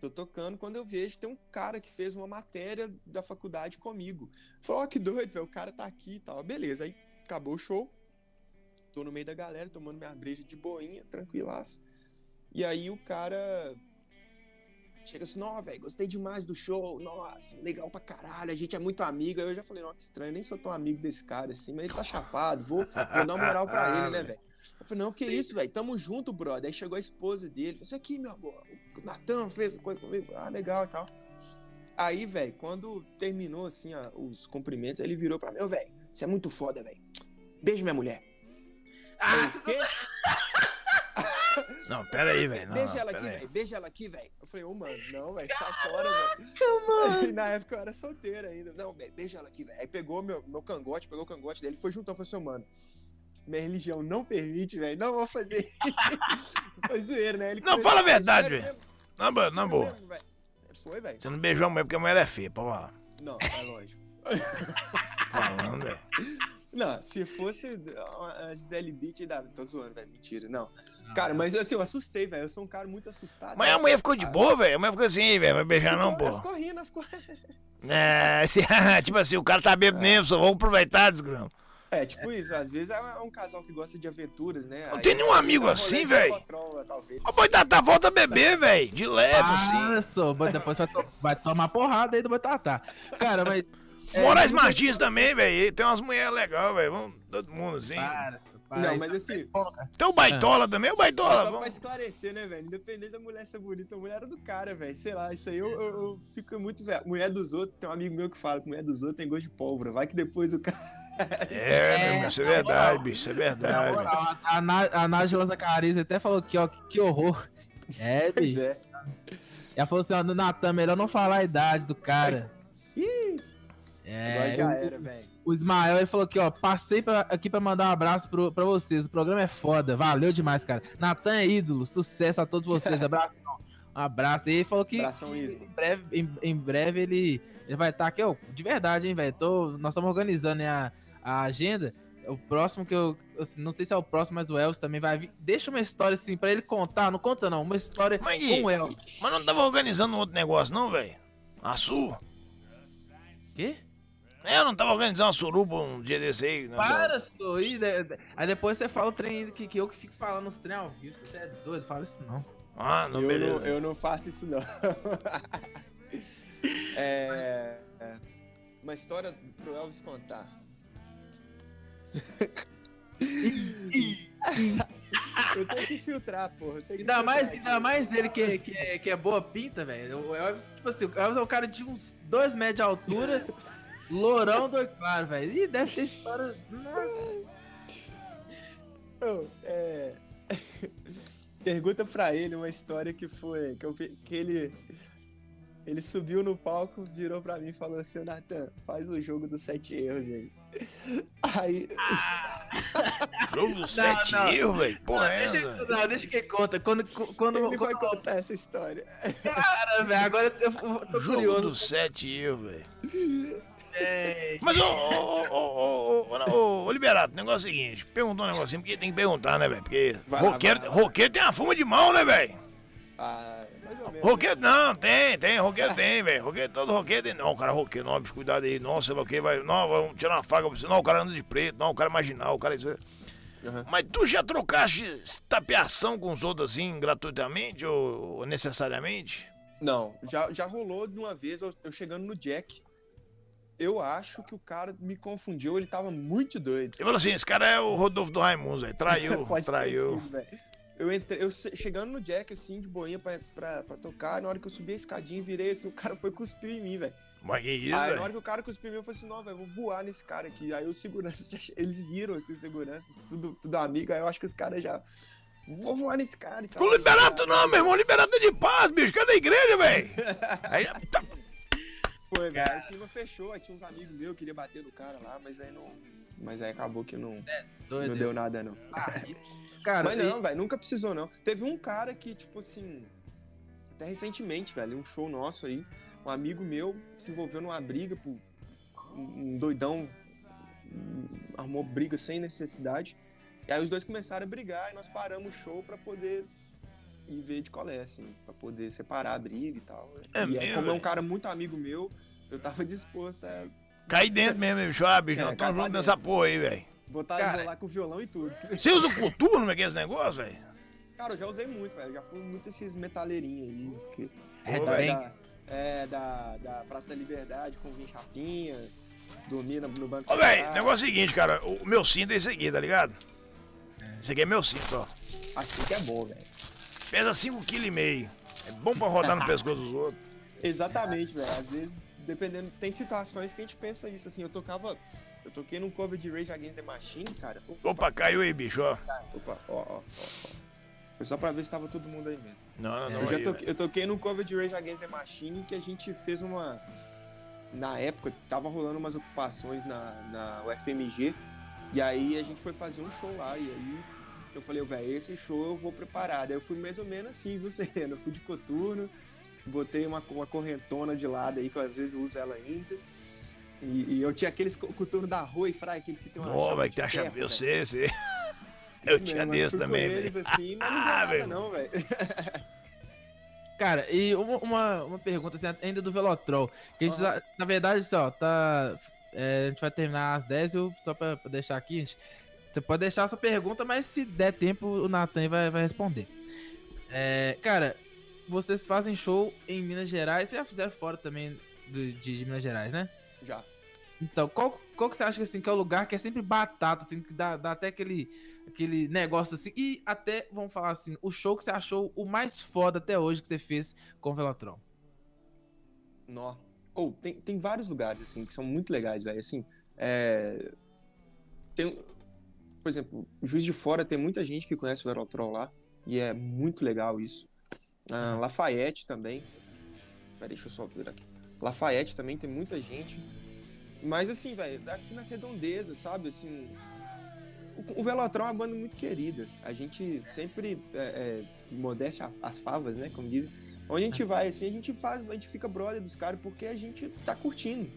tô tocando, quando eu vejo, tem um cara que fez uma matéria da faculdade comigo. Falou, ó, que doido, velho, o cara tá aqui e tal. Beleza, aí acabou o show. Tô no meio da galera, tomando minha breja de boinha, tranquilaço. E aí o cara chega assim, não, velho, gostei demais do show, nossa, legal pra caralho, a gente é muito amigo. Aí eu já falei, não, que estranho, nem sou tão amigo desse cara assim, mas ele tá chapado, vou, vou dar uma moral pra ele, né, velho? Eu falei, não, que isso, velho, tamo junto, brother. Aí chegou a esposa dele, falou, isso aqui, meu amor, o Natan fez coisa comigo, ah, legal e tal. Aí, velho, quando terminou, assim, os cumprimentos, ele virou pra mim, velho, você é muito foda, velho. Beijo minha mulher. Ah, Eu, "Quê? Não, pera aí, velho. Beija não, ela aqui, velho. Beija ela aqui, velho. Eu falei, ô, mano, não, velho, sai fora, velho. E na época eu era solteiro ainda. Não, velho, beija ela aqui, velho. Aí pegou meu, meu cangote, pegou o cangote dele, foi juntando, falou assim, mano. Minha religião não permite, velho. Não vou fazer. foi zoeiro, né? Ele Não, fala a "Sério verdade, velho. Na boa, na Sério boa. mesmo, velho?" Foi, velho. Você não beijou a mulher porque a mulher é feia, pô. Não, é lógico. Falando, velho. Não, se fosse a Gisele Beat, dá. Tô zoando, velho. Mentira, não. Cara, mas assim, eu assustei, velho. Eu sou um cara muito assustado. Mas a mulher ficou de boa, velho. A mulher ficou assim, velho. Vai beijar não, pô. Ficou rindo, ficou. É, esse- tipo assim, o cara tá bêbado mesmo, só vamos aproveitar, desgrama. É, tipo isso. Às vezes é um casal que gosta de aventuras, né? Não Aí tem nenhum um amigo assim, velho? Ô, Boitatá, volta a beber, velho. De leve, assim. Para, só, mas depois vai, to- vai tomar porrada aí do Boitatá. Cara, mas. É, Moraes Martins também, velho. Tem umas mulheres legais, velho. Vamos, todo mundo assim. Para, só, para. Não, mas é assim-. Tem o Baitola também, o Baitola. Só pra Vamos... esclarecer, né, velho? Independente da mulher ser bonita, a mulher era do cara, velho. Sei lá, isso aí eu, eu, eu fico muito. velho. Mulher dos outros, tem um amigo meu que fala que mulher dos outros tem gosto de pólvora. Vai que depois o cara. É, meu irmão, isso é verdade, bicho. Isso é verdade. moral, a, a, Ná- a Nájila Zacarias até falou aqui, ó, que, que horror. É, Pois bicho. é. Ela falou assim, ó, Natan, melhor não falar a idade do cara. Ih, agora É, já o, era, velho. o Ismael, ele falou aqui, ó, passei pra- aqui pra mandar um abraço pro, pra vocês, o programa é foda, valeu demais, cara. Natan é ídolo, sucesso a todos vocês, abraço. Um abraço. E ele falou que Abração, que em breve, em, em breve ele, ele vai estar aqui, ó, de verdade, hein, velho. Tô- Nós estamos organizando né, a, a agenda. O próximo que eu, assim, não sei se é o próximo, mas o Elvis também vai vir. Deixa uma história assim pra ele contar, não conta não, uma história Mas, com o Elvis. Mas não tava organizando outro negócio, não, velho? A sua? Quê? Eu não tava organizando uma suruba um dia desse aí. Não, Para. Ih, de- de- Aí depois você fala o trem que, que eu que fico falando os trem ao vivo. Você é doido, fala isso não. Ah, não, eu, beleza. não, eu não faço isso, não. é, é, uma história pro Elvis contar. eu tenho que filtrar, porra. que Ainda filtrar mais, aqui. ainda mais ele que, que, é, que é boa pinta, velho. O Elvis, tipo assim, o Elvis é um cara de uns 2 metros de altura, lourão do claro, velho. Ih, deve ter história. Nossa. Não, é... Pergunta pra ele uma história que foi. Que, eu que ele. Ele subiu no palco, virou pra mim e falou assim: Natan, faz o jogo dos sete erros aí. Aí. Jogo do sete não. erros, velho. Porra, é deixa, essa? não, deixa que conta. Quando, quando, Ele vai quando contar essa história. cara, velho, agora eu, tô Jogo curioso. dos sete erros, velho. É, Mas, ô, ô, ô, ô, Liberato, o negócio é o seguinte. Perguntou um negocinho, porque tem que perguntar, né, velho? Porque Vai roqueiro, vai lá, vai lá. roqueiro tem uma fuma de mão, né, velho? Ah, mais ou menos. Roqueiro não, tem, tem, roqueiro tem, velho. Roqueiro, todo roqueiro tem. Não, o cara é roqueiro, não, cuidado aí. Nossa, sei lá o que, vai. Não, vamos tirar uma faca pra você. Não, o cara anda de preto, não, o cara é marginal, o cara é isso. aí. Aham. Mas tu já trocaste tapeação com os outros assim, gratuitamente ou, ou necessariamente? Não, já, já rolou de uma vez eu, eu chegando no Jack. Eu acho que o cara me confundiu, ele tava muito doido. Você falou assim, esse cara é o Rodolfo do Raimundo, velho. Traiu, traiu. sido. Eu entrei, eu chegando no Jack, assim, de boinha pra, pra, pra tocar, na hora que eu subi a escadinha, virei assim, o cara foi cuspir em mim, velho. Mas que isso, Aí na velho? hora que o cara cuspiu em mim, eu falei assim, não, velho, vou voar nesse cara aqui. Aí os seguranças, já- eles viram, assim, os seguranças, tudo, tudo amigo, aí eu acho que os caras já... Vou voar nesse cara e tal. Com liberato não, meu irmão. Liberato é de paz, bicho. Cadê a igreja, velho? Aí, tá- Foi, velho. O clima fechou, aí tinha uns amigos meus que queria bater no cara lá, mas aí não... Mas aí acabou que não, dois, não deu nada, não. Cara, Mas e- não, velho, nunca precisou, não. Teve um cara que, tipo assim, até recentemente, velho, um show nosso aí, um amigo meu se envolveu numa briga por um doidão armou briga sem necessidade. E aí os dois começaram a brigar e nós paramos o show pra poder ir ver de colé, assim, pra poder separar a briga e tal. né? É e aí, mesmo, como é um velho? cara muito amigo meu, eu tava disposto a Caí dentro mesmo, bicho. Ah, bicho, É, não, tô junto nessa dentro. porra aí, velho. botar Cara- lá com o violão e tudo. Você usa o coturno naqueles negócios, velho? Cara, eu já usei muito, velho. Já fui muito esses metaleirinhos aí. Que... É, Pô, velho, bem. da, é, da, da Praça da Liberdade com vinho chapinha, dormir no, banco Ô, velho, negócio é o seguinte, cara. O meu cinto é esse aqui, tá ligado? Esse aqui é meu cinto, ó. Assim que é bom, velho. Pesa 5,5 kg. É bom pra rodar no pescoço dos outros. Exatamente, velho. Às vezes, dependendo. Tem situações que a gente pensa isso, assim. Eu tocava. Eu toquei num cover de Rage Against the Machine, cara. Opa, caiu aí, bicho, ó. Opa, ó, ó, ó. Foi só pra ver se tava todo mundo aí mesmo. Não, não, não. Eu, aí, toquei, eu toquei num cover de Rage Against the Machine que a gente fez uma. Na época, tava rolando umas ocupações na, na UFMG. E aí a gente foi fazer um show lá. E aí eu falei, velho, esse show eu vou preparar. Daí eu fui mais ou menos assim, viu, Serena? Eu fui de coturno, botei uma, uma correntona de lado aí, que eu às vezes uso ela ainda. E, e eu tinha aqueles co- coturno da rua e fraia, aqueles que tem uma chave vai que tem a chave. ferro, Eu velho. sei, eu sei. Eu tinha eu desse também, eles assim, mas não Ah, nada velho. não, velho. Cara, e uma, uma, uma pergunta assim, ainda do Velotrol. Que a gente, tá- na verdade, só, tá. é, a gente vai terminar às 10, eu, só pra, pra deixar aqui, gente. Você pode deixar a sua pergunta, mas se der tempo, o Nathan vai, vai responder. É, cara, vocês fazem show em Minas Gerais, vocês já fizeram fora também do- de, de Minas Gerais, né? Já. Então, qual, qual que você acha que, assim, que é o lugar que é sempre batata, assim, que dá, dá até aquele, aquele negócio assim, e até, vamos falar assim, o show que você achou o mais foda até hoje que você fez com o Velotron? Nó. Ou tem, tem vários lugares, assim, que são muito legais, velho. Assim, é... Tem, por exemplo, Juiz de Fora tem muita gente que conhece o Verotrol lá, e é muito legal isso. Ah, Lafayette também. Peraí, deixa eu só ver aqui. Lafayette também tem muita gente. Mas assim, velho, aqui nas redondezas, sabe? Assim, o, o Velotrol é uma banda muito querida. A gente sempre, é, é, modéstia as favas, né? Como dizem. Onde a gente vai, assim, a gente faz, a gente fica brother dos caras porque a gente tá curtindo,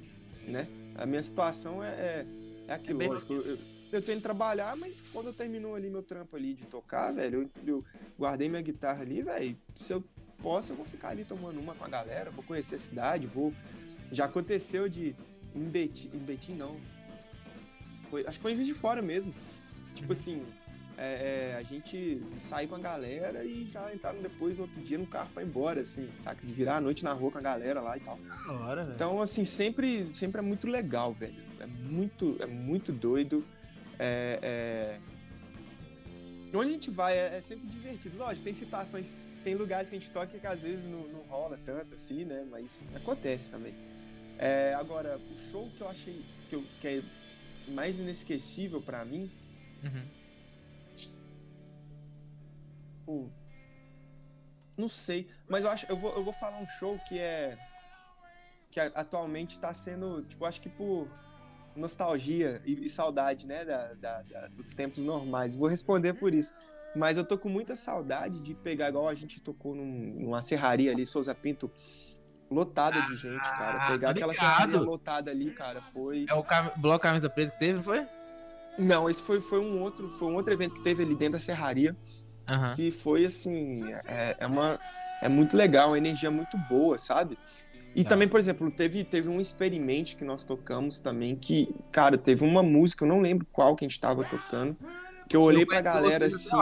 né? A minha situação é, é, é aquilo, É lógico. Eu, eu, eu tô indo trabalhar, mas quando eu terminou ali meu trampo ali de tocar, velho, eu, eu guardei minha guitarra ali, velho. Se eu posso, eu vou ficar ali tomando uma com a galera, vou conhecer a cidade, vou. Já aconteceu de, Em Betim, em Betim não. Foi, acho que foi em Juiz de Fora mesmo. Tipo Uhum. assim, é, é, a gente saiu com a galera e já entraram depois no outro dia no carro pra ir embora, assim, saca? De virar a noite na rua com a galera lá e tal. Hora. Então, assim, sempre, sempre é muito legal, velho. É muito, é muito doido. É, é... Onde a gente vai é, é sempre divertido. Lógico, tem situações, tem lugares que a gente toca que às vezes não, não rola tanto assim, né? Mas acontece também. É, agora, o show que eu achei que, eu, que é mais inesquecível pra mim, Uhum. pô, não sei, mas eu acho, eu vou, eu vou falar um show que é que atualmente tá sendo, tipo, acho que por nostalgia e, e saudade, né, da, da- da- dos tempos normais. Vou responder por isso. Mas eu tô com muita saudade de pegar, igual a gente tocou num- numa serraria ali, Souza Pinto, lotada de gente, cara. Ah, Pegar aquela serraria lotada ali, cara, foi. É o cam... bloco camisa preta que teve, foi? Não, esse foi, foi um outro, foi um outro evento que teve ali dentro da serraria. Aham. que foi assim, é, é uma é muito legal, uma energia muito boa, sabe? E Tá. também, por exemplo, teve, teve um experimento que nós tocamos também, que, cara, teve uma música, eu não lembro qual que a gente tava tocando, que eu olhei Eu pra galera assim,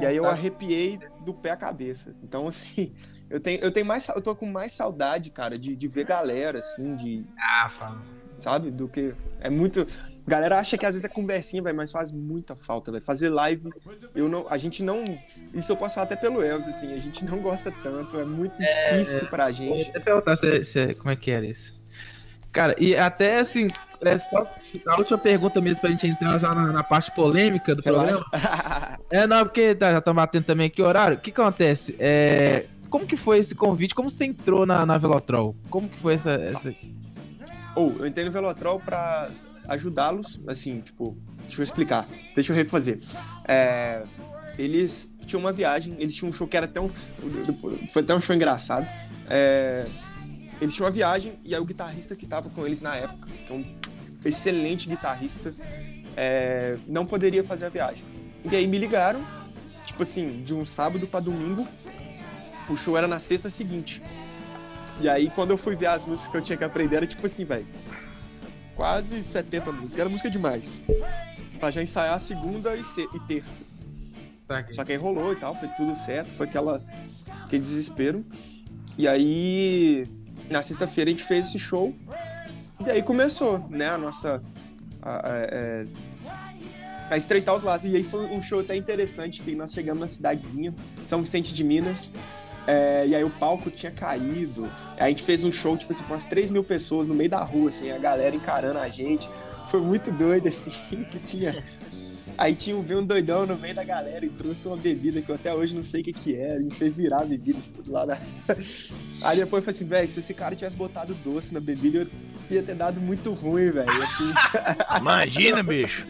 e aí eu arrepiei do pé à cabeça. Então, assim, eu tenho, eu tenho mais, eu tô com mais saudade, cara, de, de ver galera, assim, de, Ah, fala. Sabe? Do que. É muito. A galera acha que às vezes é conversinha, velho, mas faz muita falta, velho. Fazer live, eu não. A gente não. Isso eu posso falar até pelo Elvis, assim, a gente não gosta tanto, é muito difícil pra Eu ia gente. até perguntar se, se- como é que era isso. Cara, e até assim, é só a última pergunta mesmo pra gente entrar já na, na parte polêmica do programa. Relaxa. É, não, porque tá, já estão batendo também aqui o horário. O que acontece? É, como que foi esse convite? Como você entrou na, na Velotrol? Como que foi essa. essa... Ou, eu entrei no Velotrol pra ajudá-los, assim, tipo, deixa eu explicar, deixa eu refazer. É, eles tinham uma viagem, eles tinham um show que era até um. Foi até um show engraçado. É, eles tinham uma viagem e aí o guitarrista que tava com eles na época, que é um excelente guitarrista, é, não poderia fazer a viagem. E aí me ligaram, tipo assim, de um sábado pra domingo, o show era na sexta seguinte. E aí, quando eu fui ver as músicas que eu tinha que aprender, era tipo assim, velho. Quase 70 músicas. Era música demais. Pra já ensaiar a segunda e, se- e terça. Só que aí rolou e tal, foi tudo certo, foi aquela, aquele desespero. E aí, na sexta-feira a gente fez esse show. E aí começou, né, a nossa. A, a- é, a estreitar os laços. E aí foi um show até interessante, que nós chegamos na cidadezinha, São Vicente de Minas. É, e aí o palco tinha caído. Aí a gente fez um show, tipo assim, com umas 3 mil pessoas no meio da rua, assim, a galera encarando a gente. Foi muito doido, assim, que tinha. Aí tinha veio um doidão no meio da galera e trouxe uma bebida que eu até hoje não sei o que que era. E fez virar a bebida assim, do lado da... Aí depois eu falei assim, velho, se esse cara tivesse botado doce na bebida, eu ia ter dado muito ruim, velho. Assim, Imagina, bicho.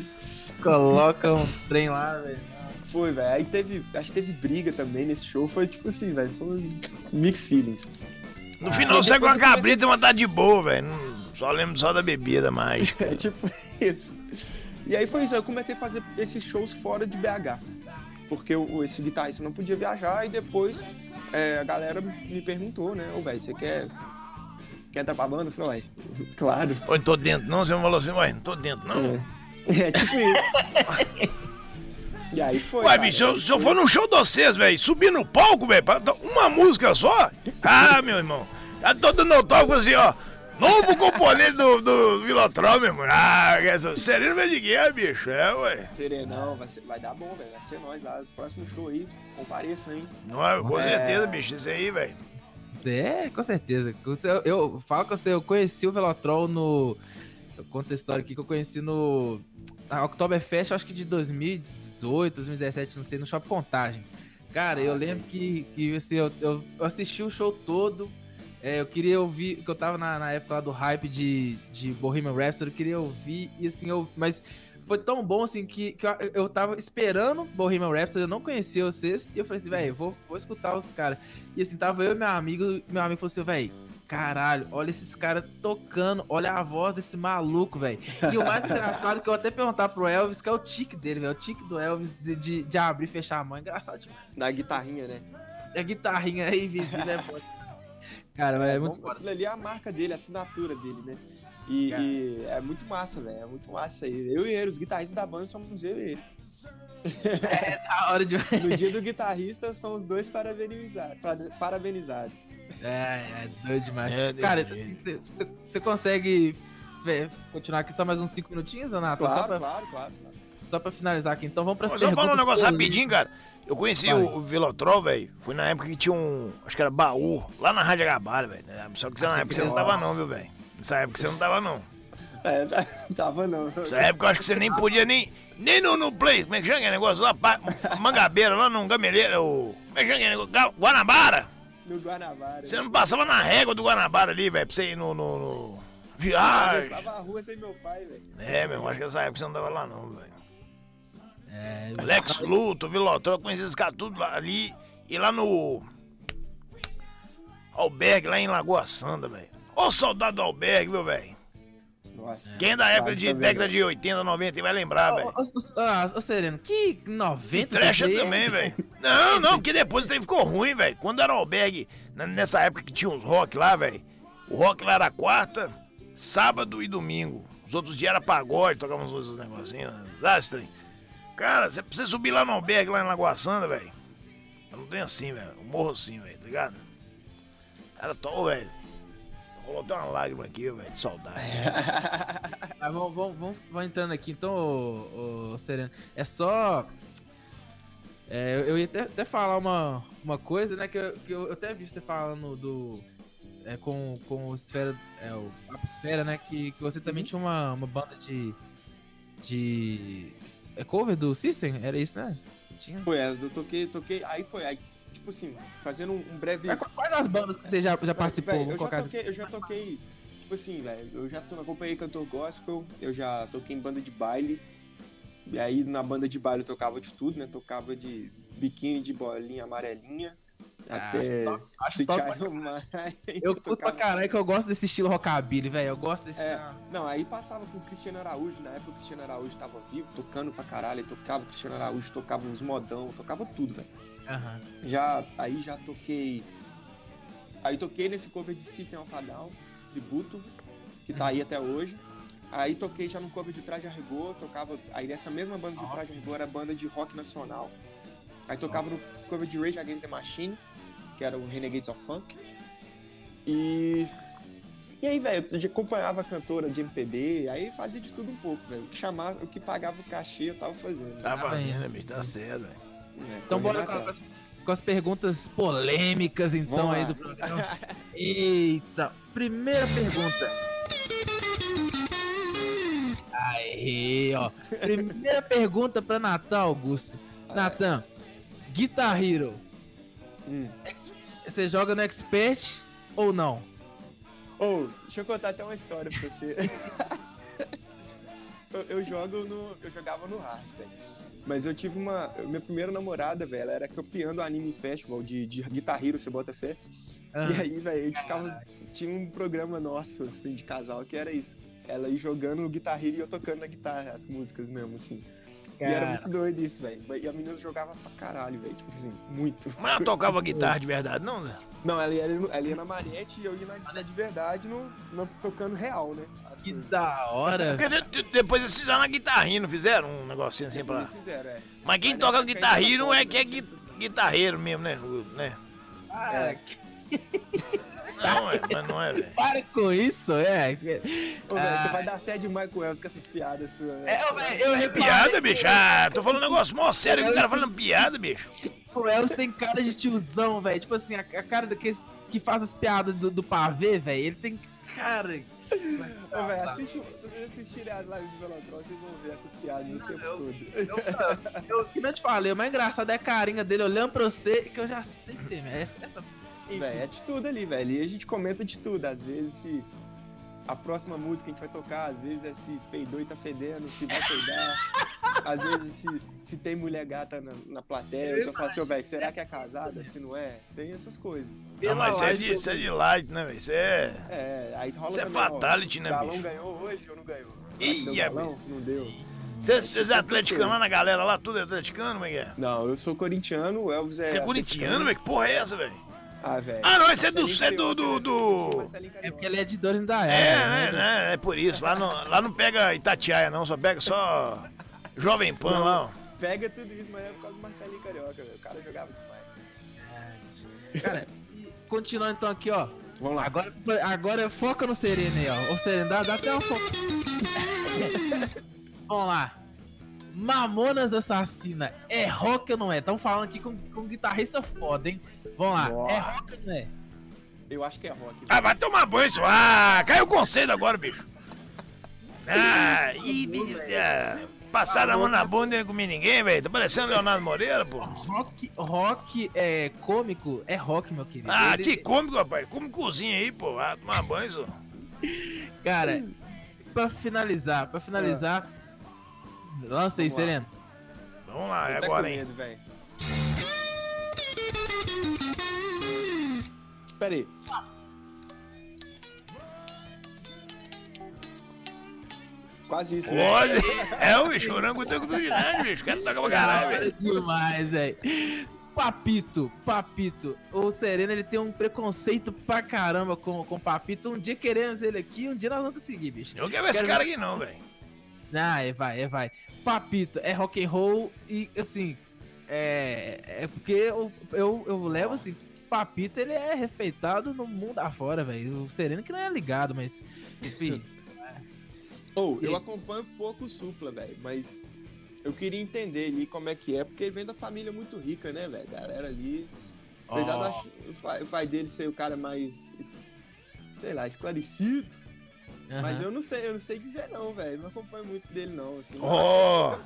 Coloca um trem lá, velho. Foi, velho. Aí teve, acho que teve briga também nesse show. Foi tipo assim, velho, foi mixed feelings. No final sai com depois uma eu comecei- cabrita e uma tá de boa, velho. Só lembro só da bebida mágica. É tipo isso. E aí foi isso, eu comecei a fazer esses shows fora de BH. Porque o, esse guitarrista não podia viajar e depois é, a galera me perguntou, né? Ô, velho, você quer, quer entrar pra banda? Eu falei, ué, claro. Oi, não tô dentro não. Você não falou assim, ué, não tô dentro não. É, é tipo isso. E aí foi. Ué, cara, bicho, se eu, for num show de vocês, velho, subir no palco, velho, uma música só? Ah, meu irmão. Já tô dando autógrafo assim, ó. Novo componente do, do Vilotrol, meu irmão. Ah, essa- Sereno Medigueira, bicho. É, ué. Serenão, vai, ser- vai dar bom, velho. Vai ser nós lá. Próximo show aí, compareça, hein? Não, é, com É. certeza, bicho. Isso aí, velho. É, com certeza. Eu, eu falo com você, eu conheci o Velotrol no. Eu conto a história aqui que eu conheci no. Na Oktoberfest, acho que de 2018, 2017, não sei, no Shopping Contagem. Cara, eu Ah, lembro que, que assim, eu, eu eu assisti o show todo. é, eu queria ouvir, que eu tava na, na época lá do hype de, de Bohemian Rhapsody, eu queria ouvir, e assim, eu. Mas foi tão bom assim que, que eu, eu tava esperando Bohemian Rhapsody, eu não conhecia vocês, e eu falei assim, velho, vou, vou escutar os caras. E assim, tava eu e meu amigo, meu amigo falou assim, velho, caralho, olha esses caras tocando, olha a voz desse maluco, velho. E o mais engraçado é que eu até perguntar pro Elvis, que é o tique dele, velho, o tique do Elvis de, de, de abrir e fechar a mão, engraçado demais. Na guitarrinha, né? É guitarrinha aí, invisível, é foda. Cara, mas é muito bom, foda. Aquilo ali é a marca dele, a assinatura dele, né? E, e é muito massa, velho. É muito massa aí. Eu e ele, os guitarristas da banda somos eu e ele. É da hora de. No dia do guitarrista, são os dois parabenizados. parabenizados. É, é doido demais. É, Cara, jeito. você consegue ver- continuar aqui só mais uns 5 minutinhos, Renato? só, Claro, pra, claro, claro. claro. só pra finalizar aqui. Então vamos eu perguntas. vou falar um negócio rapidinho, cara. Eu conheci Vai. o, o Velotrol, velho. Foi na época que tinha um. Acho que era baú, lá na Rádio Agabalho, velho. Só que você, na época você não tava, não, viu, velho? Nessa época você não tava, não. É, tava não. Nessa época eu acho que você nem podia nem. Nem no, no play, como é que chama aquele negócio lá? Mangabeira, lá no Gameleira, o. Como é que chama aquele negócio? Guanabara! No Guanabara. Você não passava na régua do Guanabara ali, velho, pra você ir no. no, no... Viagem! Atravessava a rua sem meu pai, velho. É, meu, acho que nessa época você não tava lá, não, velho. É, Lex Luto, Vilotrol, eu conheci esses caras tudo lá, ali. E lá no. Albergue, lá em Lagoa Santa, velho. Ô soldado do albergue, viu, velho? Nossa. Quem é da época de também, década de 80, 90 vai lembrar, velho. Ô, ah, ô, Sereno, que 90 Trecha também, velho. Não, não, porque depois o trem ficou ruim, velho. Quando era albergue, na- nessa época que tinha uns rock lá, velho. O rock lá era quarta, sábado e domingo. Os outros dias era pagode, tocava uns outros negocinhos, esse trem? Cara, você precisa subir lá no albergue, lá em Lagoa Santa, velho. Não tem assim, velho. Um morro assim, velho, tá ligado? Era tão, velho. Rolou até uma lágrima aqui, velho, de saudade. Ah, vamos, vamos, vamos, vamos entrando aqui, então, ô, ô, Sereno. É só. é, eu- ia até, até falar uma, uma coisa, né? Que, eu, que eu até vi você falando do. é, com, com o Esfera. É, o Papo Esfera, né? Que, que você também tinha uma, uma banda de. De. É cover do System? Era isso, né? Tinha. Foi, é, eu toquei, toquei, aí foi, aí, tipo assim, fazendo um, um breve... Mas Quais as bandas que você já, já participou? Véi, Vou eu, já toquei, eu já toquei, tipo assim, velho, eu já to- acompanhei cantor gospel, eu já toquei em banda de baile, e aí na banda de baile eu tocava de tudo, né, tocava de biquíni de bolinha amarelinha, Ah, até acho top, acho top. Eu curto pra caralho que eu gosto desse estilo rockabilly, velho. Eu gosto desse. É, não, aí passava com o Cristiano Araújo, na época o Cristiano Araújo tava vivo, tocando pra caralho, tocava o Cristiano Araújo, tocava uns modão, tocava tudo, velho. Aham. Já, aí já toquei. Aí toquei nesse cover de System of a Down, tributo, que tá aí até hoje. Aí toquei já no cover de Traje a Rigor, tocava. Aí nessa mesma banda de Traje a Rigor era banda de rock nacional. Aí tocava no cover de Rage Against the Machine, que era o Renegades of Funk. E. E aí, velho, eu acompanhava a cantora de MPB, aí fazia de tudo um pouco, velho. O que chamava, o que pagava o cachê, eu tava fazendo. Tá fazendo, né, bicho? Tá certo, velho. É, Então bora com, as- com as perguntas polêmicas, então, Vamos aí lá. do programa. Eita, primeira pergunta. Aí, ó. Primeira pergunta pra Natan Augusto. Natan, Guitar Hero, Hum. você joga no Expert ou não? Ô, deixa eu contar até uma história pra você. eu, eu jogo no. Eu jogava no hard, velho. Mas eu tive uma. Minha primeira namorada, velho, ela era campeã do Anime Festival de, de Guitar Hero, você bota fé. Ah, E aí, velho, a gente ficava. Tinha um programa nosso, assim, de casal, que era isso. Ela ia jogando Guitar Hero e eu tocando na guitarra as músicas mesmo, assim. E era cara, muito doido isso, velho. E a menina jogava pra caralho, velho. Tipo assim, muito. Mas ela tocava guitarra de verdade, não, Zé? Não, ela ia, ela ia na Mariette e eu ia na, na de verdade, no, no- tocando real, né? As que coisas. da hora. Porque de- de- depois eles fizeram na guitarrinha, não fizeram um negocinho assim pra. Eles fizeram, é. Mas quem toca guitarrinha não é que é guitarreiro mesmo, né? Né? Cara, Não, é, mas não é, velho. para com isso, é. Ô, velho, Ah. Você vai dar sede Michael Elvis com essas piadas suas, né? É, eu, eu reparei Piada, bicho. Ah, tô falando um negócio mó sério que o cara falando piada, bicho. o Elvis tem cara de tiozão, velho. Tipo assim, a, a cara daqueles que faz as piadas do, do pavê, velho. Ele tem cara. Ô, velho, assiste, se vocês assistirem as lives do Velotrol, vocês vão ver essas piadas o tempo eu- todo. Eu, eu, que não te falei, o mais engraçado é a carinha dele olhando pra você que eu já sei que tem, essa, essa... Velho, é de tudo ali, velho. E a gente comenta de tudo. Às vezes, se a próxima música que a gente vai tocar, às vezes é se peidou e tá fedendo, se vai peidar. às vezes, se, se tem mulher gata na, na plateia. Então eu falo assim, ô, velho, será que é casada? Se não é? Tem essas coisas. Não, mas isso é, de, isso é de light, né, velho? Isso é. É, aí rola Isso é também, ó, fatality, né, o Galão bicho? ganhou hoje ou não ganhou? Ih, é, galão? Não deu. Vocês é atleticano lá na galera lá, tudo é atleticano, como é que é? Não, eu sou corintiano, o Elvis é. Você é corintiano, velho? Que porra é essa, velho? Ah, velho. Ah, não, esse é do- é do- do- do- Marcelinho É Carioca. porque ele é de Dores da É, Era. né, né? É por isso. Lá não, lá não pega Itatiaia, não, só pega só Jovem Pan lá, ó. Pega tudo isso, mas é por causa do Marcelinho Carioca, velho. O cara jogava demais. Cara, e continuando então aqui, ó. Vamos lá. Agora, agora foca no Sereno aí, ó. O Sereno, dá, dá até uma foca. Vamos lá. Mamonas Assassina, é rock ou não é? Estamos falando aqui com, com guitarrista foda, hein? Vamos lá, é Nossa. rock ou não é? Eu acho que é rock. Ah, vai tomar banho, isso. Ah, caiu o conceito agora, bicho. Ah, ih, bicho. ah, Passaram a mão na bunda e não comi ninguém, velho. Tá parecendo Leonardo Moreira, pô. Rock, rock é cômico, é rock, meu querido. Ah, Ele- que cômico, rapaz. Come cozinha aí, pô. Ah, tomar banho, isso. Cara, pra finalizar, pra finalizar, lança aí. Sereno. Vamos lá, é até agora, hein. medo, velho. Pera aí. Quase isso, né? É o bicho, orangotango do ginásio, bicho. Quero tocar pra caralho, velho. demais, velho. Papito, Papito. O Sereno, ele tem um preconceito pra caramba com, com o Papito. Um dia queremos ele aqui, um dia nós vamos conseguir, bicho. Eu não quero ver esse cara aqui, não, velho. Ah, é, vai, é, vai. Papito, é rock and roll e, assim, é, é porque eu, eu, eu levo, assim, Papito, ele é respeitado no mundo afora, velho. O Sereno que não é ligado, mas, enfim... Ou, E eu acompanho pouco o Supla, velho, mas eu queria entender ali como é que é, porque ele vem da família muito rica, né, velho? Galera ali. Apesar Ó. do pai dele ser o cara mais. sei lá, esclarecido. Mas aham. eu não sei, eu não sei dizer não, velho. Não acompanho muito dele, não. Assim, Ó,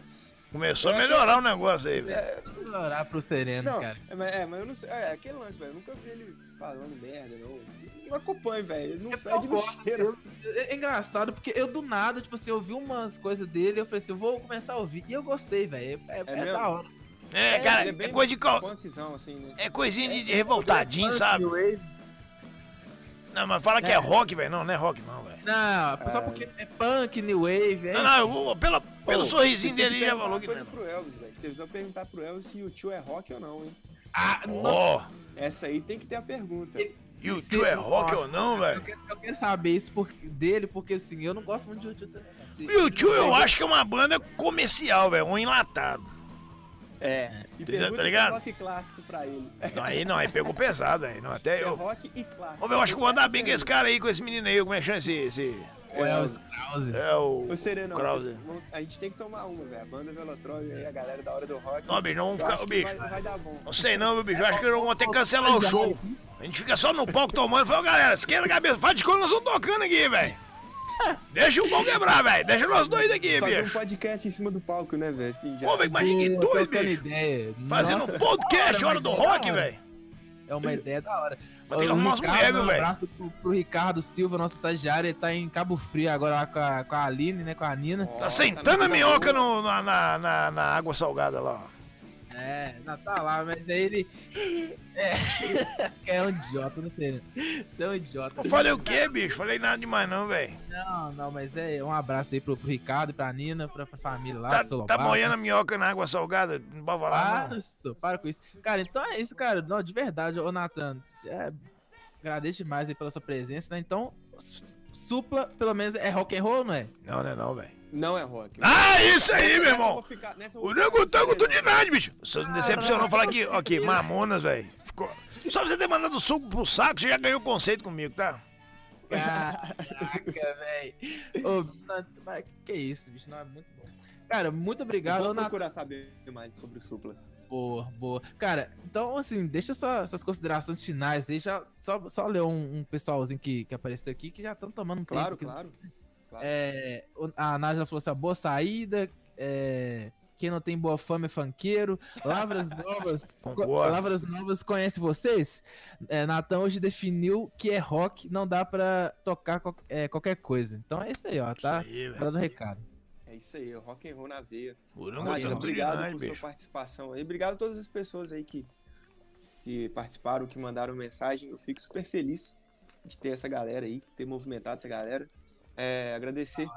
começou a melhorar o negócio aí, velho. É, Vou orar pro Sereno, não, cara. é, mas, é, mas eu não sei. É, aquele lance, velho. Eu nunca vi ele falando merda, não. Não acompanho, velho. Não Eu fede no gosto, cheiro. É é engraçado, porque eu do nada, tipo assim, eu vi umas coisas dele, eu falei assim, eu vou começar a ouvir. E eu gostei, velho. É, é, é mesmo? da hora. É, É, cara, é é coisa de. Punkzão, assim, né? É coisinha de, de revoltadinho, sabe? Wave. Não, mas fala que é É. rock, velho. Não, não é rock, não, velho. Não, só porque é punk, new wave. É Não, não, eu vou- pela, pelo Ô, sorrisinho dele já falou que coisa não. pro Elvis, velho. Vocês vão perguntar pro Elvis se o tio é rock ou não, hein? Ah, nossa, Ó, Essa aí tem que ter a pergunta. e o tio é rock Nossa, ou não, eu velho? quero, eu quero saber isso por, dele, porque assim, eu não gosto muito de YouTube também. E o tio eu acho que é uma banda comercial, velho. Um enlatado. É. E Tá pergunta se é ligado? rock clássico pra ele. Não, aí não, aí pegou pesado, velho. Não, até Se é eu. rock e clássico. Ô, eu acho que eu vou andar bem com esse cara aí, com esse menino aí. Como é que chama esse. esse... O Elvis Krause. É o. Ô, Sereno, Krause. vão- a gente tem que tomar uma, velho. A banda Velotrol e a galera da hora do rock. Não, bicho, não vamos ficar. Ô, bicho. Vai, vai dar bom. Não sei não, meu bicho. Eu acho que eu vou ter que cancelar o show. A gente fica só no palco tomando. Fala, galera, esquenta a cabeça. Faz de conta, nós estamos tocando aqui, velho. Deixa o pau quebrar, velho. Deixa nós dois aqui, Fazer um bicho. podcast em cima do palco, né, velho? Assim, já. Ô, velho, imagina que doido, bicho. ideia. Fazendo Nossa, um podcast, hora, hora do da rock, velho. É uma ideia da hora. Mas tem que O arrumar umas Ricardo, mulheres, viu, um velho? abraço pro, pro Ricardo Silva, nosso estagiário. Ele tá em Cabo Frio agora lá com a, com a Aline, né? Com a Nina. Ó, Tá sentando na a minhoca no- na, na, na, na água salgada lá, ó. É, não tá lá, mas aí ele. É, é um idiota, não sei. Você é um idiota. Eu falei o quê, bicho? Falei nada demais não, velho. Não, não, mas é um abraço aí pro, pro Ricardo, pra Nina, pra, pra família lá, Tá, tá moendo a minhoca na água salgada? Não pode falar, Para, não. isso, para com isso. Cara, então é isso, cara. Não, de verdade, ô Nathan. É, agradeço demais aí pela sua presença, né? Então, supla, pelo menos, é rock and roll, não é? Não, não é não, velho. Não é rock. Ah, isso aí, Nessa- meu eu irmão. ficar- eu O nego com tango você, tudo de nada, bicho. Você não decepcionou falar aqui, ok, Mamonas, velho. Ficou... Só pra você ter mandado o suco pro saco, você já ganhou conceito comigo, tá? Caraca, velho. Ô, que isso, bicho? Não é muito bom. Cara, muito Eu obrigado, ô Vou procurar saber mais sobre o Supla. Boa, boa. Cara, então assim, deixa só essas considerações finais aí. Já, só, só ler um, um pessoalzinho que, que apareceu aqui que já estão tomando um Claro, tempo. claro. claro. É, o- a Nájila falou assim: ó, boa saída. é, quem não tem boa fama é funkeiro. Lavras Novas. Lavras Novas conhece vocês? É, Natan hoje definiu que é rock, não dá pra tocar qual- é, qualquer coisa. Então é isso aí, ó, tá? Aí, velho. Tá dando recado. É isso aí, rock and roll na veia. Imagina, obrigado por sua bicho. participação aí. Obrigado a todas as pessoas aí que, que participaram, que mandaram mensagem. Eu fico super feliz de ter essa galera aí, ter movimentado essa galera. É, agradecer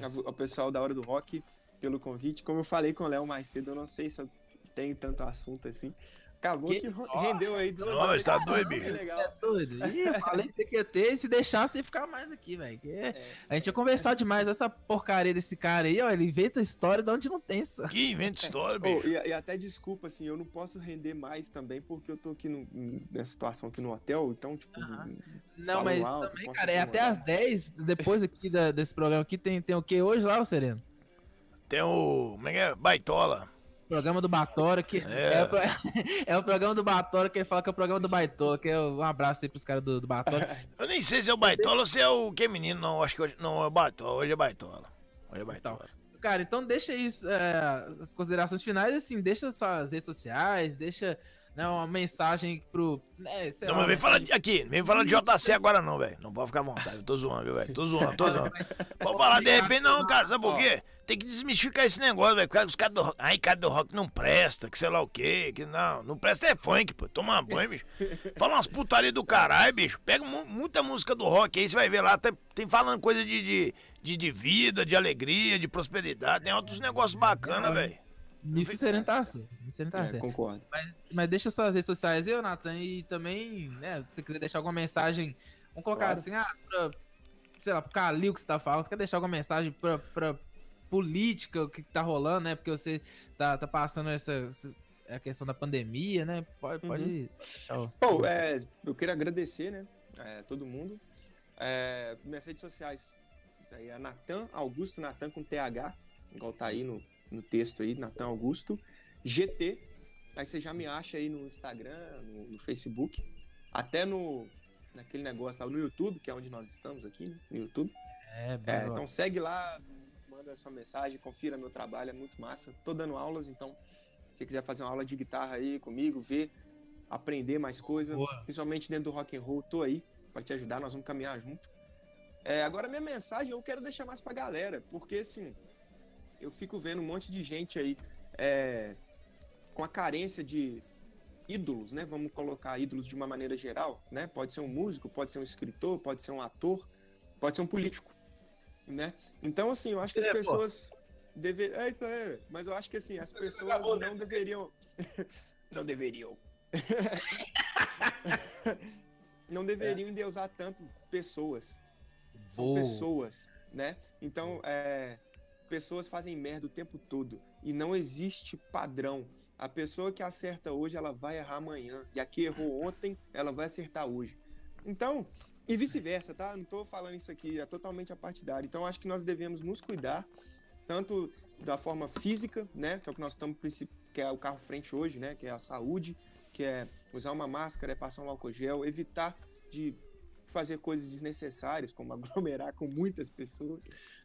ao, ao pessoal da Hora do Rock pelo convite. Como eu falei com o Léo mais cedo, eu não sei se eu tenho tanto assunto assim, Acabou que, que rendeu aí duas Nossa, tá doido, bicho. Legal. É doido. Ih, falei que ia ter e se deixasse ia ficar mais aqui, velho. É, a gente ia conversar demais essa porcaria desse cara aí, ó. Ele inventa história de onde não tem isso. Que inventa história, bicho. Oh, e, e, até desculpa, assim, eu não posso render mais também porque eu tô aqui no, nessa situação aqui no hotel, então, tipo. Não, mas alto, também, cara, é até às 10, depois aqui da, desse programa aqui, tem, tem o que hoje lá, o Sereno? Tem o. Como é que é? Baitola. Programa do Batora, que é. É, o, é, o, programa do Batora que ele fala que é o programa do Baitola, que é um abraço aí pros caras do, do Batora. Eu nem sei se é o Baitola ou se é o que menino, não, acho que hoje, não é o Baitola, hoje é Baitola. Hoje é Baitola. Então, cara, então deixa isso, é, as considerações finais, assim, deixa suas redes sociais, deixa né, uma mensagem pro. Né, não, mas vem falar de, aqui, vem falar de JC agora não, velho. Não pode ficar à vontade. Eu tô zoando, velho. Tô zoando, tô zoando. Pode falar de repente, não, cara, sabe por quê? Tem que desmistificar esse negócio, velho. Os caras do rock. Ai, cara do rock não presta, que sei lá o quê. Que não, não presta é funk, pô. Toma banho, bicho. Fala umas putaria do caralho, bicho. Pega muita música do rock aí, você vai ver lá. Tem, tem falando coisa de, de, de, de vida, de alegria, de prosperidade. Tem outros negócios bacanas, velho. Nisso você não tá assim. Você não tá é, concordo. Mas, mas deixa suas redes sociais aí, Nathan, e também, né, se você quiser deixar alguma mensagem, vamos colocar claro. assim, ah, pra, sei lá, pro Calil que você tá falando, você quer deixar alguma mensagem pra, pra política, o que tá rolando, né? Porque você tá, tá passando essa, essa a questão da pandemia, né? Pode, pode uhum. Bom, é, eu quero agradecer, né, é, todo mundo. É, minhas redes sociais, aí é Natan Augusto, Natan com TH, igual tá aí no no texto aí, Natan Augusto, GT. Aí você já me acha aí no Instagram, no, no Facebook, até no naquele negócio lá no YouTube, que é onde nós estamos aqui, né? no YouTube. É, é, então segue lá, manda sua mensagem, confira meu trabalho, é muito massa. Tô dando aulas, então se você quiser fazer uma aula de guitarra aí comigo, ver, aprender mais coisas, principalmente dentro do rock and roll, tô aí para te ajudar, nós vamos caminhar junto. É, agora minha mensagem eu quero deixar mais pra galera, porque assim, eu fico vendo um monte de gente aí é, com a carência de ídolos, né? Vamos colocar ídolos de uma maneira geral, né? Pode ser um músico, pode ser um escritor, pode ser um ator, pode ser um político, né? Então, assim, eu acho que as é, pessoas deveriam... É, isso é. Mas eu acho que, assim, as pessoas não deveriam... não deveriam. não deveriam é. endeusar tanto pessoas. São Boa. pessoas, né? Então, é pessoas fazem merda o tempo todo e não existe padrão. A pessoa que acerta hoje, ela vai errar amanhã. E a que errou ontem, ela vai acertar hoje. Então, e vice-versa, tá? Não tô falando isso aqui, é totalmente apartidário. Então, acho que nós devemos nos cuidar, tanto da forma física, né? Que é o que nós estamos, que é o carro frente hoje, né? Que é a saúde, que é usar uma máscara, é passar um álcool gel, evitar de fazer coisas desnecessárias, como aglomerar com muitas pessoas,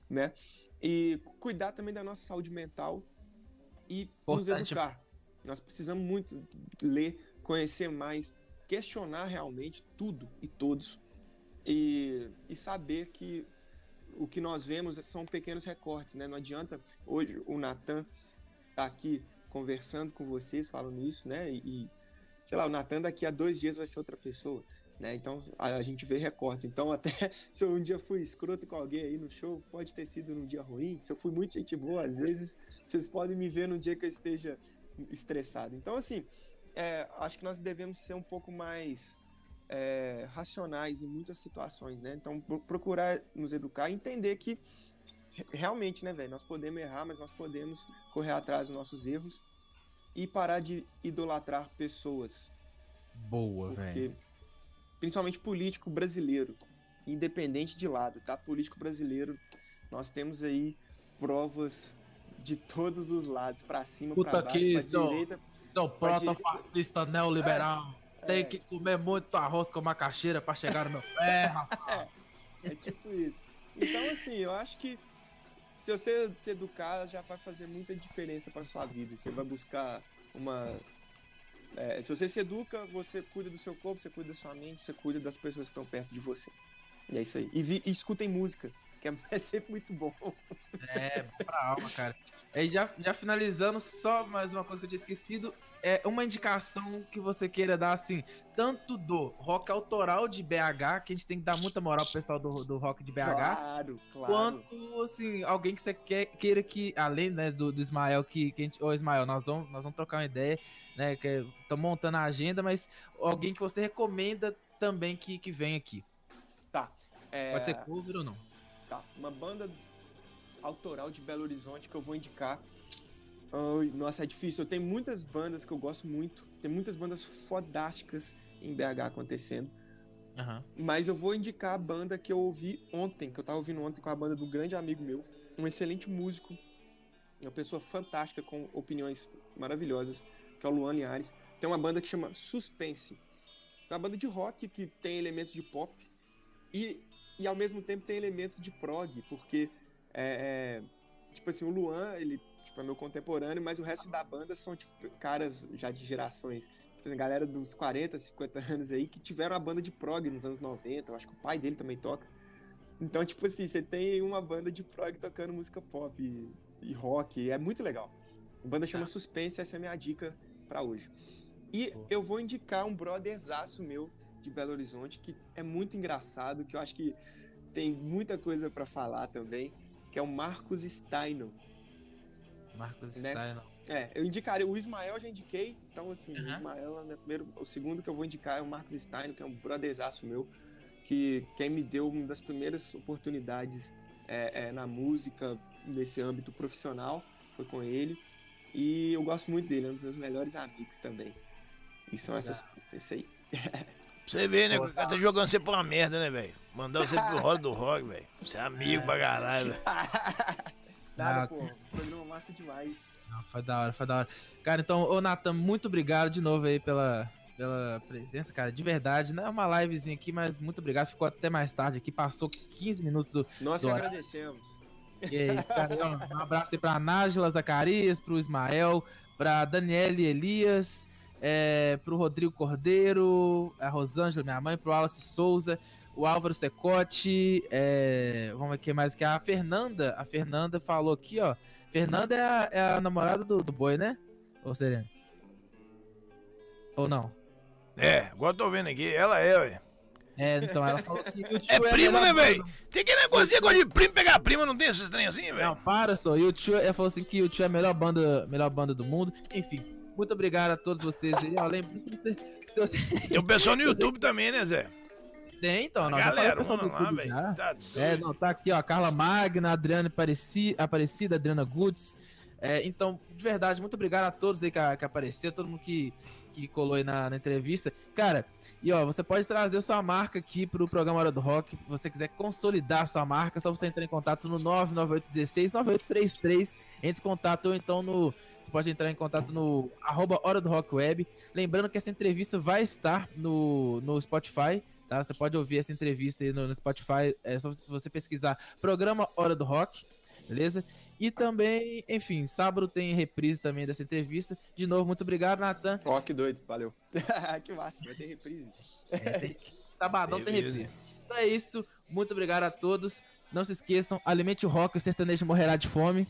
né? E cuidar também da nossa saúde mental e Importante. nos educar. Nós precisamos muito ler, conhecer mais, questionar realmente tudo e todos e, e saber que o que nós vemos são pequenos recortes, né? Não adianta hoje o Natan tá aqui conversando com vocês, falando isso, né? E, sei lá, o Natan daqui a dois dias vai ser outra pessoa. Né? Então a, a, gente vê recortes. Então, até se eu um dia fui escroto com alguém aí no show, pode ter sido num dia ruim. Se eu fui muito gente boa, às vezes vocês podem me ver num dia que eu esteja estressado. Então, assim, é, acho que nós devemos ser um pouco mais é, racionais em muitas situações, né? Então, procurar nos educar e entender que realmente, né, velho, nós podemos errar, mas nós podemos correr atrás dos nossos erros e parar de idolatrar pessoas. Boa, velho principalmente político brasileiro, independente de lado, tá? Político brasileiro, nós temos aí provas de todos os lados, para cima, para baixo, para direita. Não, proto-fascista neoliberal. É, Tem é. que comer muito arroz com macaxeira para chegar no meu pé, rapaz. É, é tipo isso. Então, assim, eu acho que se você se educar, já vai fazer muita diferença para sua vida. Você vai buscar uma é, se você se educa, você cuida do seu corpo, você cuida da sua mente, você cuida das pessoas que estão perto de você. E é isso aí. E, vi, e escutem música. Que é sempre muito bom. É, pra alma, cara. E já, já finalizando, só mais uma coisa que eu tinha esquecido. É uma indicação que você queira dar, assim, tanto do rock autoral de BH, que a gente tem que dar muita moral pro pessoal do, do rock de BH. Claro, claro. Quanto, assim, alguém que você quer, queira que, além, né, do, do Ismael, que, que a gente. Ô, Ismael, nós vamos, nós vamos trocar uma ideia, né? Que tô montando a agenda, mas alguém que você recomenda também que, que vem aqui. Tá. É... Pode ser cover ou não. Tá. Uma banda autoral de Belo Horizonte que eu vou indicar. Ai, nossa, é difícil. Eu tenho muitas bandas que eu gosto muito. Tem muitas bandas fodásticas em BH acontecendo. Aham. Mas eu vou indicar a banda que eu ouvi ontem, que eu tava ouvindo ontem com a banda do grande amigo meu. Um excelente músico. Uma pessoa fantástica, com opiniões maravilhosas, que é o Luan Linhares. Tem uma banda que chama Suspense. É uma banda de rock que tem elementos de pop e, e ao mesmo tempo tem elementos de prog, porque é, é, tipo assim, o Luan, ele tipo, é meu contemporâneo, mas o resto da banda são tipo, caras já de gerações. Tipo assim, galera dos 40, 50 anos aí que tiveram a banda de prog nos anos 90. Eu acho que o pai dele também toca. Então, tipo assim, você tem uma banda de prog tocando música pop e, e rock. É muito legal. A banda chama Tá. Suspense, essa é a minha dica pra hoje. E eu vou indicar um brotherzaço meu de Belo Horizonte que é muito engraçado, que eu acho que tem muita coisa pra falar também, que é o Marcos Steino. Marcos Né? Stein, É, eu indicaria, o Ismael eu já indiquei, então assim, o Aham. Ismael é o meu primeiro, o segundo que eu vou indicar é o Marcos Steino, que é um brotherzaço meu, que quem me deu uma das primeiras oportunidades é, é, na música, nesse âmbito profissional, foi com ele, e eu gosto muito dele, é um dos meus melhores amigos também. E são essas, esse aí. Pra Você vê, né? Pô, O cara tá jogando você pra uma merda, né, velho? Mandar você pro rolo do rock, velho. Você é amigo pra caralho, velho. Nada, Ah, pô, programa massa demais. Não, foi da hora, foi da hora. Cara, então, ô Nathan, muito obrigado de novo aí pela, pela presença, cara. De verdade, não é uma livezinha aqui, mas muito obrigado. Ficou até mais tarde aqui, passou 15 minutos do. Nós Do que agradecemos. E aí, cara, ó, um abraço aí pra Nájila Zacarias, pro Ismael, pra Daniele Elias, é, pro Rodrigo Cordeiro, a Rosângela, minha mãe, pro Wallace Souza, o Álvaro Secote, é, vamos ver quem mais aqui. A Fernanda, a Fernanda falou aqui, ó. Fernanda é a, é a namorada do, do boi, né? Ou Serena? Ou não? É, agora eu tô vendo aqui. Ela é, velho. É, então ela falou que o tio É a primo, né, velho? Tem que negociar agora de primo pegar prima, não tem esses trem assim, Não, velho? para só. E o tio, ela falou assim que o tio é a melhor banda, melhor banda do mundo. Enfim, muito obrigado a todos vocês aí. Ó, lembra, Tem o pessoal no YouTube também, né, Zé? tem, então, já Galera, mano lá, já. velho. Tá É, não, tá aqui, ó, Carla Magna, Adriana Apareci, Aparecida, Adriana Goods. É, então, de verdade, muito obrigado a todos aí que, que apareceram, todo mundo que, que colou aí na, na entrevista. Cara, e ó, você pode trazer sua marca aqui pro programa Hora do Rock. Se você quiser consolidar sua marca, é só você entrar em contato no 99816 9833. Entre em contato ou então no. Você pode entrar em contato no arroba Hora do Rock Web. Lembrando que essa entrevista vai estar no, no Spotify. Tá? Você pode ouvir essa entrevista aí no, no Spotify. É só você pesquisar Programa Hora do Rock. Beleza? E também, enfim, sábado tem reprise também dessa entrevista. De novo, muito obrigado, Natan. Ó, que doido, valeu. que massa, vai ter reprise. Sabadão tem Beleza. reprise. Então é isso. Muito obrigado a todos. Não se esqueçam, alimente o rock, o sertanejo morrerá de fome.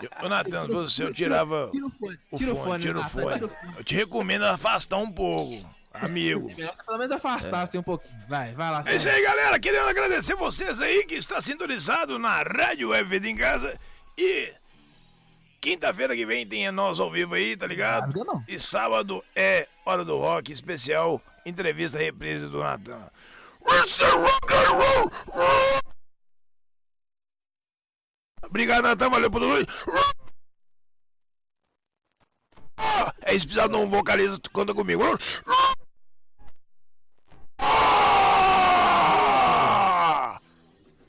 Eu- Ô, Natan, se fosse eu tirava Tira o fone. Tira o fone, tira o fone. tira o fone. Eu te recomendo afastar um pouco, amigo. Melhor você pelo menos afastar assim um pouquinho. Vai, vai lá. É isso aí, galera. Querendo agradecer vocês aí que está sintonizado na Rádio Web Vida em Casa. E quinta-feira que vem tem a nós ao vivo aí, tá ligado? Rasga não. E sábado é Hora do Rock especial, entrevista reprise do Natan. It's a rock and roll. Obrigado, Natan. Valeu por tudo. É especial vocalista que conta comigo.